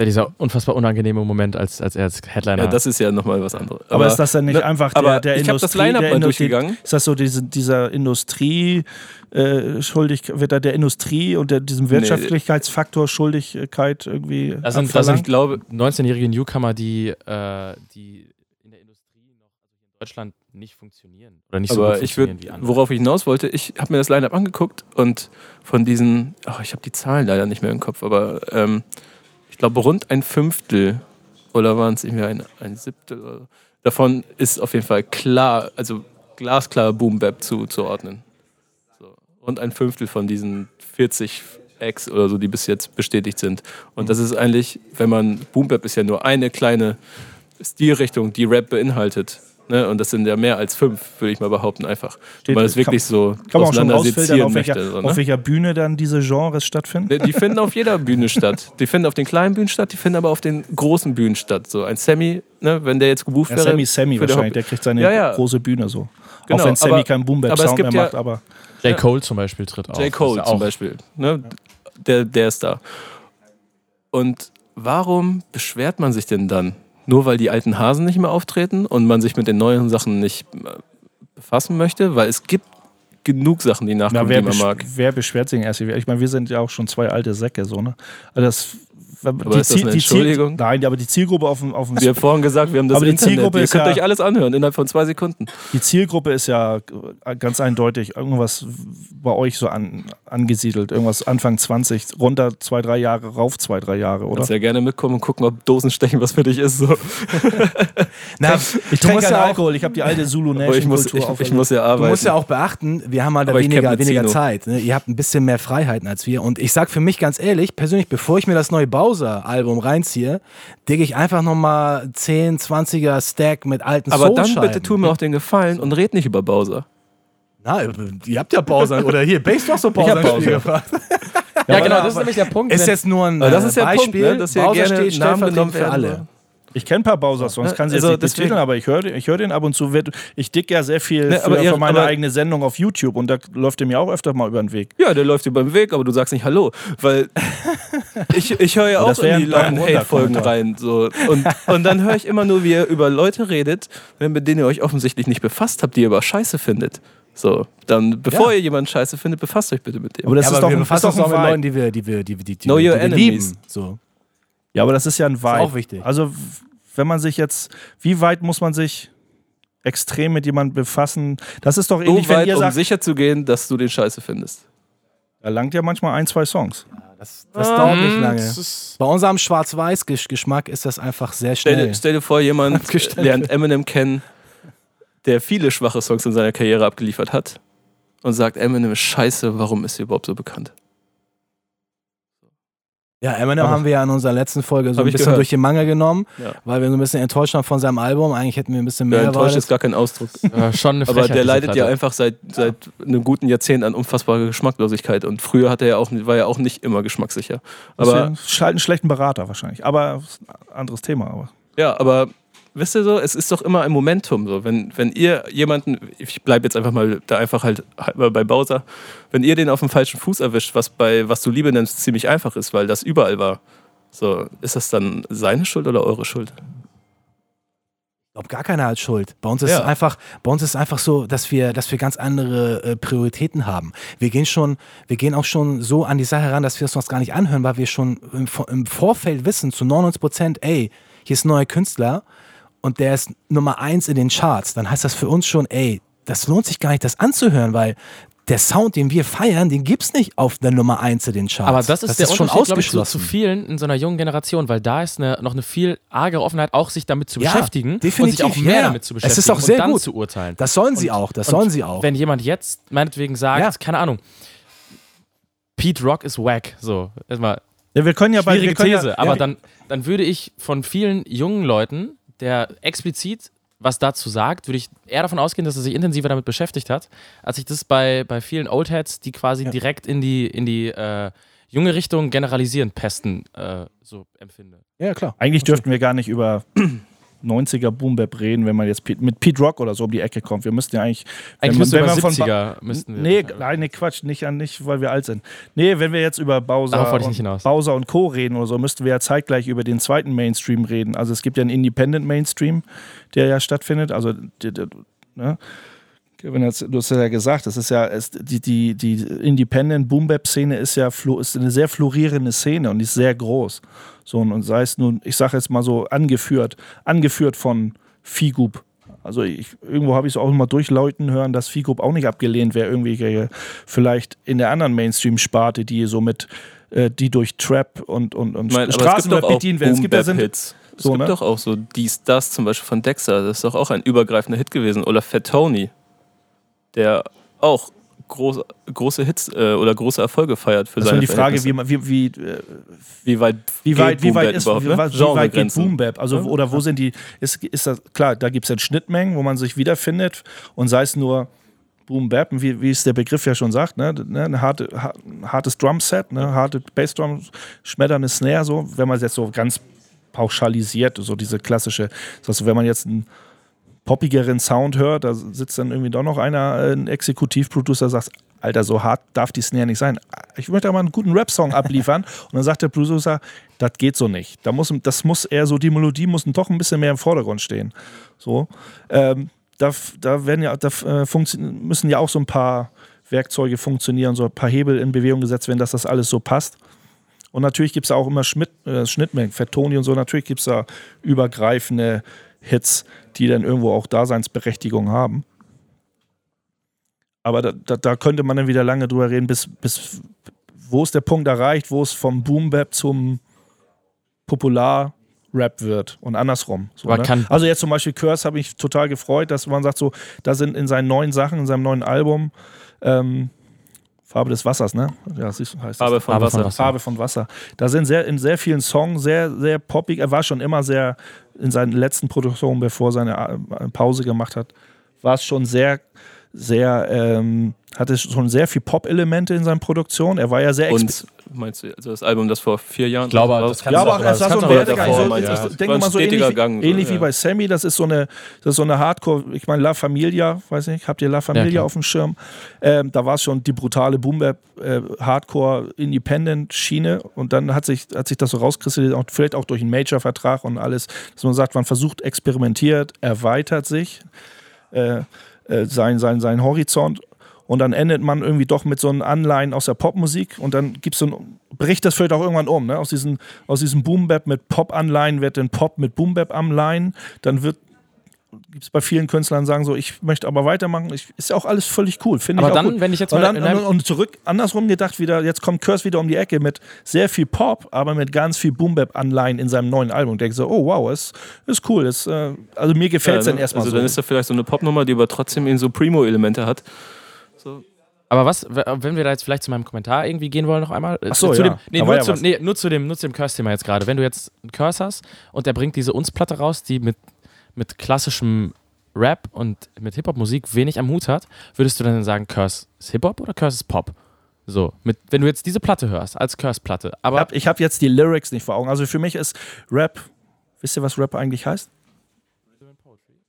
S2: ja dieser unfassbar unangenehme Moment, als, als er als Headliner.
S4: Ja, das ist ja nochmal was anderes.
S3: Aber, aber ist das dann nicht ne, einfach der, der
S4: ich Industrie? das Line-Up mal durchgegangen.
S3: Ist das so diese, dieser Industrie äh, schuldig, wird da der Industrie und der, diesem Wirtschaftlichkeitsfaktor Schuldigkeit irgendwie.
S2: Das sind, das sind ich glaube, 19-jährige Newcomer, die, äh, die Deutschland nicht funktionieren. Oder nicht so
S4: Aber gut ich würd, wie andere. Worauf ich hinaus wollte, ich habe mir das Line-Up angeguckt und von diesen, ach, ich habe die Zahlen leider nicht mehr im Kopf, aber ähm, ich glaube rund ein Fünftel oder waren es irgendwie ein, ein Siebtel oder, davon ist auf jeden Fall klar, also glasklar Boom Bap zuzuordnen. So. Rund ein Fünftel von diesen 40 Acts oder so, die bis jetzt bestätigt sind. Und das ist eigentlich, wenn man, Boom Bap ist ja nur eine kleine Stilrichtung, die Rap beinhaltet. Ne? Und das sind ja mehr als fünf, würde ich mal behaupten, einfach. Steht, weil es wirklich so
S3: kann man auch schon rausfiltern, auf welcher, so, ne? auf welcher Bühne dann diese Genres stattfinden?
S4: Die, die finden auf jeder Bühne statt. Die finden auf den kleinen Bühnen statt, die finden aber auf den großen Bühnen statt. So ein Sammy, ne, wenn der jetzt gebucht ja, wäre.
S3: Sammy Sammy wahrscheinlich, der kriegt seine ja, ja. große Bühne so. Genau, auch wenn Sammy aber, keinen boom sound mehr macht, aber.
S2: J. Cole zum Beispiel tritt auf.
S4: J. Cole zum Beispiel. Ne? Der, der ist da. Und warum beschwert man sich denn dann? Nur weil die alten Hasen nicht mehr auftreten und man sich mit den neuen Sachen nicht äh, befassen möchte, weil es gibt genug Sachen, die nachkommen,
S3: Na,
S4: die man mag.
S3: Wer beschwert sich erst? Ich meine, wir sind ja auch schon zwei alte Säcke, so, ne? Also das
S4: aber die, ist das eine Entschuldigung?
S3: Die nein, aber die Zielgruppe auf dem, auf dem
S4: Wir haben vorhin gesagt, wir haben das aber Internet. Die Zielgruppe Ihr könnt ja, euch alles anhören innerhalb von zwei Sekunden.
S3: Die Zielgruppe ist ja ganz eindeutig irgendwas bei euch so an, angesiedelt. Irgendwas Anfang 20, runter zwei, drei Jahre, rauf zwei, drei Jahre, oder?
S4: Kannst ja gerne mitkommen und gucken, ob Dosenstechen was für dich ist. So. <laughs>
S3: Na, ich trinke keinen ja Alkohol, ich habe die alte Zulu Nation
S4: ich muss, ich, ich, muss ja arbeiten.
S5: Du musst ja auch beachten, wir haben halt weniger, weniger Zeit. Ne? Ihr habt ein bisschen mehr Freiheiten als wir. Und ich sag für mich ganz ehrlich, persönlich, bevor ich mir das neue Bowser-Album reinziehe, digge ich einfach nochmal 10, 20er Stack mit alten
S4: Aber dann bitte tu mir auch den Gefallen und red nicht über Bowser.
S5: Na, ihr habt ja Bowser. Oder hier, Base doch so Bowser. Bowser. gefragt.
S2: ja, ja, genau, das ist nämlich der Punkt.
S5: Ist jetzt nur ein
S4: das ist
S5: der
S4: Beispiel. Punkt, ne, dass
S5: Bowser steht stellvertretend für alle.
S3: Ich kenne ein paar Bowser-Songs, kann sie also jetzt nicht betiteln, aber ich höre ich hör den ab und zu. Ich dick ja sehr viel ne, für, für meine eigene Sendung auf YouTube und da läuft der mir auch öfter mal über den Weg.
S4: Ja, der läuft über den Weg, aber du sagst nicht Hallo, weil <laughs> ich, ich höre ja auch in die Love Hate-Folgen rein. So. Und, und dann höre ich immer nur, wie ihr über Leute redet, mit denen ihr euch offensichtlich nicht befasst habt, die ihr aber scheiße findet. So, dann bevor ja. ihr jemanden scheiße findet, befasst euch bitte mit dem.
S5: Aber das
S4: ja,
S5: ist aber doch, wir befassen uns auch mit Leuten, die wir, die wir, die, die, die,
S4: know your die wir lieben.
S5: So.
S3: Ja, aber das ist ja ein Vibe.
S5: Ist auch wichtig.
S3: Also, wenn man sich jetzt, wie weit muss man sich extrem mit jemandem befassen? Das ist doch ähnlich,
S4: so weit,
S3: wenn ihr
S4: sagt, um sicher zu gehen, dass du den Scheiße findest.
S3: Er langt ja manchmal ein, zwei Songs. Ja,
S5: das, das ähm, dauert nicht lange. Bei unserem Schwarz-Weiß-Geschmack ist das einfach sehr schnell.
S4: Stell, stell dir vor, jemand <laughs> lernt Eminem kennen, der viele schwache Songs in seiner Karriere abgeliefert hat und sagt, Eminem ist scheiße, warum ist sie überhaupt so bekannt?
S5: Ja, Eminem haben wir ja in unserer letzten Folge so ein bisschen gehört. durch den Mangel genommen, ja. weil wir so ein bisschen enttäuscht waren von seinem Album. Eigentlich hätten wir ein bisschen mehr ja,
S4: enttäuscht ist gar kein Ausdruck. <laughs>
S2: Ja, schon eine
S4: Aber der leidet ja einfach seit, seit einem guten Jahrzehnt an unfassbarer Geschmacklosigkeit. Und früher hat er ja auch, war er auch nicht immer geschmackssicher. Aber
S3: halt einen schlechten Berater wahrscheinlich. Aber anderes Thema. Aber.
S4: Ja, aber wisst ihr so, es ist doch immer ein Momentum so. Wenn, wenn ihr jemanden, ich bleibe jetzt einfach mal da einfach halt, halt bei Bowser, wenn ihr den auf dem falschen Fuß erwischt, was bei was du Liebe nennst, ziemlich einfach ist, weil das überall war, so, ist das dann seine Schuld oder eure Schuld?
S5: Ich glaube, gar keiner hat Schuld. Bei uns ist ja. es einfach, bei uns ist einfach so, dass wir, dass wir ganz andere äh, Prioritäten haben. Wir gehen schon, wir gehen auch schon so an die Sache heran, dass wir es uns gar nicht anhören, weil wir schon im, im Vorfeld wissen zu 99 Prozent, ey, hier ist ein neuer Künstler, und der ist Nummer eins in den Charts, dann heißt das für uns schon, ey, das lohnt sich gar nicht, das anzuhören, weil der Sound, den wir feiern, den gibt es nicht auf der Nummer 1 in den Charts.
S2: Aber das ist das der ist Unterschied, schon ausgeschlossen. Ich, zu, zu, vielen in so einer jungen Generation, weil da ist eine, noch eine viel argere Offenheit, auch sich damit zu ja, beschäftigen
S5: definitiv, und
S2: sich auch mehr ja. damit zu beschäftigen
S5: es ist auch sehr
S2: und dann
S5: gut.
S2: zu urteilen.
S5: Das sollen sie und, auch, das sollen sie auch.
S2: Wenn jemand jetzt meinetwegen sagt, ja. keine Ahnung, Pete Rock ist wack, so, erstmal
S3: ja, wir können ja
S2: bei
S3: Schwierige
S2: These, ja, aber dann, dann würde ich von vielen jungen Leuten der explizit was dazu sagt, würde ich eher davon ausgehen, dass er sich intensiver damit beschäftigt hat, als ich das bei, bei vielen Oldheads, die quasi ja. direkt in die, in die äh, junge Richtung generalisierend pesten, äh, so empfinde.
S3: Ja, klar. Eigentlich dürften wir gar nicht über 90er Boom Bap reden, wenn man jetzt mit Pete Rock oder so um die Ecke kommt. Wir müssten ja eigentlich.
S2: Eigentlich
S3: wenn
S2: man, wenn man 70er müssten wir.
S3: Nee, nein, nee, Quatsch, nicht, nicht, weil wir alt sind. Nee, wenn wir jetzt über Bowser, und, Bowser und Co. reden oder so, müssten wir ja zeitgleich über den zweiten Mainstream reden. Also es gibt ja einen Independent Mainstream, der ja stattfindet. Also, die, die, ne? Kevin, du hast ja gesagt, das ist ja es, die, die, die Independent Boom Bap Szene ist ja ist eine sehr florierende Szene und die ist sehr groß. So, und sei es nun, ich sage jetzt mal so, angeführt, angeführt von Figub. Also ich, irgendwo habe ich es auch immer durchläuten hören, dass Figub auch nicht abgelehnt wäre, irgendwie vielleicht in der anderen Mainstream-Sparte, die so mit, äh, die durch Trap und, und, und
S4: Straßenrap bedient werden. Es gibt, sind, Hits. Es so, gibt ne? doch auch so dies, das zum Beispiel von Dexter, das ist doch auch ein übergreifender Hit gewesen. Oder Fat Tony, der auch groß, große Hits äh, oder große Erfolge feiert für das seine
S3: die Frage, wie, wie, wie, äh,
S4: wie weit
S3: wie weit, wie weit, ist, wie, ne? wie weit geht Boom Bap? Also ja. oder wo sind die? Ist, ist das klar? Da gibt es dann Schnittmengen, wo man sich wiederfindet und sei es nur Boom Bap, wie, wie es der Begriff ja schon sagt, ne? ne ein harte, hartes Drumset, ne? harte Bassdrum, schmetternde Snare, so, wenn man es jetzt so ganz pauschalisiert, so diese klassische, also wenn man jetzt ein poppigeren Sound hört, da sitzt dann irgendwie doch noch einer, äh, ein Exekutivproducer, sagt, Alter, so hart darf die Snare nicht sein. Ich möchte aber einen guten Rap-Song abliefern. <laughs> Und dann sagt der Producer, das geht so nicht. Da muss, das muss eher so, die Melodie muss doch ein bisschen mehr im Vordergrund stehen. So. Ähm, da, da, werden ja, da äh, müssen ja auch so ein paar Werkzeuge funktionieren, so ein paar Hebel in Bewegung gesetzt werden, dass das alles so passt. Und natürlich gibt es auch immer Schmidt, äh, Schnittmengen, Fettoni und so. Natürlich gibt es da übergreifende Hits, die dann irgendwo auch Daseinsberechtigung haben. Aber da, da, da, könnte man dann wieder lange drüber reden, bis, bis wo ist der Punkt erreicht, wo es vom Boom-Bap zum Popular-Rap wird und andersrum. So, ne? Also jetzt zum Beispiel Curse habe ich total gefreut, dass man sagt so, da sind in seinen neuen Sachen, in seinem neuen Album ähm, Farbe des Wassers, ne? Ja, das heißt
S2: Farbe. Von, Farbe Wasser. von Wasser.
S3: Farbe von Wasser. Da sind sehr, in sehr vielen Songs sehr, sehr poppig. Er war schon immer sehr, in seinen letzten Produktionen, bevor er seine äh, Pause gemacht hat, war es schon sehr sehr, ähm, hatte schon sehr viel Pop-Elemente in seinen Produktionen. Er war ja sehr
S4: Und meinst du, also das Album, das vor vier Jahren
S2: ich glaube, das
S3: ja, aber auch, das war so ein Werdegang. So,
S4: ja.
S3: Ich denke mal so ähnlich, Gang, ähnlich so, wie bei Sammy. Das ist so eine, das ist so eine Hardcore, ich meine La Familia, weiß nicht, habt ihr La Familia ja, auf dem Schirm? Ähm, da war es schon die brutale Boom äh, Hardcore Independent Schiene und dann hat sich, hat sich das so rauskristallisiert, vielleicht auch durch einen Major-Vertrag und alles, dass man sagt, man versucht, experimentiert, erweitert sich. Äh, äh, sein, sein, sein Horizont. Und dann endet man irgendwie doch mit so einem Anleihen aus der Popmusik und dann gibt's so ein, bricht das vielleicht auch irgendwann um. Ne? Aus, diesen, aus diesem Boom-Bap mit Pop-Anleihen wird dann Pop mit Boom-Bap-Anleihen. Dann wird gibt es bei vielen Künstlern sagen so, ich möchte aber weitermachen. Ich, ist ja auch alles völlig cool, finde ich
S2: Aber
S3: dann,
S2: gut. wenn ich jetzt
S3: mal und, dann, und, zurück andersrum gedacht wieder, jetzt kommt Curse wieder um die Ecke mit sehr viel Pop, aber mit ganz viel Boom Bap Anleihen in seinem neuen Album. Denke so, oh wow, ist, ist cool. Ist, äh, also mir gefällt es ja, dann erstmal
S4: also
S3: so.
S4: dann ist da vielleicht so eine Popnummer, die aber trotzdem in so Primo-Elemente hat.
S2: So. Aber was, wenn wir da jetzt vielleicht zu meinem Kommentar irgendwie gehen wollen, noch einmal.
S3: Ach so,
S2: zu
S3: ja.
S2: dem, nee, nur, ja zu, nee, nur, zu, dem, nur zu dem Curse-Thema jetzt gerade. Wenn du jetzt einen Curse hast und der bringt diese Uns-Platte raus, die mit, mit klassischem Rap und mit Hip-Hop-Musik wenig am Hut hat, würdest du dann sagen, Curse ist Hip-Hop oder Curse ist Pop? So, mit, wenn du jetzt diese Platte hörst, als Curse-Platte. Aber
S3: ich habe hab jetzt die Lyrics nicht vor Augen. Also für mich ist Rap, wisst ihr, was Rap eigentlich heißt?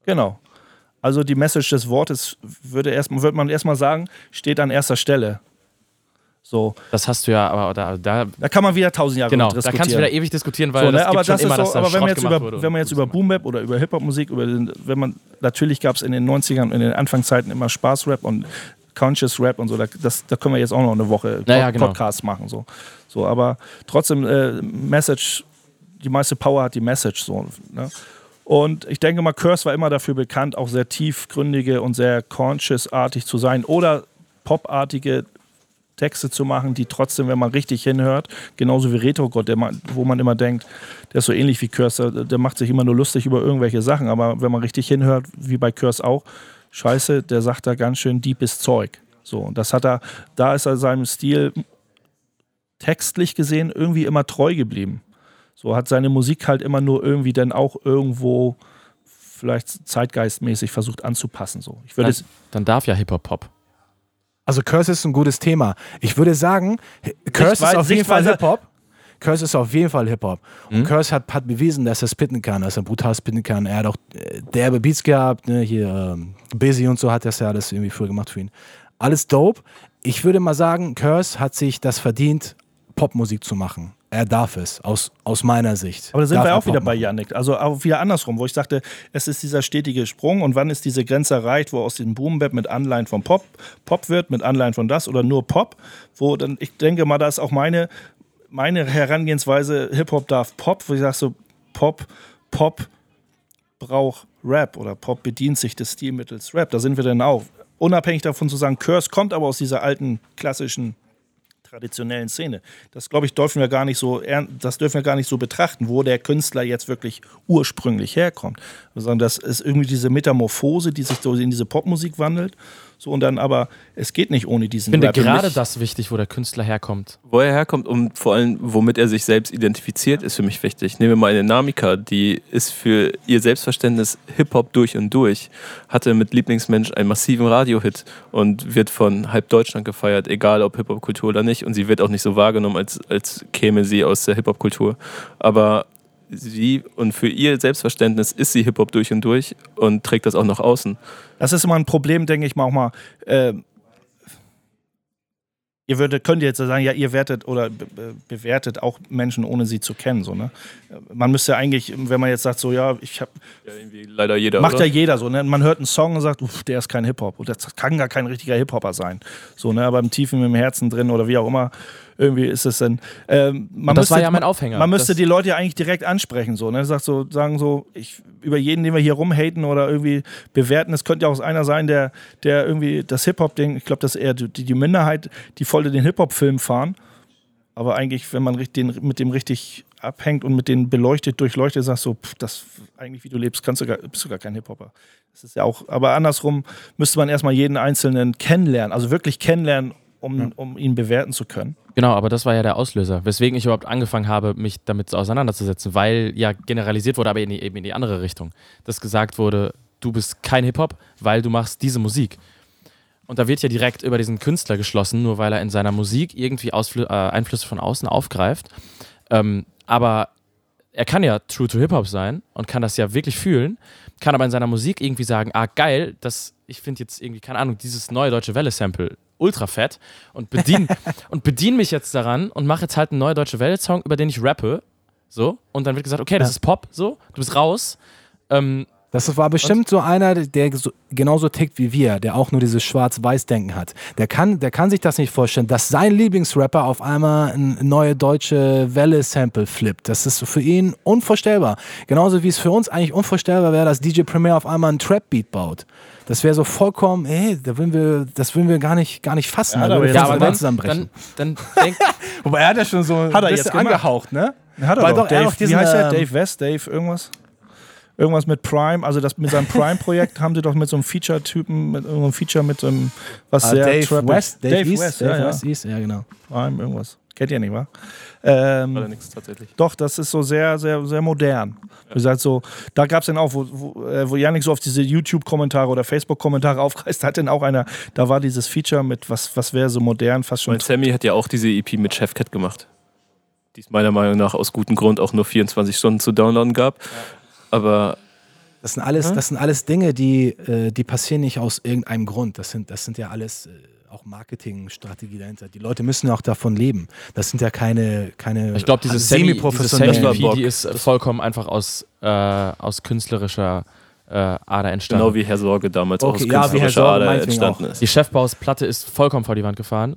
S3: Genau. Also die Message des Wortes würde, erst, würde man erstmal sagen, steht an erster Stelle. So.
S2: Das hast du ja, aber da, da,
S3: da kann man wieder tausend Jahre
S2: genau,
S3: diskutieren.
S2: Da kannst du wieder ewig diskutieren, weil so, ne,
S3: das aber das immer, ist so, aber wenn man jetzt über, wenn man jetzt über Boom Bap oder über Hip Hop Musik, über den, wenn man natürlich gab es in den 90ern, in den Anfangszeiten immer Spaß Rap und Conscious Rap und so, da, das, da können wir jetzt auch noch eine Woche
S2: naja, genau.
S3: Podcast machen so. So, aber trotzdem äh, Message, die meiste Power hat die Message so. Ne? Und ich denke mal, Curse war immer dafür bekannt, auch sehr tiefgründige und sehr conscious-artig zu sein oder popartige Texte zu machen, die trotzdem, wenn man richtig hinhört, genauso wie Retro-Gott, wo man immer denkt, der ist so ähnlich wie Curse, der, macht sich immer nur lustig über irgendwelche Sachen, aber wenn man richtig hinhört, wie bei Curse auch, scheiße, der sagt da ganz schön deepes Zeug. So, und das hat er, da ist er seinem Stil textlich gesehen irgendwie immer treu geblieben. So hat seine Musik halt immer nur irgendwie dann auch irgendwo vielleicht zeitgeistmäßig versucht anzupassen. So. Ich würde
S2: dann, dann darf ja Hip-Hop-Pop.
S5: Also Curse ist ein gutes Thema. Ich würde sagen, Curse ist auf jeden Fall Hip-Hop. Curse ist auf jeden Fall Hip-Hop. Und mhm. Curse hat, hat bewiesen, dass er spitten kann, dass er brutal spitten kann. Er hat auch äh, derbe Beats gehabt, ne? hier ähm, Busy und so hat das ja alles irgendwie früher gemacht für ihn. Alles dope. Ich würde mal sagen, Curse hat sich das verdient, Popmusik zu machen er darf es, aus, aus meiner Sicht.
S3: Aber da sind
S5: darf
S3: wir auch wieder bei Yannick. Also auch wieder andersrum, wo ich sagte, es ist dieser stetige Sprung und wann ist diese Grenze erreicht, wo aus dem Boom-Bap mit Anleihen von Pop Pop wird, mit Anleihen von das oder nur Pop, wo dann, ich denke mal, da ist auch meine, meine Herangehensweise, Hip-Hop darf Pop, wo ich sage so, Pop, Pop braucht Rap oder Pop bedient sich des Stilmittels Rap. Da sind wir dann auch. Unabhängig davon zu sagen, Curse kommt aber aus dieser alten klassischen traditionellen Szene. Das glaube ich dürfen wir gar nicht so das dürfen wir gar nicht so betrachten, wo der Künstler jetzt wirklich ursprünglich herkommt, sondern das ist irgendwie diese Metamorphose, die sich so in diese Popmusik wandelt so und dann aber, es geht nicht ohne diesen
S2: Ich finde Rap. gerade das wichtig, wo der Künstler herkommt.
S4: Wo er herkommt und vor allem, womit er sich selbst identifiziert, ist für mich wichtig. Nehmen wir mal eine Namika, die ist für ihr Selbstverständnis Hip-Hop durch und durch. Hatte mit Lieblingsmensch einen massiven Radiohit und wird von halb Deutschland gefeiert, egal ob Hip-Hop-Kultur oder nicht. Und sie wird auch nicht so wahrgenommen, als, als käme sie aus der Hip-Hop-Kultur. Aber sie und für ihr Selbstverständnis ist sie Hip-Hop durch und durch und trägt das auch nach außen.
S3: Das ist immer ein Problem, denke ich mal auch mal. Äh, ihr würdet, könnt jetzt sagen, ja, ihr wertet oder be bewertet auch Menschen, ohne sie zu kennen. So, ne? Man müsste eigentlich, wenn man jetzt sagt, so, ja, ich habe.
S4: Ja, leider jeder.
S3: Macht
S4: oder?
S3: ja jeder so. Ne? Man hört einen Song und sagt, uff, der ist kein Hip-Hop. Das kann gar kein richtiger Hip-Hopper sein. So, ne? Aber im Tiefen im Herzen drin oder wie auch immer irgendwie ist es dann. Ähm,
S2: man das müsste, war ja mein Aufhänger.
S3: Man müsste die Leute ja eigentlich direkt ansprechen, so, ne? Sagt so, sagen so, ich, über jeden, den wir hier rumhaten oder irgendwie bewerten, es könnte ja auch einer sein, der, der irgendwie das Hip-Hop-Ding, ich glaube, das ist eher die, die Minderheit, die voll den Hip-Hop-Film fahren. Aber eigentlich, wenn man den, mit dem richtig abhängt und mit denen beleuchtet, durchleuchtet, sagst du, so, das eigentlich wie du lebst, kannst du gar, bist du gar kein Hip-Hopper. Das ist ja auch, aber andersrum müsste man erstmal jeden Einzelnen kennenlernen, also wirklich kennenlernen, um, ja. um ihn bewerten zu können.
S2: Genau, aber das war ja der Auslöser, weswegen ich überhaupt angefangen habe, mich damit auseinanderzusetzen, weil ja generalisiert wurde, aber in die, eben in die andere Richtung, dass gesagt wurde, du bist kein Hip-Hop, weil du machst diese Musik. Und da wird ja direkt über diesen Künstler geschlossen, nur weil er in seiner Musik irgendwie Ausfl äh, Einflüsse von außen aufgreift. Ähm, aber er kann ja true to Hip-Hop sein und kann das ja wirklich fühlen, kann aber in seiner Musik irgendwie sagen, ah geil, das, ich finde jetzt irgendwie, keine Ahnung, dieses neue Deutsche Welle-Sample ultra fett und bediene <laughs> und bedien mich jetzt daran und mache jetzt halt einen neuen Deutsche Welle-Song, über den ich rappe, so, und dann wird gesagt, okay, das ja. ist Pop, so, du bist raus, ähm,
S5: das war bestimmt so einer, der so, genauso tickt wie wir, der auch nur dieses Schwarz-Weiß-Denken hat. Der kann, der kann sich das nicht vorstellen, dass sein Lieblingsrapper auf einmal ein neue deutsche Welle-Sample flippt. Das ist für ihn unvorstellbar. Genauso wie es für uns eigentlich unvorstellbar wäre, dass DJ Premier auf einmal einen Trap-Beat baut. Das wäre so vollkommen, ey, da würden wir, das würden wir gar nicht, gar nicht fassen.
S2: Ja,
S5: aber,
S2: ja, aber dann, zusammenbrechen. Dann, dann denk, <laughs>
S3: Wobei er hat ja schon so
S5: hat er jetzt angehaucht, ne?
S3: Hat er Weil doch. Dave, wie heißt er? Dave West, Dave irgendwas? Irgendwas mit Prime, also das mit seinem Prime-Projekt haben sie doch mit so einem Feature-Typen, mit irgendeinem Feature mit so einem, was
S5: uh, sehr Dave West,
S3: Dave, Dave East, West,
S5: Dave ja, West ja. East, ja genau.
S3: Prime, irgendwas. Kennt ihr nicht, wa? Ähm, Oder nichts tatsächlich. Doch, das ist so sehr, sehr, sehr modern. Ja. Gesagt, so, da gab es dann auch, wo, wo, äh, wo Janik so auf diese YouTube-Kommentare oder Facebook-Kommentare <laughs> aufreißt, hat dann auch einer, da war dieses Feature mit, was, was wäre so modern, fast schon.
S4: Mein Sammy hat ja auch diese EP mit Chefcat gemacht. Die es meiner Meinung nach aus gutem Grund auch nur 24 Stunden zu downloaden gab. Ja. Aber
S5: das sind alles, das sind alles Dinge, die, äh, die passieren nicht aus irgendeinem Grund. Das sind, das sind ja alles äh, auch Marketingstrategie dahinter. Die Leute müssen ja auch davon leben. Das sind ja keine, keine
S2: Ich glaube, diese semi-professionelle semi die ist vollkommen einfach aus, äh, aus künstlerischer äh, Ader entstanden.
S4: Genau wie Herr Sorge damals okay, aus künstlerischer ja, Ader entstanden ist.
S2: Die Chefbausplatte ist vollkommen vor die Wand gefahren.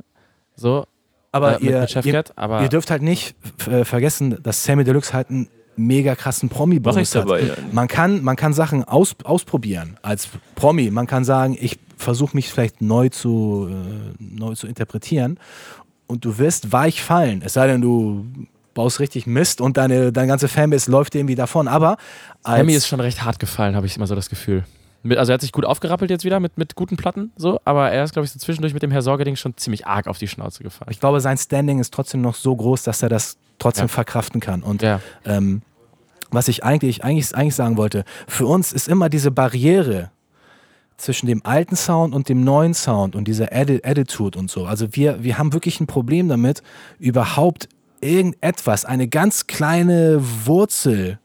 S2: So.
S5: Aber, äh, ihr, mit ihr, aber ihr dürft halt nicht äh, vergessen, dass Sammy Deluxe halt ein mega krassen Promi-Bonus hat. Dabei, ja. man, kann, man kann Sachen aus, ausprobieren als Promi. Man kann sagen, ich versuche mich vielleicht neu zu, äh, neu zu interpretieren und du wirst weich fallen. Es sei denn, du baust richtig Mist und deine, deine ganze Fanbase läuft irgendwie davon. Aber
S2: Sammy ist schon recht hart gefallen, habe ich immer so das Gefühl. Also er hat sich gut aufgerappelt jetzt wieder mit, mit guten Platten, so, aber er ist, glaube ich, so zwischendurch mit dem Herr Sorgeding schon ziemlich arg auf die Schnauze gefallen.
S5: Ich glaube, sein Standing ist trotzdem noch so groß, dass er das trotzdem ja. verkraften kann. Und ja. ähm, was ich eigentlich, eigentlich, eigentlich sagen wollte, für uns ist immer diese Barriere zwischen dem alten Sound und dem neuen Sound und dieser Attitude und so. Also wir, wir haben wirklich ein Problem damit, überhaupt irgendetwas, eine ganz kleine Wurzel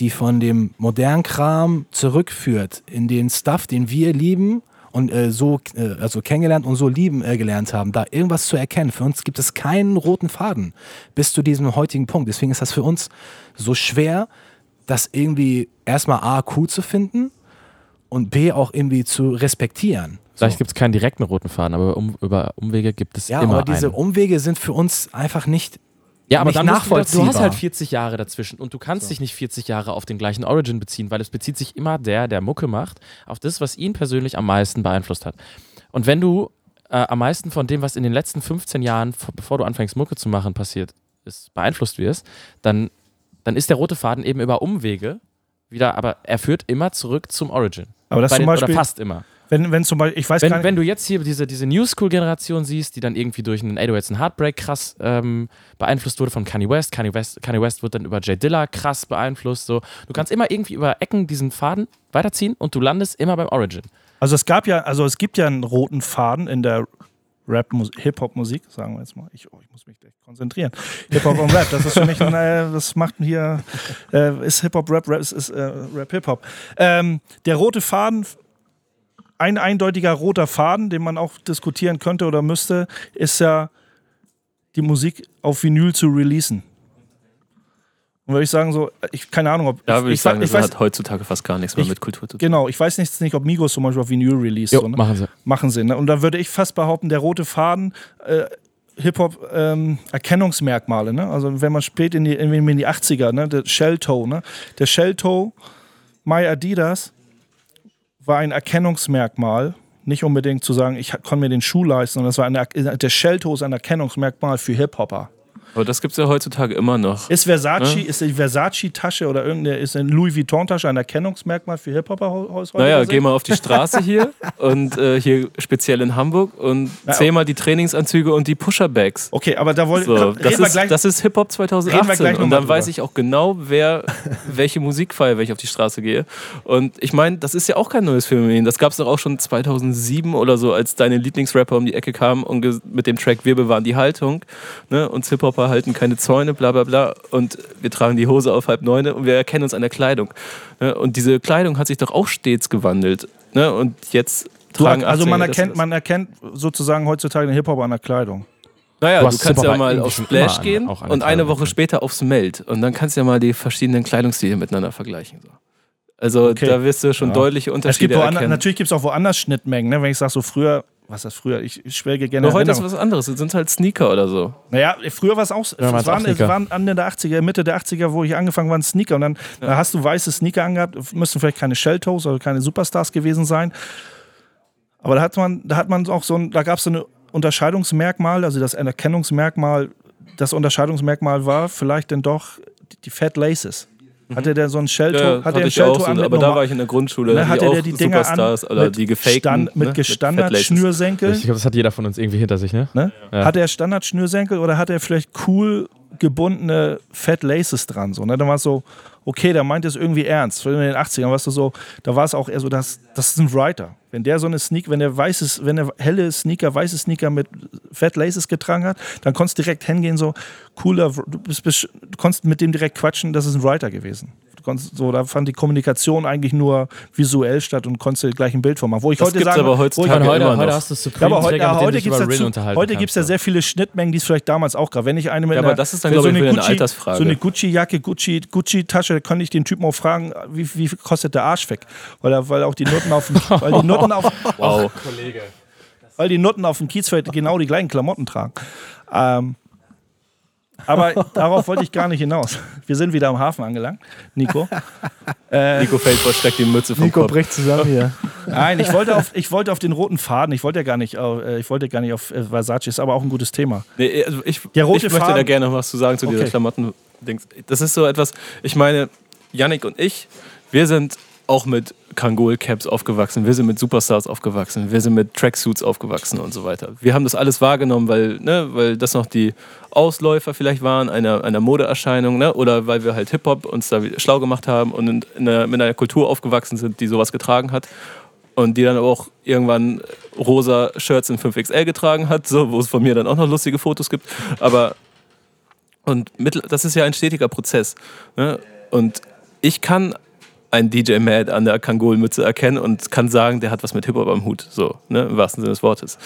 S5: die von dem modernen Kram zurückführt in den Stuff, den wir lieben und äh, so äh, also kennengelernt und so lieben äh, gelernt haben, da irgendwas zu erkennen. Für uns gibt es keinen roten Faden bis zu diesem heutigen Punkt. Deswegen ist das für uns so schwer, das irgendwie erstmal A cool zu finden und B auch irgendwie zu respektieren.
S2: Vielleicht so. gibt es keinen direkten roten Faden, aber um, über Umwege gibt es ja, immer. Ja, aber
S5: diese
S2: einen.
S5: Umwege sind für uns einfach nicht
S2: ja, aber dann nachvollziehbar. Du, du hast halt 40 Jahre dazwischen und du kannst so. dich nicht 40 Jahre auf den gleichen Origin beziehen, weil es bezieht sich immer der, der Mucke macht, auf das, was ihn persönlich am meisten beeinflusst hat. Und wenn du äh, am meisten von dem, was in den letzten 15 Jahren, bevor du anfängst, Mucke zu machen, passiert ist, beeinflusst wirst, dann, dann ist der rote Faden eben über Umwege wieder, aber er führt immer zurück zum Origin.
S3: Aber das Bei zum Beispiel,
S2: oder fast immer.
S3: Wenn, wenn zum Beispiel, ich weiß
S2: wenn,
S3: gar nicht.
S2: Wenn du jetzt hier diese, diese New School-Generation siehst, die dann irgendwie durch einen 808s and Heartbreak krass ähm, beeinflusst wurde von Kanye West. Kanye West, Kanye West wird dann über Jay Dilla krass beeinflusst. So. Du kannst immer irgendwie über Ecken diesen Faden weiterziehen und du landest immer beim Origin.
S3: Also es gab ja, also es gibt ja einen roten Faden in der Rap, Hip-Hop-Musik, sagen wir jetzt mal. Ich, oh, ich muss mich konzentrieren. Hip-Hop und Rap, das ist für mich, ein, äh, das macht hier, äh, ist Hip-Hop, Rap, Rap, ist, ist äh, Rap, Hip-Hop. Ähm, der rote Faden ein eindeutiger roter Faden, den man auch diskutieren könnte oder müsste, ist ja die Musik auf Vinyl zu releasen. Und würde ich sagen, so, ich keine Ahnung, ob.
S4: Ja, würde ich, ich, sagen, ich das weiß, hat heutzutage fast gar nichts mehr ich, mit Kultur zu tun.
S3: Genau, ich weiß nicht, nicht ob Migos zum Beispiel auf Vinyl release.
S2: Jo, so, ne? Machen sie.
S3: Machen sie. Ne? Und da würde ich fast behaupten, der rote Faden äh, Hip-Hop-Erkennungsmerkmale. Ähm, ne? Also wenn man spät in die, in die 80er, ne? der Shell-Toe, ne? der Shell-Toe, My Adidas war ein Erkennungsmerkmal. Nicht unbedingt zu sagen, ich konnte mir den Schuh leisten, sondern das war eine, der Shell-Toe ist ein Erkennungsmerkmal für Hip-Hopper.
S4: Aber das gibt es ja heutzutage immer noch.
S3: Ist Versace, ne? ist die Versace-Tasche oder irgendeine, ist eine Louis Vuitton-Tasche ein Erkennungsmerkmal für Hip-Hopper-Haus
S4: Naja, geh mal auf die Straße hier <laughs> und äh, hier speziell in Hamburg und ja, zähl mal die Trainingsanzüge und die Pusher-Bags.
S3: Okay, aber da wollte
S4: so, das, ist, gleich, das ist Hip-Hop 2018 und dann weiß ich auch genau, wer, welche Musik feiert, wenn ich auf die Straße gehe. Und ich meine, das ist ja auch kein neues Phänomen. Das gab es doch auch schon 2007 oder so, als deine Lieblingsrapper um die Ecke kamen und mit dem Track Wir bewahren die Haltung ne, und Hip-Hopper Europa halten keine Zäune, bla bla bla. Und wir tragen die Hose auf halb neune und wir erkennen uns an der Kleidung. Ne? Und diese Kleidung hat sich doch auch stets gewandelt. Ne? Und jetzt tragen
S3: Also man erkennt, man erkennt sozusagen heutzutage den Hip-Hop an der Kleidung.
S4: Naja, du, du kannst ja mal auf Splash gehen eine und eine Woche später aufs Meld. Und dann kannst du ja mal die verschiedenen Kleidungsstile miteinander vergleichen. Also okay. da wirst du schon ja. deutliche Unterschiede es gibt erkennen.
S3: Natürlich gibt es auch woanders Schnittmengen. Ne? Wenn ich sage, so früher was das früher? Ich, schwelge gerne.
S4: Aber heute ist was anderes. Es sind halt Sneaker oder so.
S3: Naja, früher war es auch. Ja, es waren, waren Ende der 80er, Mitte der 80er, wo ich angefangen waren Sneaker. Und dann ja. da hast du weiße Sneaker angehabt. Müssten vielleicht keine Shelltoes oder keine Superstars gewesen sein. Aber da hat man, da hat man auch so ein, da gab es so ein Unterscheidungsmerkmal, also das Erkennungsmerkmal, das Unterscheidungsmerkmal war vielleicht denn doch die Fat Laces. Hatte der so ein Shelltoe?
S4: Ja, hat der ein Shelltoe an? So, aber da war ich in der Grundschule.
S3: Ne, hatte der die Dinger
S4: Superstars an, oder die gefakten, Stand,
S3: mit ne, Gestandard-Schnürsenkel?
S2: Ich glaube, das hat jeder von uns irgendwie hinter sich, ne?
S3: ne? Ja. Hat er Standard-Schnürsenkel oder hat er vielleicht cool gebundene Fat Laces dran? So, ne? Dann war es so, okay, der meint es irgendwie ernst. In den 80ern warst du so, da war es auch eher so, das, das ist ein Writer. Wenn der so eine Sneaker, wenn der weißes, wenn der helle Sneaker, weiße Sneaker mit Fat Laces getragen hat, dann konntest du direkt hingehen, so cooler, du, bist, du konntest mit dem direkt quatschen, das ist ein Writer gewesen so, da fand die Kommunikation eigentlich nur visuell statt und konntest gleich ein Bild von machen. Wo ich das heute sagen,
S4: aber heutzutage
S2: heute, immer heute hast du
S3: Supreme ja, aber heute, ja, heute gibt es ja, ja sehr viele Schnittmengen, die es vielleicht damals auch gab. Wenn ich eine mit
S4: ja,
S3: einer,
S4: das ist dann, so, eine Gucci, Altersfrage.
S3: so eine Gucci-Jacke, Gucci, Gucci-Tasche, kann ich den Typen auch fragen, wie, wie kostet der Arsch weg? Weil, er, weil auch die Nutten auf dem, weil die Nutten auf, <laughs>
S4: wow. Kollege.
S3: Weil die Nutten auf dem Kiezfeld genau die gleichen Klamotten tragen. Ähm, aber darauf wollte ich gar nicht hinaus. Wir sind wieder am Hafen angelangt, Nico.
S4: Äh, <laughs> Nico fällt vor Schreck die Mütze vom
S5: Nico
S4: Kopf.
S5: bricht zusammen hier. <laughs>
S3: Nein, ich wollte auf, ich wollte auf den roten Faden. Ich wollte ja gar nicht, auf, äh, ich wollte gar nicht auf äh, Versace. Ist aber auch ein gutes Thema.
S4: Nee, also ich, Der rote ich möchte Faden, da gerne noch was zu sagen zu okay. dieser Klamotten. -Dings. Das ist so etwas. Ich meine, Yannick und ich, wir sind auch mit Kangol-Caps aufgewachsen, wir sind mit Superstars aufgewachsen, wir sind mit Tracksuits aufgewachsen und so weiter. Wir haben das alles wahrgenommen, weil, ne, weil das noch die Ausläufer vielleicht waren einer, einer Modeerscheinung ne, oder weil wir halt Hip-Hop uns da schlau gemacht haben und in, in einer, mit einer Kultur aufgewachsen sind, die sowas getragen hat und die dann auch irgendwann rosa Shirts in 5XL getragen hat, so, wo es von mir dann auch noch lustige Fotos gibt. Aber und mit, das ist ja ein stetiger Prozess. Ne? Und ich kann ein DJ Mad an der Kangol-Mütze erkennen und kann sagen, der hat was mit Hip-Hop am Hut. So, ne, im wahrsten Sinne des Wortes.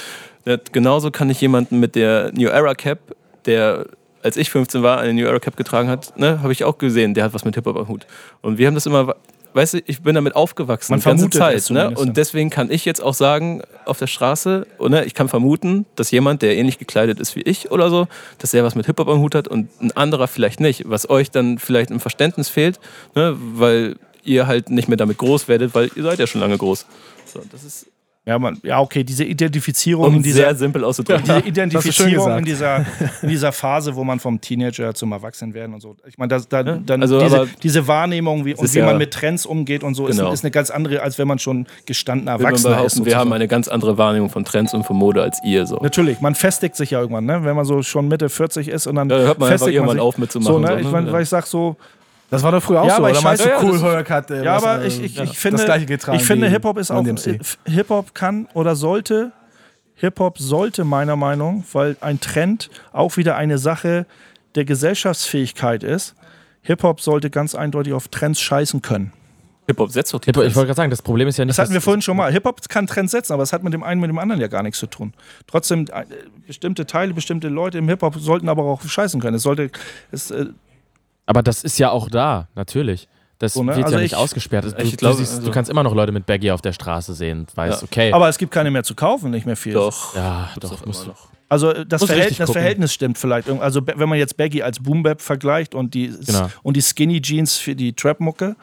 S4: Genauso kann ich jemanden mit der New Era Cap, der als ich 15 war, eine New Era Cap getragen hat, ne, habe ich auch gesehen, der hat was mit Hip-Hop am Hut. Und wir haben das immer, weißt du, ich bin damit aufgewachsen,
S3: Man die ganze Zeit.
S4: Ne? Und deswegen kann ich jetzt auch sagen, auf der Straße, ne, ich kann vermuten, dass jemand, der ähnlich gekleidet ist wie ich oder so, dass der was mit Hip-Hop am Hut hat und ein anderer vielleicht nicht. Was euch dann vielleicht im Verständnis fehlt, ne, weil ihr halt nicht mehr damit groß werdet, weil ihr seid ja schon lange groß. So, das ist
S3: ja, man, ja, okay, diese Identifizierung.
S4: Um
S3: in dieser,
S4: sehr simpel auszudrücken.
S3: Diese Identifizierung in dieser, in dieser Phase, wo man vom Teenager zum Erwachsenwerden und so. Ich meine, da, dann also, diese, diese, Wahrnehmung wie, und wie ja man mit Trends umgeht und so genau. ist, ist, eine ganz andere, als wenn man schon gestandener Erwachsener ist.
S4: Sozusagen. Wir haben eine ganz andere Wahrnehmung von Trends und von Mode als ihr. So.
S3: Natürlich, man festigt sich ja irgendwann, ne? wenn man so schon Mitte 40 ist und dann.
S4: Ja, hört man festigt irgendwann man sich, auf mitzumachen.
S3: So, ne? ich mein, weil ich sag so,
S5: das war doch früher auch ja, so,
S3: aber oder
S5: meinst
S3: du cool Herc hat
S5: äh,
S3: Ja, aber ich, ich, ich finde, ich finde Hip-Hop ist auch, Hip-Hop kann oder sollte, Hip-Hop sollte meiner Meinung, weil ein Trend auch wieder eine Sache der Gesellschaftsfähigkeit ist, Hip-Hop sollte ganz eindeutig auf Trends scheißen können.
S2: Hip-Hop setzt doch Trends. Ich wollte gerade sagen, das Problem ist ja nicht.
S3: Das hatten wir vorhin schon mal. Hip-Hop kann Trends setzen, aber es hat mit dem einen mit dem anderen ja gar nichts zu tun. Trotzdem, äh, bestimmte Teile, bestimmte Leute im Hip-Hop sollten aber auch scheißen können. Es sollte, es, äh,
S2: aber das ist ja auch da, natürlich. Das so, ne? wird also ja nicht ich, ausgesperrt. Du, ich glaube, du, siehst, also du, kannst immer noch Leute mit Baggy auf der Straße sehen. Weißt, ja. okay.
S3: Aber es gibt keine mehr zu kaufen, nicht mehr viel.
S4: Doch.
S2: Ja, doch.
S3: Musst du. Also äh, das, Verhält das Verhältnis stimmt vielleicht. Also wenn man jetzt Baggy als Boom Bap vergleicht und die, genau. und die Skinny Jeans für die Trap-Mucke,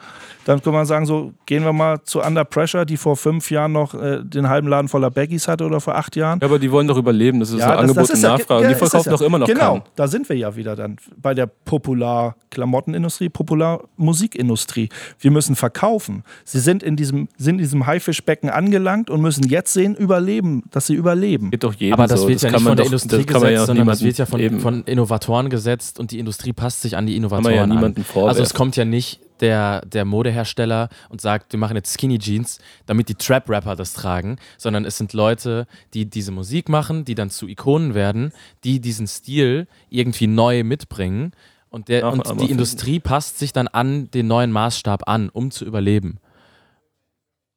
S3: dann kann man sagen, so gehen wir mal zu Under Pressure, die vor fünf Jahren noch äh, den halben Laden voller Baggies hatte oder vor acht Jahren.
S4: Ja, aber die wollen doch überleben. Das ist ja, so das, Angebot das ist und Nachfrage. Ja, und die verkaufen doch immer noch
S3: Genau, kann. da sind wir ja wieder dann bei der Popular-Klamottenindustrie, Popular-Musikindustrie. Wir müssen verkaufen. Sie sind in diesem, sind in diesem Haifischbecken angelangt und müssen jetzt sehen, überleben, dass sie überleben.
S2: Geht doch jedem Aber das so. wird das ja nicht von der Industrie gesetzt, ja sondern das wird ja von, von, Innovatoren gesetzt und die Industrie passt sich an die Innovatoren ja an. Also es kommt ja nicht der, der Modehersteller und sagt, wir machen jetzt Skinny Jeans, damit die Trap-Rapper das tragen, sondern es sind Leute, die diese Musik machen, die dann zu Ikonen werden, die diesen Stil irgendwie neu mitbringen und, der, Ach, und die Industrie passt sich dann an den neuen Maßstab an, um zu überleben.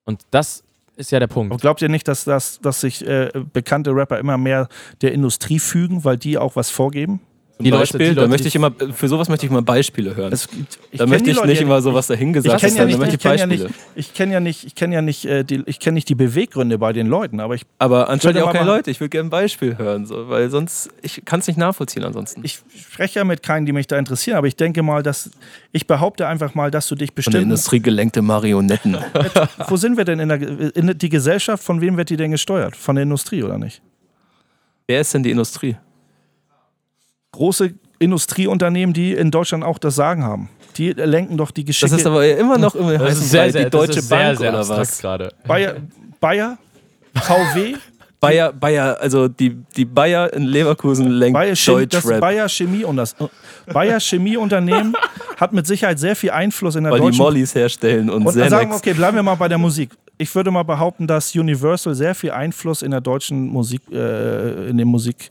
S2: Und das ist ja der Punkt.
S3: Und glaubt ihr nicht, dass, dass, dass sich äh, bekannte Rapper immer mehr der Industrie fügen, weil die auch was vorgeben?
S4: Die Beispiel, Leute, die da möchte ich immer, für sowas möchte ich immer Beispiele hören. Es, da möchte ich nicht immer sowas dahingesagt
S3: ich ja nicht, ich kenne ja nicht, ich kenne ja nicht, ich kenne ja nicht, äh, die, ich kenne nicht die Beweggründe bei den Leuten, aber ich.
S4: Aber anscheinend auch keine Leute. Ich würde gerne ein Beispiel hören, so, weil sonst ich kann es nicht nachvollziehen ansonsten.
S3: Ich spreche ja mit keinen, die mich da interessieren, aber ich denke mal, dass ich behaupte einfach mal, dass du dich bestimmt. Von der
S4: Industrie gelenkte Marionetten. <laughs>
S3: Wo sind wir denn in der in die Gesellschaft? Von wem wird die denn gesteuert? Von der Industrie oder nicht?
S4: Wer ist denn die Industrie?
S3: Große Industrieunternehmen, die in Deutschland auch das Sagen haben. Die lenken doch die Geschicke.
S4: Das ist aber immer noch immer
S2: das ist sehr, sehr, die Deutsche Bank sehr, sehr oder was?
S3: Gerade. Bayer, Bayer, VW. <laughs>
S4: Bayer, Bayer, also die, die Bayer in Leverkusen lenkt Bayer Chemie,
S3: Das Bayer Chemie und das Bayer Chemieunternehmen <laughs> hat mit Sicherheit sehr viel Einfluss in der
S4: Weil
S3: deutschen...
S4: Weil die Mollys herstellen und,
S3: und Xanax. sagen, okay, bleiben wir mal bei der Musik. Ich würde mal behaupten, dass Universal sehr viel Einfluss in der deutschen Musik, äh, in dem Musik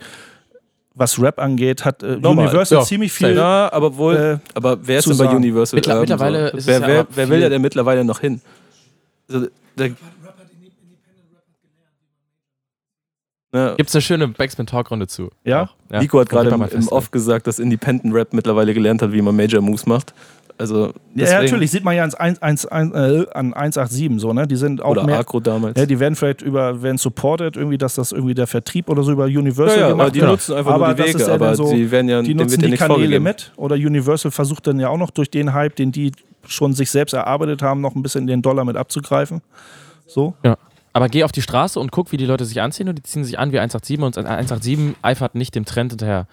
S3: was Rap angeht, hat äh, Universal ja, ziemlich viel.
S4: Ja, aber wohl. Äh, aber wer ist denn bei Universal?
S2: Mittler, mittlerweile
S4: so? wer, wer, wer will ja denn mittlerweile noch hin? Also,
S2: ja. Gibt es eine schöne Backspin-Talk-Runde zu?
S3: Ja?
S4: ja. Nico hat gerade im, im Off gesagt, dass Independent Rap mittlerweile gelernt hat, wie man Major Moves macht. Also
S3: ja, natürlich, sieht man ja ans 1, 1, 1, äh, an 187 so, ne? Die sind auch
S4: oder
S3: mehr,
S4: Acro damals.
S3: Ja, die werden vielleicht über, werden supported, irgendwie, dass das irgendwie der Vertrieb oder so über Universal
S4: ja, ja,
S3: gemacht
S4: die wird. nutzen einfach aber nur die Wege, aber so, sie werden ja,
S3: die nutzen die Kanäle mit oder Universal versucht dann ja auch noch durch den Hype, den die schon sich selbst erarbeitet haben, noch ein bisschen den Dollar mit abzugreifen. So.
S2: Ja. Aber geh auf die Straße und guck, wie die Leute sich anziehen und die ziehen sich an wie 187 und 187 eifert nicht dem Trend hinterher.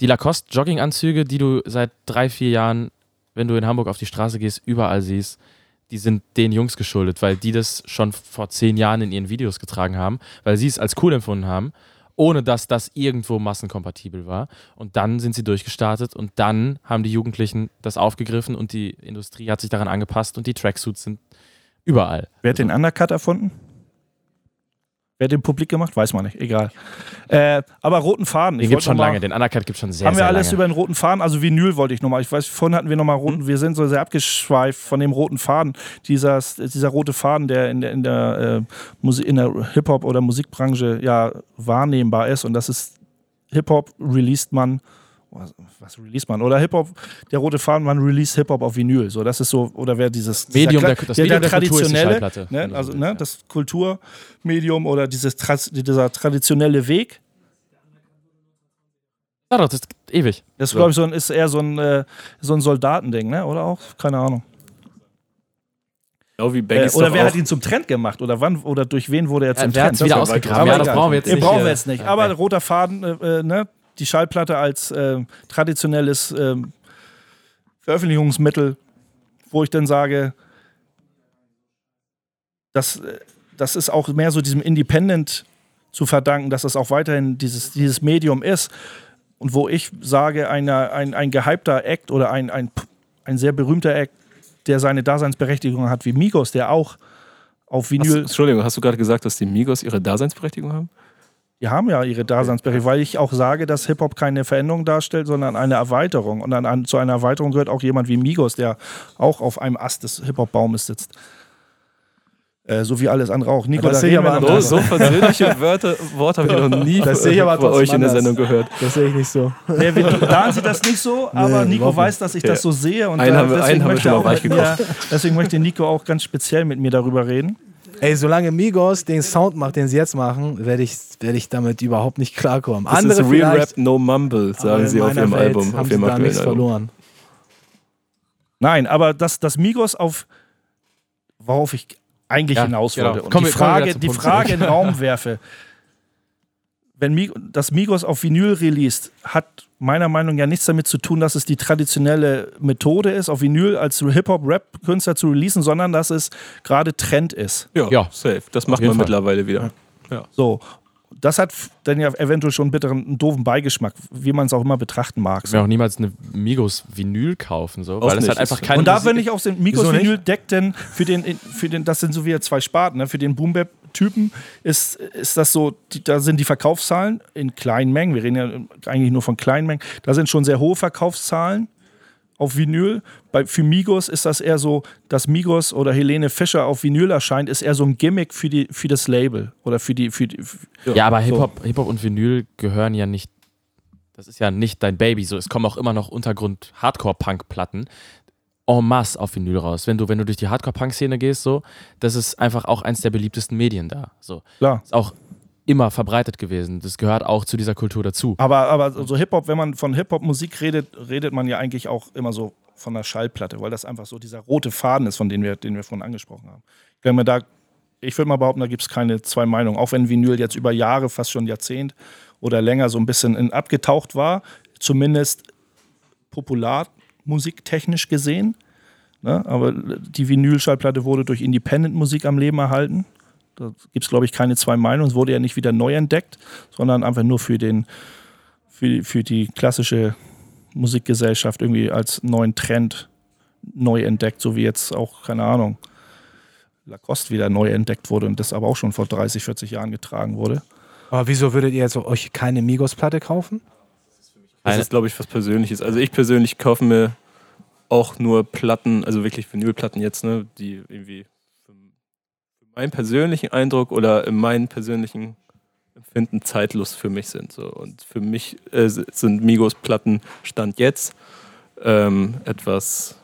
S2: Die Lacoste Jogginganzüge, die du seit drei, vier Jahren wenn du in Hamburg auf die Straße gehst, überall siehst, die sind den Jungs geschuldet, weil die das schon vor zehn Jahren in ihren Videos getragen haben, weil sie es als cool empfunden haben, ohne dass das irgendwo massenkompatibel war. Und dann sind sie durchgestartet und dann haben die Jugendlichen das aufgegriffen und die Industrie hat sich daran angepasst und die Tracksuits sind überall.
S3: Wer hat den Undercut erfunden? Wer hat den publik gemacht? Weiß man nicht. Egal. Äh, aber roten Faden.
S2: Den gibt schon mal, lange. Den Undercut gibt schon sehr,
S3: Haben wir alles
S2: lange.
S3: über den roten Faden? Also Vinyl wollte ich nochmal. Ich weiß, vorhin hatten wir nochmal roten. Hm? Wir sind so sehr abgeschweift von dem roten Faden. Dieser, dieser rote Faden, der in der, in der, äh, der Hip-Hop- oder Musikbranche ja wahrnehmbar ist. Und das ist Hip-Hop released man was, was release man? Oder Hip-Hop, der rote Faden, man release Hip-Hop auf Vinyl. So, das ist so, oder wer dieses
S2: Medium, der, das
S3: der,
S2: Medium
S3: der, traditionelle, die ne, also ne, das Kulturmedium oder dieses, dieser traditionelle Weg.
S2: Ja, doch, das ist ewig.
S3: Das glaube ich so ein, ist eher so ein, äh, so ein Soldatending, ne? Oder auch? Keine Ahnung.
S4: Genau wie
S3: äh, oder wer hat ihn zum Trend gemacht? Oder wann oder durch wen wurde er zum
S2: ja,
S3: Trend?
S2: Wieder ausgegraben. Ja, das brauchen wir jetzt nicht.
S3: brauchen wir jetzt nicht. Aber okay. roter Faden, äh, äh ne? Die Schallplatte als äh, traditionelles äh, Veröffentlichungsmittel, wo ich dann sage, das, äh, das ist auch mehr so diesem Independent zu verdanken, dass es auch weiterhin dieses, dieses Medium ist. Und wo ich sage, eine, ein, ein gehypter Act oder ein, ein, ein sehr berühmter Act, der seine Daseinsberechtigung hat, wie Migos, der auch auf Vinyl.
S4: Hast, Entschuldigung, hast du gerade gesagt, dass die Migos ihre Daseinsberechtigung haben?
S3: Die haben ja ihre Daseinsberechtigung, weil ich auch sage, dass Hip-Hop keine Veränderung darstellt, sondern eine Erweiterung. Und dann an, zu einer Erweiterung gehört auch jemand wie Migos, der auch auf einem Ast des Hip-Hop-Baumes sitzt. Äh, so wie alles andere auch.
S4: Nico, das sehe ich aber so, so persönliche Wörter, Worte habe ich noch nie
S3: das sehe ich aber
S4: bei euch in der Sendung gehört.
S3: Das sehe ich nicht so. Nee, da sieht das nicht so, aber nee, Nico weiß, dass ich das so sehe. Und
S4: einen haben, deswegen, einen möchte auch mir,
S3: deswegen möchte Nico auch ganz speziell mit mir darüber reden.
S5: Ey, solange Migos den Sound macht, den sie jetzt machen, werde ich, werd ich damit überhaupt nicht klarkommen.
S4: Das Andere ist Real Rap No Mumble, sagen sie auf ihrem Welt Album.
S5: Haben auf ihrem sie da nichts Album. verloren.
S3: Nein, aber dass, dass Migos auf, worauf ich eigentlich ja, hinaus genau. wollte, und Komm, die Frage, die Frage in den Raum werfe, wenn Mig das Migos auf Vinyl released, hat meiner Meinung nach ja nichts damit zu tun, dass es die traditionelle Methode ist, auf Vinyl als Hip-Hop-Rap-Künstler zu releasen, sondern dass es gerade Trend ist.
S4: Ja, ja, safe. Das macht man Fall. mittlerweile wieder.
S3: Ja. So. Das hat dann ja eventuell schon einen bitteren, einen doofen Beigeschmack, wie man es auch immer betrachten mag.
S2: Ich will auch niemals eine Migos Vinyl kaufen, so, weil es halt einfach keine.
S3: Und da finde ich auch den Migos Vinyl deckt denn für den, für den, das sind so wie zwei Sparten, ne? für den Boom Bap Typen ist, ist das so, die, da sind die Verkaufszahlen in kleinen Mengen, wir reden ja eigentlich nur von kleinen Mengen, da sind schon sehr hohe Verkaufszahlen auf Vinyl. Bei, für Migos ist das eher so, dass Migos oder Helene Fischer auf Vinyl erscheint, ist eher so ein Gimmick für, die, für das Label oder für die. Für die
S2: für, ja, aber Hip-Hop so. Hip -Hop und Vinyl gehören ja nicht. Das ist ja nicht dein Baby. So, es kommen auch immer noch Untergrund-Hardcore-Punk-Platten en masse auf Vinyl raus. Wenn du, wenn du durch die Hardcore-Punk-Szene gehst, so, das ist einfach auch eins der beliebtesten Medien da. So.
S3: Klar.
S2: Ist auch immer verbreitet gewesen. Das gehört auch zu dieser Kultur dazu.
S3: Aber, aber so Hip-Hop, wenn man von Hip-Hop-Musik redet, redet man ja eigentlich auch immer so von der Schallplatte, weil das einfach so dieser rote Faden ist, von dem wir, den wir vorhin angesprochen haben. Wenn man da, ich würde mal behaupten, da gibt es keine zwei Meinungen. Auch wenn Vinyl jetzt über Jahre, fast schon Jahrzehnt oder länger so ein bisschen in, abgetaucht war, zumindest popular musiktechnisch gesehen. Ne? Aber die Vinyl-Schallplatte wurde durch Independent-Musik am Leben erhalten. Da gibt es, glaube ich, keine zwei Meinungen. Es wurde ja nicht wieder neu entdeckt, sondern einfach nur für, den, für, für die klassische Musikgesellschaft irgendwie als neuen Trend neu entdeckt, so wie jetzt auch, keine Ahnung, Lacoste wieder neu entdeckt wurde und das aber auch schon vor 30, 40 Jahren getragen wurde.
S5: Aber wieso würdet ihr jetzt euch keine Migos-Platte kaufen?
S4: Das ist, glaube ich, was Persönliches. Also ich persönlich kaufe mir auch nur Platten, also wirklich Vinylplatten jetzt, ne, die irgendwie für, meinen persönlichen Eindruck oder in meinen persönlichen Empfinden zeitlos für mich sind. So. Und für mich äh, sind Migos-Platten Stand jetzt ähm, etwas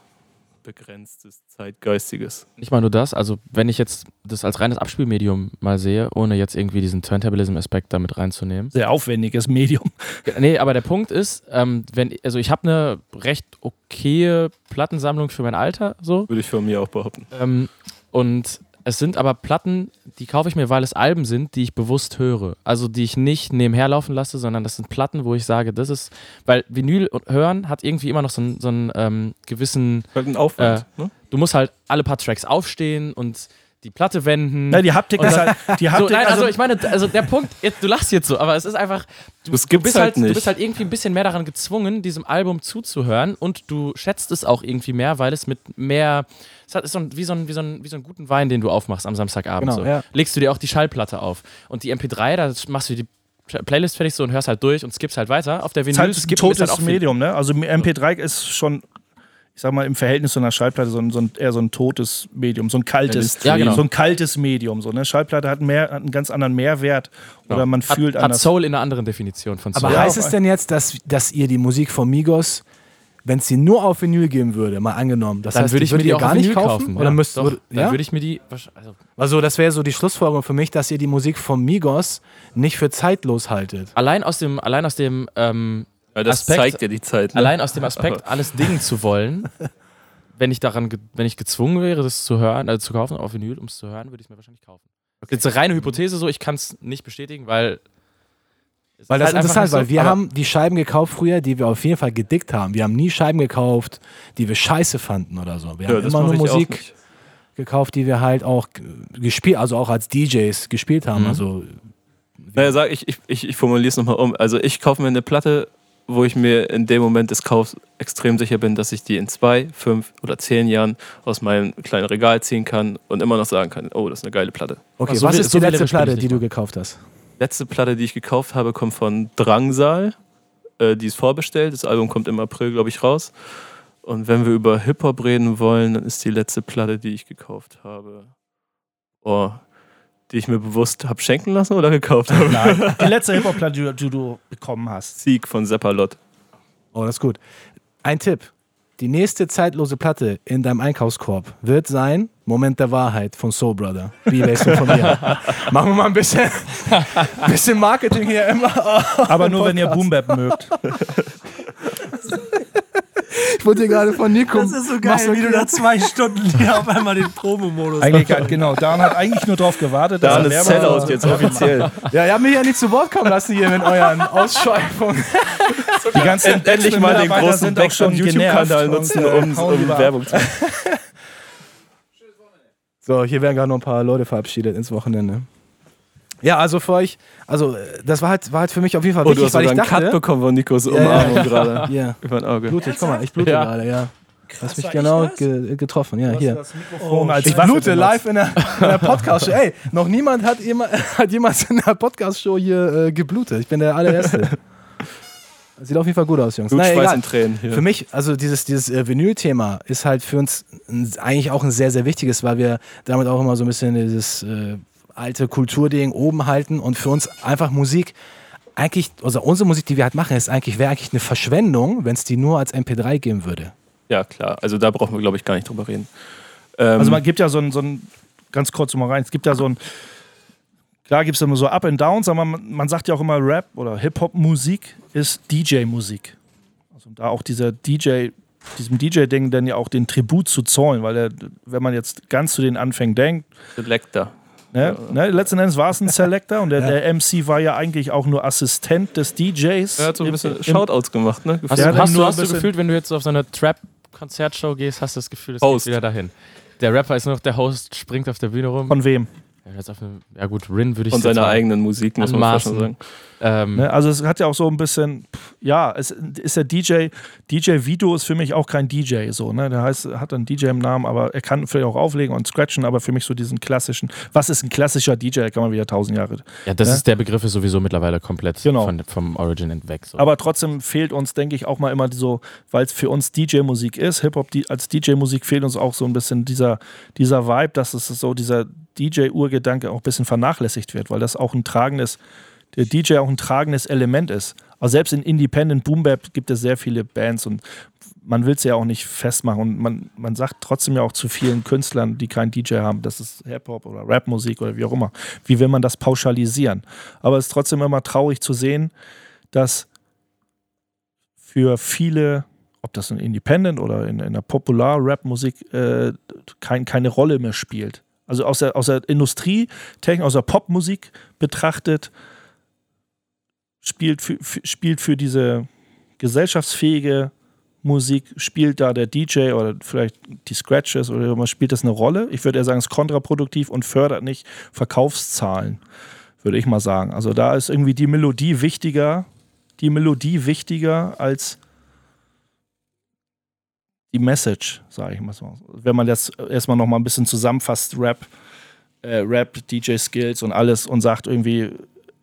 S4: begrenztes, zeitgeistiges.
S2: Nicht mal nur das, also wenn ich jetzt das als reines Abspielmedium mal sehe, ohne jetzt irgendwie diesen Turntablism-Aspekt damit reinzunehmen.
S3: Sehr aufwendiges Medium.
S2: Nee, aber der Punkt ist, ähm, wenn, also ich habe eine recht okaye Plattensammlung für mein Alter, so.
S4: Würde ich von mir auch behaupten.
S2: Ähm, und es sind aber Platten, die kaufe ich mir, weil es Alben sind, die ich bewusst höre. Also die ich nicht nebenher laufen lasse, sondern das sind Platten, wo ich sage, das ist, weil Vinyl hören hat irgendwie immer noch so einen, so einen ähm, gewissen
S4: halt ein Aufwand. Äh, ne?
S2: Du musst halt alle paar Tracks aufstehen und die Platte wenden.
S3: Ja, die Haptik ist halt. Die <laughs> Haptik,
S2: so, nein, also, also, ich meine, also der Punkt, jetzt, du lachst jetzt so, aber es ist einfach. Du,
S4: das gibt's
S2: du bist
S4: halt, halt
S2: nicht. du bist halt irgendwie ein bisschen mehr daran gezwungen, diesem Album zuzuhören und du schätzt es auch irgendwie mehr, weil es mit mehr es ist so ein, wie, so ein, wie, so ein, wie so ein guten Wein, den du aufmachst am Samstagabend. Genau, so. ja. Legst du dir auch die Schallplatte auf. Und die MP3, da machst du die Playlist fertig so und hörst halt durch und skippst halt weiter. Auf der
S3: Vinyl es gibt totes halt auch Medium, ne? Also MP3 ist schon ich sag mal, im Verhältnis zu einer Schallplatte so ein, so ein, eher so ein totes Medium, so ein kaltes,
S2: ja, genau.
S3: so ein kaltes Medium. So, ne? Schallplatte hat, mehr, hat einen ganz anderen Mehrwert oder man hat, fühlt
S2: hat
S3: anders.
S2: Hat Soul in einer anderen Definition von Soul.
S5: Aber heißt es denn jetzt, dass, dass ihr die Musik von Migos wenn es sie nur auf Vinyl geben würde, mal angenommen, das
S2: dann
S5: heißt,
S2: würde ich mir die auch gar nicht kaufen. kaufen.
S5: Oder ja, müsst,
S2: doch, ja? Dann würde ich mir die. Also,
S5: also das wäre so die Schlussfolgerung für mich, dass ihr die Musik von Migos nicht für zeitlos haltet.
S2: Allein aus dem, allein aus dem ähm,
S4: das Aspekt, zeigt ja die Zeit.
S2: Ne? Allein aus dem Aspekt, <laughs> alles dingen zu wollen, wenn ich daran, wenn ich gezwungen wäre, das zu hören, also zu kaufen auf Vinyl, um es zu hören, würde ich es mir wahrscheinlich kaufen. Okay. Jetzt eine reine Hypothese so, ich kann es nicht bestätigen, weil
S5: weil das halt ist interessant, so, weil wir haben die Scheiben gekauft früher, die wir auf jeden Fall gedickt haben. Wir haben nie Scheiben gekauft, die wir scheiße fanden oder so. Wir ja, haben immer nur Musik gekauft, die wir halt auch gespielt, also auch als DJs gespielt haben. Mhm. Also
S4: naja, sag ich, ich, ich, ich formuliere es nochmal um. Also ich kaufe mir eine Platte, wo ich mir in dem Moment des Kaufs extrem sicher bin, dass ich die in zwei, fünf oder zehn Jahren aus meinem kleinen Regal ziehen kann und immer noch sagen kann, oh, das ist eine geile Platte.
S5: Okay, also was so ist die letzte Platte, die du gekauft hast?
S4: letzte Platte, die ich gekauft habe, kommt von Drangsal. Äh, die ist vorbestellt. Das Album kommt im April, glaube ich, raus. Und wenn wir über Hip-Hop reden wollen, dann ist die letzte Platte, die ich gekauft habe, oh, die ich mir bewusst habe schenken lassen oder gekauft habe.
S3: Nein, <laughs> die letzte Hip-Hop-Platte, die, du bekommen hast.
S4: Sieg von Seppalot.
S5: Oh, das ist gut. Ein Tipp. Die nächste zeitlose Platte in deinem Einkaufskorb wird sein Moment der Wahrheit von Soul Brother. Wie weißt du von mir? <laughs> Machen wir mal ein bisschen, bisschen Marketing hier immer. <laughs>
S3: Aber nur, wenn ihr Boom Bap mögt.
S5: Ich wurde hier gerade von Nico.
S1: Das ist so geil, wie du da zwei Stunden hier auf einmal den Promo-Modus
S3: Eigentlich, hast. genau. Dan hat eigentlich nur darauf gewartet.
S4: Dan ist Sellout jetzt <laughs> offiziell.
S5: ja, ihr habt mich ja nicht zu Wort kommen lassen hier mit euren Ausschweifungen. <laughs>
S3: Die ganzen
S4: endlich mal den großen Background YouTube-Kanal nutzen, um, um Werbung zu <laughs> machen.
S5: So, hier werden gerade noch ein paar Leute verabschiedet ins Wochenende. Ja, also für euch, also das war halt, war halt für mich auf jeden Fall
S4: wichtig, oh, du hast weil ich einen dachte, Cut bekommen von Nikos Umarmung ja, ja. gerade. <laughs>
S5: Ja. Über ein Auge. Blutig, guck mal, ich blute ja. gerade, ja. Du hast mich genau ge getroffen, ja, hier. Oh, ich blute live in der, der Podcast-Show. <laughs> Ey, noch niemand hat, jemand, <laughs> hat jemals in der Podcast-Show hier äh, geblutet. Ich bin der allererste. Sieht auf jeden Fall gut aus, Jungs.
S4: Blut, Schweiß und Tränen. Hier.
S5: Für mich, also dieses, dieses äh, Vinyl-Thema ist halt für uns ein, eigentlich auch ein sehr, sehr wichtiges, weil wir damit auch immer so ein bisschen dieses äh, alte Kulturding oben halten und für uns einfach Musik eigentlich, also unsere Musik, die wir halt machen, ist eigentlich, wäre eigentlich eine Verschwendung, wenn es die nur als MP3 geben würde.
S4: Ja, klar. Also da brauchen wir, glaube ich, gar nicht drüber reden.
S3: Ähm also man gibt ja so ein, so ein, ganz kurz mal rein, es gibt ja so ein, klar gibt es immer so Up and Downs, aber man, man sagt ja auch immer Rap oder Hip-Hop-Musik ist DJ-Musik. Also da auch dieser DJ, diesem DJ-Ding dann ja auch den Tribut zu zollen, weil er, wenn man jetzt ganz zu den Anfängen denkt.
S4: Selector.
S3: Ne, ne, letzten Endes war es ein Selector und der, ja. der, MC war ja eigentlich auch nur Assistent des DJs.
S4: Er hat so ein bisschen im, Shoutouts gemacht, ne?
S2: Hast, du, hast, du, hast du gefühlt, wenn du jetzt auf so eine Trap-Konzertshow gehst, hast du das Gefühl, es geht wieder dahin. Der Rapper ist nur noch der Host, springt auf der Bühne rum.
S3: Von wem?
S2: Ja, gut, Rin würde ich
S4: Von seiner eigenen Musik, muss man schon sagen.
S3: Ähm ne, also es hat ja auch so ein bisschen, ja, es ist der DJ, DJ Vito ist für mich auch kein DJ so, ne? Der heißt, hat einen DJ im Namen, aber er kann vielleicht auch auflegen und scratchen, aber für mich so diesen klassischen, was ist ein klassischer DJ, da kann man wieder tausend Jahre.
S2: Ja, das ne? ist der Begriff ist sowieso mittlerweile komplett genau. von, vom Origin entweg. So.
S3: Aber trotzdem fehlt uns, denke ich, auch mal immer so, weil es für uns DJ-Musik ist, Hip-Hop als DJ-Musik fehlt uns auch so ein bisschen dieser, dieser Vibe, dass es so dieser DJ-Urgedanke auch ein bisschen vernachlässigt wird, weil das auch ein tragendes der DJ auch ein tragendes Element ist. Aber selbst in Independent Boom Bap gibt es sehr viele Bands und man will es ja auch nicht festmachen. Und man, man sagt trotzdem ja auch zu vielen Künstlern, die keinen DJ haben, das ist Hip-Hop oder Rapmusik oder wie auch immer. Wie will man das pauschalisieren? Aber es ist trotzdem immer traurig zu sehen, dass für viele, ob das in Independent oder in, in der Popular-Rap-Musik, äh, kein, keine Rolle mehr spielt. Also aus der, aus der Industrietechnik, aus der Popmusik betrachtet, spielt für, spielt für diese gesellschaftsfähige Musik, spielt da der DJ oder vielleicht die Scratches oder was spielt das eine Rolle? Ich würde eher sagen, es ist kontraproduktiv und fördert nicht Verkaufszahlen, würde ich mal sagen. Also da ist irgendwie die Melodie wichtiger, die Melodie wichtiger als die Message, sage ich mal so. Wenn man das erstmal noch mal ein bisschen zusammenfasst, Rap, äh, Rap, DJ-Skills und alles und sagt irgendwie,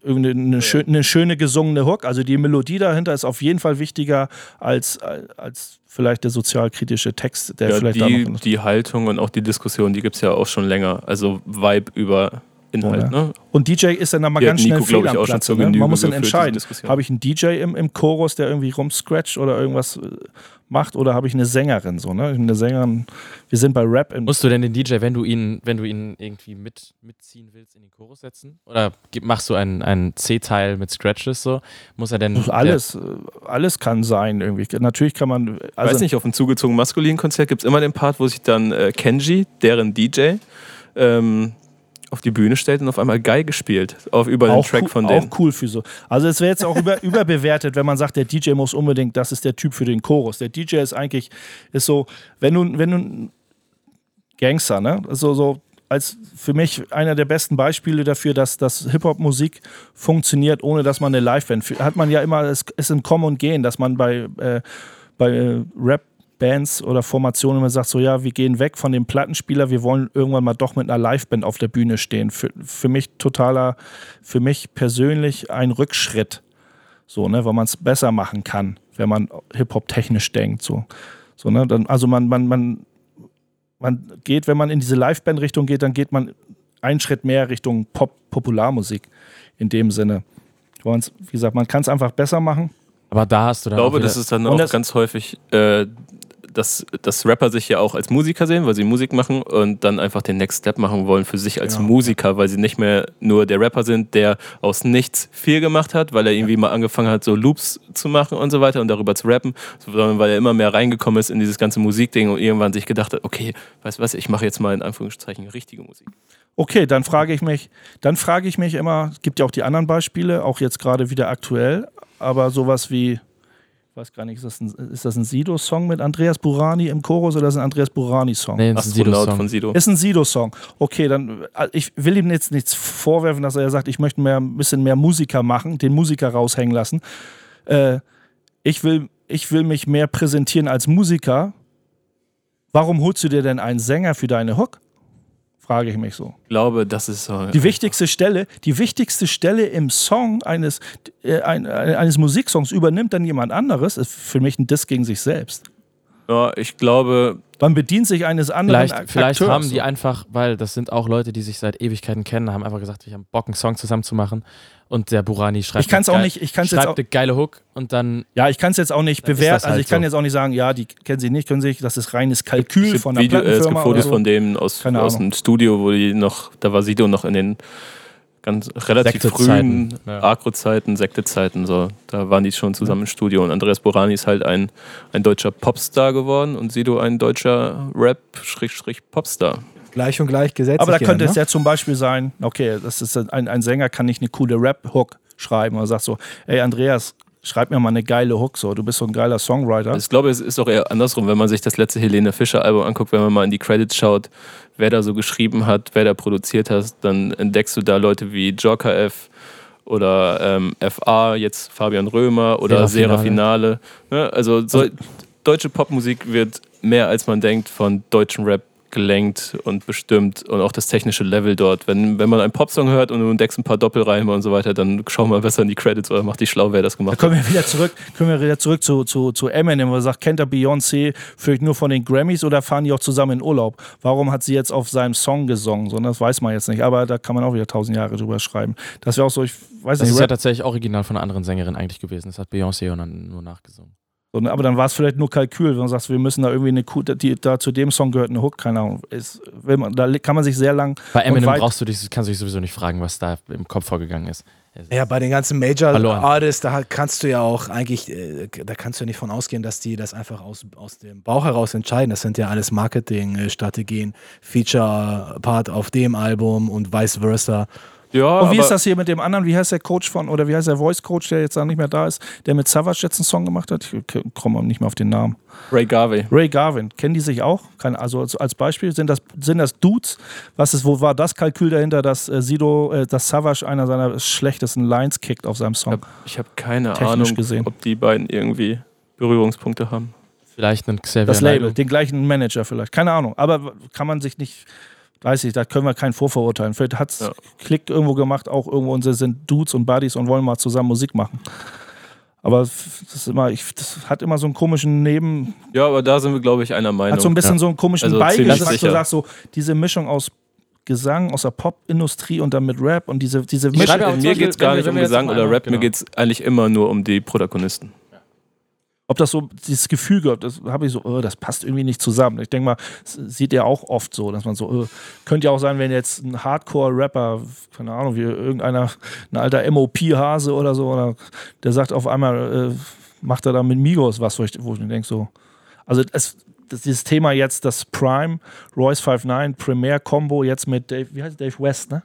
S3: eine, schön, eine schöne gesungene Hook. Also die Melodie dahinter ist auf jeden Fall wichtiger als, als vielleicht der sozialkritische Text, der
S4: ja,
S3: vielleicht
S4: die, da noch Die Haltung und auch die Diskussion, die gibt es ja auch schon länger. Also Vibe über Inhalt. Oh, ja. ne?
S3: Und DJ ist dann mal ganz schnell Nico, fehl am Platz. Ne? Man muss dann entscheiden, habe ich einen DJ im, im Chorus, der irgendwie rumscratcht oder irgendwas äh, macht oder habe ich eine Sängerin so, ne? Eine Sängerin, wir sind bei Rap.
S2: Musst du denn den DJ, wenn du ihn, wenn du ihn irgendwie mit, mitziehen willst, in den Chorus setzen? Oder machst du einen, einen C-Teil mit Scratches so? Muss er denn.
S3: Alles, äh, alles kann sein irgendwie. Natürlich kann man.
S4: Also ich weiß nicht, auf einem zugezogenen maskulinen Konzert gibt es immer den Part, wo sich dann äh, Kenji, deren DJ, ähm, auf die Bühne stellt und auf einmal Geige spielt, auf über den Track von denen.
S3: Auch cool für so. Also es wäre jetzt auch über, <laughs> überbewertet, wenn man sagt, der DJ muss unbedingt, das ist der Typ für den Chorus. Der DJ ist eigentlich, ist so, wenn du, wenn du Gangster, ne? So, so als für mich einer der besten Beispiele dafür, dass, dass Hip-Hop-Musik funktioniert, ohne dass man eine Liveband hat man ja immer, es ist ein Kommen und Gehen, dass man bei, äh, bei äh, Rap Bands oder Formationen immer sagt, so ja, wir gehen weg von dem Plattenspieler, wir wollen irgendwann mal doch mit einer Liveband auf der Bühne stehen. Für, für mich totaler, für mich persönlich ein Rückschritt. So, ne, weil man es besser machen kann, wenn man Hip-Hop technisch denkt. So. So, ne, dann, also man, man, man, man geht, wenn man in diese Liveband-Richtung geht, dann geht man einen Schritt mehr Richtung Pop-Popularmusik in dem Sinne. Wie gesagt, man kann es einfach besser machen.
S2: Aber da hast du dann.
S4: Ich glaube, das ist dann auch ganz häufig äh, dass, dass Rapper sich ja auch als Musiker sehen, weil sie Musik machen und dann einfach den Next Step machen wollen für sich als ja. Musiker, weil sie nicht mehr nur der Rapper sind, der aus nichts viel gemacht hat, weil er irgendwie mal angefangen hat, so Loops zu machen und so weiter und darüber zu rappen, sondern weil er immer mehr reingekommen ist in dieses ganze Musikding und irgendwann sich gedacht hat, okay, weißt du was, ich mache jetzt mal in Anführungszeichen richtige Musik.
S3: Okay, dann frage ich mich, dann frage ich mich immer, es gibt ja auch die anderen Beispiele, auch jetzt gerade wieder aktuell, aber sowas wie ich weiß gar nicht, ist das ein, ist das ein Sido-Song mit Andreas Burani im Chorus oder ist das ein Andreas Burani-Song?
S2: Nee, ist ein Sido-Song. von
S3: Sido. Ist ein Sido-Song. Okay, dann, äh, ich will ihm jetzt nichts vorwerfen, dass er sagt, ich möchte mehr, ein bisschen mehr Musiker machen, den Musiker raushängen lassen. Äh, ich, will, ich will mich mehr präsentieren als Musiker. Warum holst du dir denn einen Sänger für deine Hook? Frage ich mich so.
S4: Ich glaube, das ist so.
S3: Die wichtigste Stelle, die wichtigste Stelle im Song eines, äh, ein, eines Musiksongs übernimmt dann jemand anderes, ist für mich ein Diss gegen sich selbst.
S4: Ja, ich glaube.
S3: Man bedient sich eines anderen
S2: Vielleicht, vielleicht haben die einfach, weil das sind auch Leute, die sich seit Ewigkeiten kennen, haben einfach gesagt, ich habe Bock, einen Song zusammen zu machen. Und der Burani schreibt,
S3: ich kann's auch nicht, ich kann's
S2: schreibt
S3: jetzt auch,
S2: eine geile Hook und dann.
S3: Ja, ich kann es jetzt auch nicht bewerten. Halt also ich kann jetzt auch nicht sagen, ja, die kennen sie nicht, können sich, das ist reines Kalkül von der Video, Plattenfirma. Es gibt
S4: Fotos so. von dem aus, aus dem Studio, wo die noch, da war Sido noch in den ganz relativ frühen ja. Agro-Zeiten, Sekte-Zeiten, so. Da waren die schon zusammen im Studio. Und Andreas Borani ist halt ein, ein deutscher Popstar geworden und Sido ein deutscher Rap-Popstar.
S5: Gleich und gleich gesetzt.
S3: Aber da könnte ne? es ja zum Beispiel sein, okay, das ist ein, ein Sänger kann nicht eine coole Rap-Hook schreiben oder sagt so, ey Andreas, schreib mir mal eine geile Hook so, du bist so ein geiler Songwriter.
S4: Ich glaube, es ist auch eher andersrum, wenn man sich das letzte Helene Fischer Album anguckt, wenn man mal in die Credits schaut, wer da so geschrieben hat, wer da produziert hat, dann entdeckst du da Leute wie Joker F oder ähm, FA, jetzt Fabian Römer oder Sera Finale. Ne? Also, so, also deutsche Popmusik wird mehr als man denkt von deutschen Rap gelenkt und bestimmt und auch das technische Level dort. Wenn, wenn man einen Popsong hört und du entdeckst ein paar Doppelreime und so weiter, dann schau mal besser in die Credits oder mach dich schlau, wer das gemacht
S3: da kommen hat. Wir wieder zurück, können wir wieder zurück zu, zu, zu Eminem, wo er sagt, kennt er Beyoncé vielleicht nur von den Grammys oder fahren die auch zusammen in Urlaub? Warum hat sie jetzt auf seinem Song gesungen? So, das weiß man jetzt nicht, aber da kann man auch wieder tausend Jahre drüber schreiben. Das wäre auch so, ich weiß
S2: das
S3: nicht.
S2: Das ist ja tatsächlich original von einer anderen Sängerin eigentlich gewesen. Das hat Beyoncé und dann nur nachgesungen.
S3: So, ne, aber dann war es vielleicht nur Kalkül, wenn man sagt, wir müssen da irgendwie eine Kuh, die, da zu dem Song gehört eine Hook, keine Ahnung. Ist, man, da kann man sich sehr lang.
S2: Bei Eminem brauchst du dich, kannst du dich sowieso nicht fragen, was da im Kopf vorgegangen ist.
S5: Ja, bei den ganzen Major Verloren. Artists, da kannst du ja auch eigentlich, äh, da kannst du ja nicht von ausgehen, dass die das einfach aus, aus dem Bauch heraus entscheiden. Das sind ja alles Marketingstrategien, Feature-Part auf dem Album und vice versa.
S3: Ja, und wie ist das hier mit dem anderen? Wie heißt der Coach von, oder wie heißt der Voice Coach, der jetzt da nicht mehr da ist, der mit Savage jetzt einen Song gemacht hat? Ich komme nicht mehr auf den Namen.
S4: Ray Garvey.
S3: Ray Garvin. Kennen die sich auch? also als Beispiel, sind das, sind das Dudes? Was ist, wo war das Kalkül dahinter, dass äh, Sido, äh, dass Savage einer seiner schlechtesten Lines kickt auf seinem Song?
S4: Ich habe hab keine Ahnung, gesehen. ob die beiden irgendwie Berührungspunkte haben.
S2: Vielleicht einen Xavier
S3: Das Label, den gleichen Manager vielleicht. Keine Ahnung. Aber kann man sich nicht weiß ich, da können wir keinen vorverurteilen. Vielleicht hat es ja. Klick irgendwo gemacht, auch irgendwo unsere sind Dudes und Buddies und wollen mal zusammen Musik machen. Aber das, ist immer, ich, das hat immer so einen komischen Neben.
S4: Ja, aber da sind wir, glaube ich, einer Meinung.
S3: Hat so ein bisschen ja. so einen komischen also Beigeschmack. Du sagst so, diese Mischung aus Gesang, aus der Popindustrie und dann mit Rap und diese, diese
S4: Mischung. Mir geht es gar nicht um Gesang oder Rap, genau. mir geht es eigentlich immer nur um die Protagonisten
S3: ob das so dieses Gefühl gehört, das habe ich so, oh, das passt irgendwie nicht zusammen. Ich denke mal, sieht ihr auch oft so, dass man so, oh, könnte ja auch sein, wenn jetzt ein Hardcore-Rapper, keine Ahnung, wie irgendeiner, ein alter MOP-Hase oder so, oder der sagt auf einmal, äh, macht er da mit Migos was, wo ich, wo ich mir denke, so, also es, das, dieses Thema jetzt, das Prime, Royce 59, Premier-Combo jetzt mit Dave, wie heißt Dave West, ne?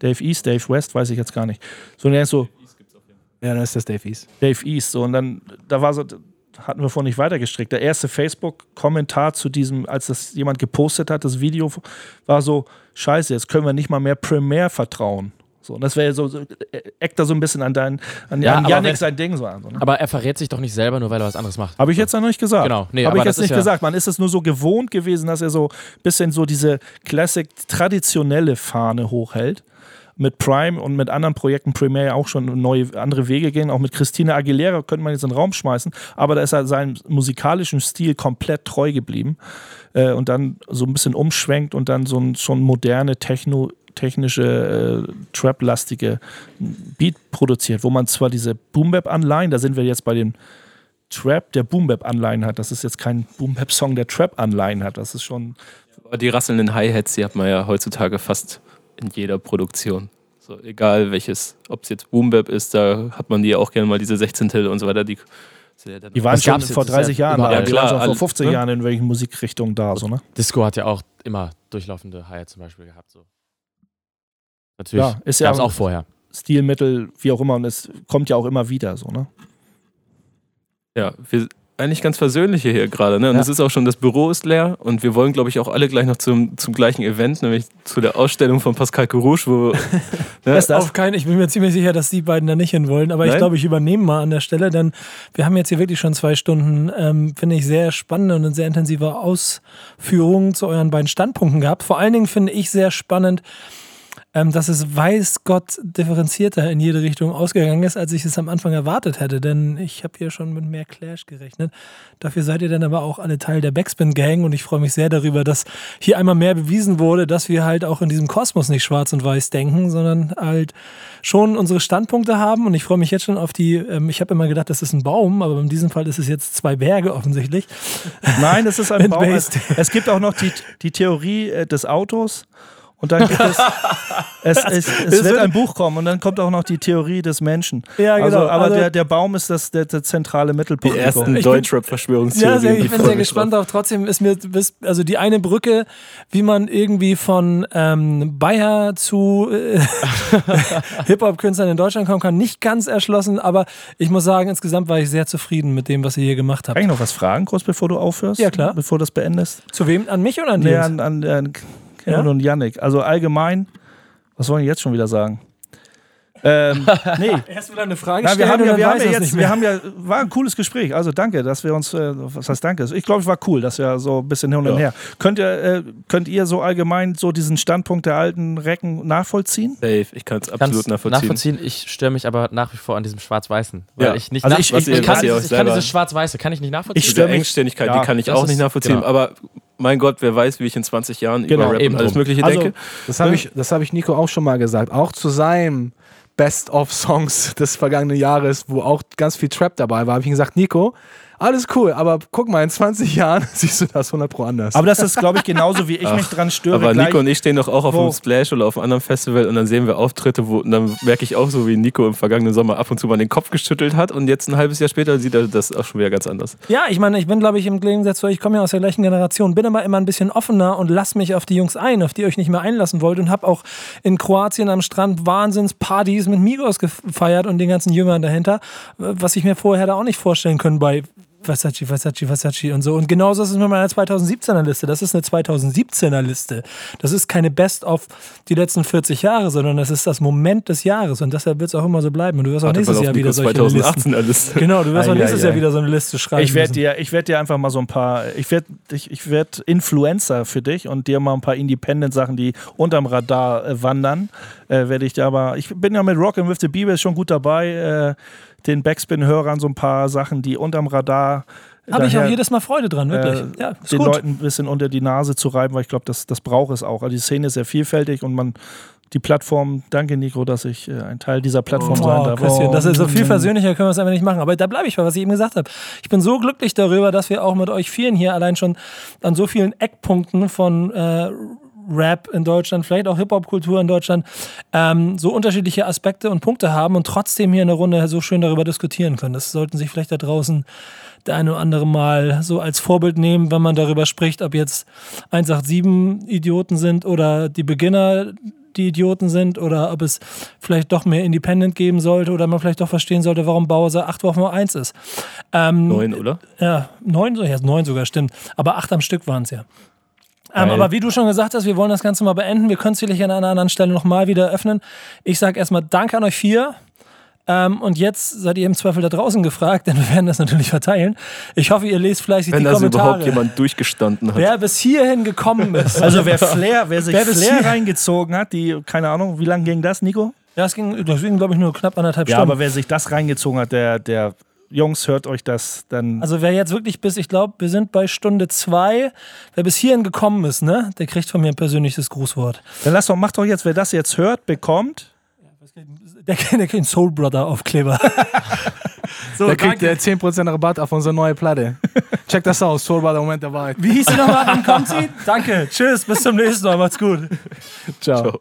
S3: Dave East, Dave West, weiß ich jetzt gar nicht. So, und ist so,
S5: ja, dann ist das Dave East.
S3: Dave East. So, und dann, da war so, hatten wir vorhin nicht weitergestrickt. Der erste Facebook-Kommentar zu diesem, als das jemand gepostet hat, das Video, war so: Scheiße, jetzt können wir nicht mal mehr Premiere vertrauen. So, und das wäre so, so, eckt da so ein bisschen an dein, an, ja, an Janik sein Ding so an. So,
S2: ne? Aber er verrät sich doch nicht selber, nur weil er was anderes macht.
S3: Habe ich jetzt noch nicht gesagt.
S2: Genau.
S3: Nee, Habe ich jetzt nicht ja gesagt. Man ist es nur so gewohnt gewesen, dass er so ein bisschen so diese Classic, traditionelle Fahne hochhält mit Prime und mit anderen Projekten Premiere auch schon neue andere Wege gehen. Auch mit Christina Aguilera könnte man jetzt in den Raum schmeißen, aber da ist er seinem musikalischen Stil komplett treu geblieben äh, und dann so ein bisschen umschwenkt und dann so ein schon moderne Techno technische, äh, Trap-lastige Beat produziert, wo man zwar diese Boom-Bap-Anleihen, da sind wir jetzt bei den Trap, der Boom-Bap-Anleihen hat. Das ist jetzt kein Boom-Bap-Song, der Trap-Anleihen hat. Das ist schon.
S4: Die rasselnden Hi-Hats, die hat man ja heutzutage fast in jeder Produktion. So, egal welches, ob es jetzt Boom-Bap ist, da hat man die ja auch gerne mal diese 16 Till und so weiter. Die,
S3: die waren schon vor 30 Jahren da, ja, die klar, waren schon vor 50 ne? Jahren in welchen Musikrichtungen da. So, ne?
S2: Disco hat ja auch immer durchlaufende Hi-Hats zum Beispiel gehabt. So. Natürlich.
S3: Ja, ist ja auch vorher. Stilmittel, wie auch immer, und es kommt ja auch immer wieder so, ne?
S4: Ja, wir eigentlich ganz versöhnliche hier gerade, ne? Und es ja. ist auch schon, das Büro ist leer und wir wollen, glaube ich, auch alle gleich noch zum, zum gleichen Event, nämlich zu der Ausstellung von Pascal Corouche, wo. <laughs>
S1: ne? das? Auf keinen, ich bin mir ziemlich sicher, dass die beiden da nicht hin wollen, aber Nein? ich glaube, ich übernehme mal an der Stelle, denn wir haben jetzt hier wirklich schon zwei Stunden, ähm, finde ich, sehr spannende und sehr intensive Ausführungen zu euren beiden Standpunkten gehabt. Vor allen Dingen finde ich sehr spannend, ähm, dass es weiß Gott differenzierter in jede Richtung ausgegangen ist, als ich es am Anfang erwartet hätte. Denn ich habe hier schon mit mehr Clash gerechnet. Dafür seid ihr dann aber auch alle Teil der Backspin-Gang und ich freue mich sehr darüber, dass hier einmal mehr bewiesen wurde, dass wir halt auch in diesem Kosmos nicht schwarz und weiß denken, sondern halt schon unsere Standpunkte haben. Und ich freue mich jetzt schon auf die, ähm, ich habe immer gedacht, das ist ein Baum, aber in diesem Fall ist es jetzt zwei Berge offensichtlich.
S3: Nein, es ist ein <laughs> Baum. Es, es, gibt auch noch die, die Theorie äh, des Autos. Und dann gibt es, <laughs> es, es, es wird ein Buch kommen und dann kommt auch noch die Theorie des Menschen. Ja, genau. Also, aber also, der, der Baum ist das, der, der zentrale Mittelpunkt.
S4: Die ersten Deutschrap-Verschwörungstheorien.
S1: Ja, ich bin sehr gespannt darauf. Trotzdem ist mir, also die eine Brücke, wie man irgendwie von ähm, Bayer zu äh, <laughs> Hip-Hop-Künstlern in Deutschland kommen kann, nicht ganz erschlossen, aber ich muss sagen, insgesamt war ich sehr zufrieden mit dem, was ihr hier gemacht habt.
S3: Kann ich noch was fragen, kurz bevor du aufhörst?
S1: Ja, klar.
S3: Bevor du das beendest?
S1: Zu wem? An mich oder an
S3: dir? Nee, an, an, an ja? und Yannick. Also allgemein, was wollen die jetzt schon wieder sagen?
S1: Ähm, <laughs> nee. Erst wieder eine Frage
S3: stellen. Wir haben ja, wir haben ja jetzt, wir haben ja, war ein cooles Gespräch. Also danke, dass wir uns, äh, was heißt danke? Ich glaube, es war cool, dass wir so ein bisschen hin und ja. her. Könnt ihr, äh, könnt ihr so allgemein so diesen Standpunkt der alten Recken nachvollziehen?
S4: Safe, ich kann es absolut nachvollziehen.
S2: nachvollziehen. Ich störe mich aber nach wie vor an diesem Schwarz-Weißen. Ja. ich nicht also ich, ich, ich, kann, dieses, ich kann dieses Schwarz-Weiße, kann ich nicht nachvollziehen.
S4: Ich störe Engständigkeit, ja, die kann ich auch nicht nachvollziehen. Genau. Aber mein Gott, wer weiß, wie ich in 20 Jahren genau, über Rap und alles Mögliche also, denke.
S5: Das habe ich, hab ich Nico auch schon mal gesagt. Auch zu seinem Best-of-Songs des vergangenen Jahres, wo auch ganz viel Trap dabei war, habe ich gesagt, Nico, alles cool, aber guck mal, in 20 Jahren <laughs> siehst du das 100 Pro anders.
S3: Aber das ist, glaube ich, genauso wie ich Ach, mich dran störe.
S4: Aber Nico und ich stehen doch auch auf einem Splash oder auf einem anderen Festival und dann sehen wir Auftritte, wo und dann merke ich auch so, wie Nico im vergangenen Sommer ab und zu mal den Kopf geschüttelt hat und jetzt ein halbes Jahr später sieht er das auch schon wieder ganz anders.
S1: Ja, ich meine, ich bin, glaube ich, im Gegensatz zu euch, ich komme ja aus der gleichen Generation, bin aber immer ein bisschen offener und lass mich auf die Jungs ein, auf die ihr euch nicht mehr einlassen wollt und habe auch in Kroatien am Strand Wahnsinnspartys mit Migos gefeiert und den ganzen Jüngern dahinter, was ich mir vorher da auch nicht vorstellen können bei Versace, Versace, Versace und so. Und genauso ist es mit meiner 2017er Liste. Das ist eine 2017er Liste. Das ist keine Best of die letzten 40 Jahre, sondern das ist das Moment des Jahres. Und deshalb wird es auch immer so bleiben. Und du wirst auch nächstes Jahr wieder solche 2018er Liste. <laughs> Genau, du wirst auch nächstes Jahr wieder so eine Liste schreiben.
S3: Ich werde dir, werd dir einfach mal so ein paar, ich werde ich, ich werd Influencer für dich und dir mal ein paar Independent-Sachen, die unterm Radar äh, wandern, äh, werde ich dir aber, ich bin ja mit Rockin' with the Bieber schon gut dabei. Äh, den Backspin-Hörern so ein paar Sachen, die unterm Radar.
S1: Habe ich auch jedes Mal Freude dran, wirklich.
S3: Äh, ja, den gut. Leuten ein bisschen unter die Nase zu reiben, weil ich glaube, das, das braucht es auch. Also die Szene ist sehr vielfältig und man die Plattform, danke Nico, dass ich äh, ein Teil dieser Plattform oh, sein darf.
S1: Oh, das ist so viel versöhnlicher, können wir es einfach nicht machen. Aber da bleibe ich bei, was ich eben gesagt habe. Ich bin so glücklich darüber, dass wir auch mit euch vielen hier allein schon an so vielen Eckpunkten von äh, Rap in Deutschland, vielleicht auch Hip-Hop-Kultur in Deutschland, ähm, so unterschiedliche Aspekte und Punkte haben und trotzdem hier eine Runde so schön darüber diskutieren können. Das sollten sich vielleicht da draußen der eine oder andere mal so als Vorbild nehmen, wenn man darüber spricht, ob jetzt 187 Idioten sind oder die Beginner die Idioten sind oder ob es vielleicht doch mehr Independent geben sollte oder man vielleicht doch verstehen sollte, warum Bowser acht Wochen nur eins ist.
S4: Ähm, neun, oder?
S1: Ja, neun, ja, neun sogar, stimmt. Aber acht am Stück waren es ja. Ähm, aber wie du schon gesagt hast, wir wollen das Ganze mal beenden. Wir können es sicherlich an einer anderen Stelle nochmal wieder öffnen. Ich sage erstmal Danke an euch vier. Ähm, und jetzt seid ihr im Zweifel da draußen gefragt, <laughs> denn wir werden das natürlich verteilen. Ich hoffe, ihr lest fleißig Wenn die Kommentare. Wenn das überhaupt
S4: jemand durchgestanden hat.
S1: Wer bis hierhin gekommen ist. <laughs>
S3: Also wer Flair, wer sich wer Flair reingezogen hat, die, keine Ahnung, wie lange ging das, Nico?
S1: Ja, es ging, das ging, glaube ich, nur knapp anderthalb
S3: ja,
S1: Stunden.
S3: Ja, aber wer sich das reingezogen hat, der, der Jungs, hört euch das dann.
S1: Also wer jetzt wirklich bis, ich glaube, wir sind bei Stunde zwei, wer bis hierhin gekommen ist, ne, der kriegt von mir ein persönliches Grußwort.
S3: Dann lass doch, mach doch jetzt, wer das jetzt hört, bekommt.
S1: Der, der kriegt einen Soul Brother Aufkleber. <laughs>
S5: So, da kriegt ihr 10% Rabatt auf unsere neue Platte. <laughs> Check das aus, Soul der Moment der Wahrheit.
S1: Wie hieß sie nochmal? Kommt sie? Danke. Tschüss, bis zum nächsten Mal. Macht's gut.
S5: Ciao. Ciao.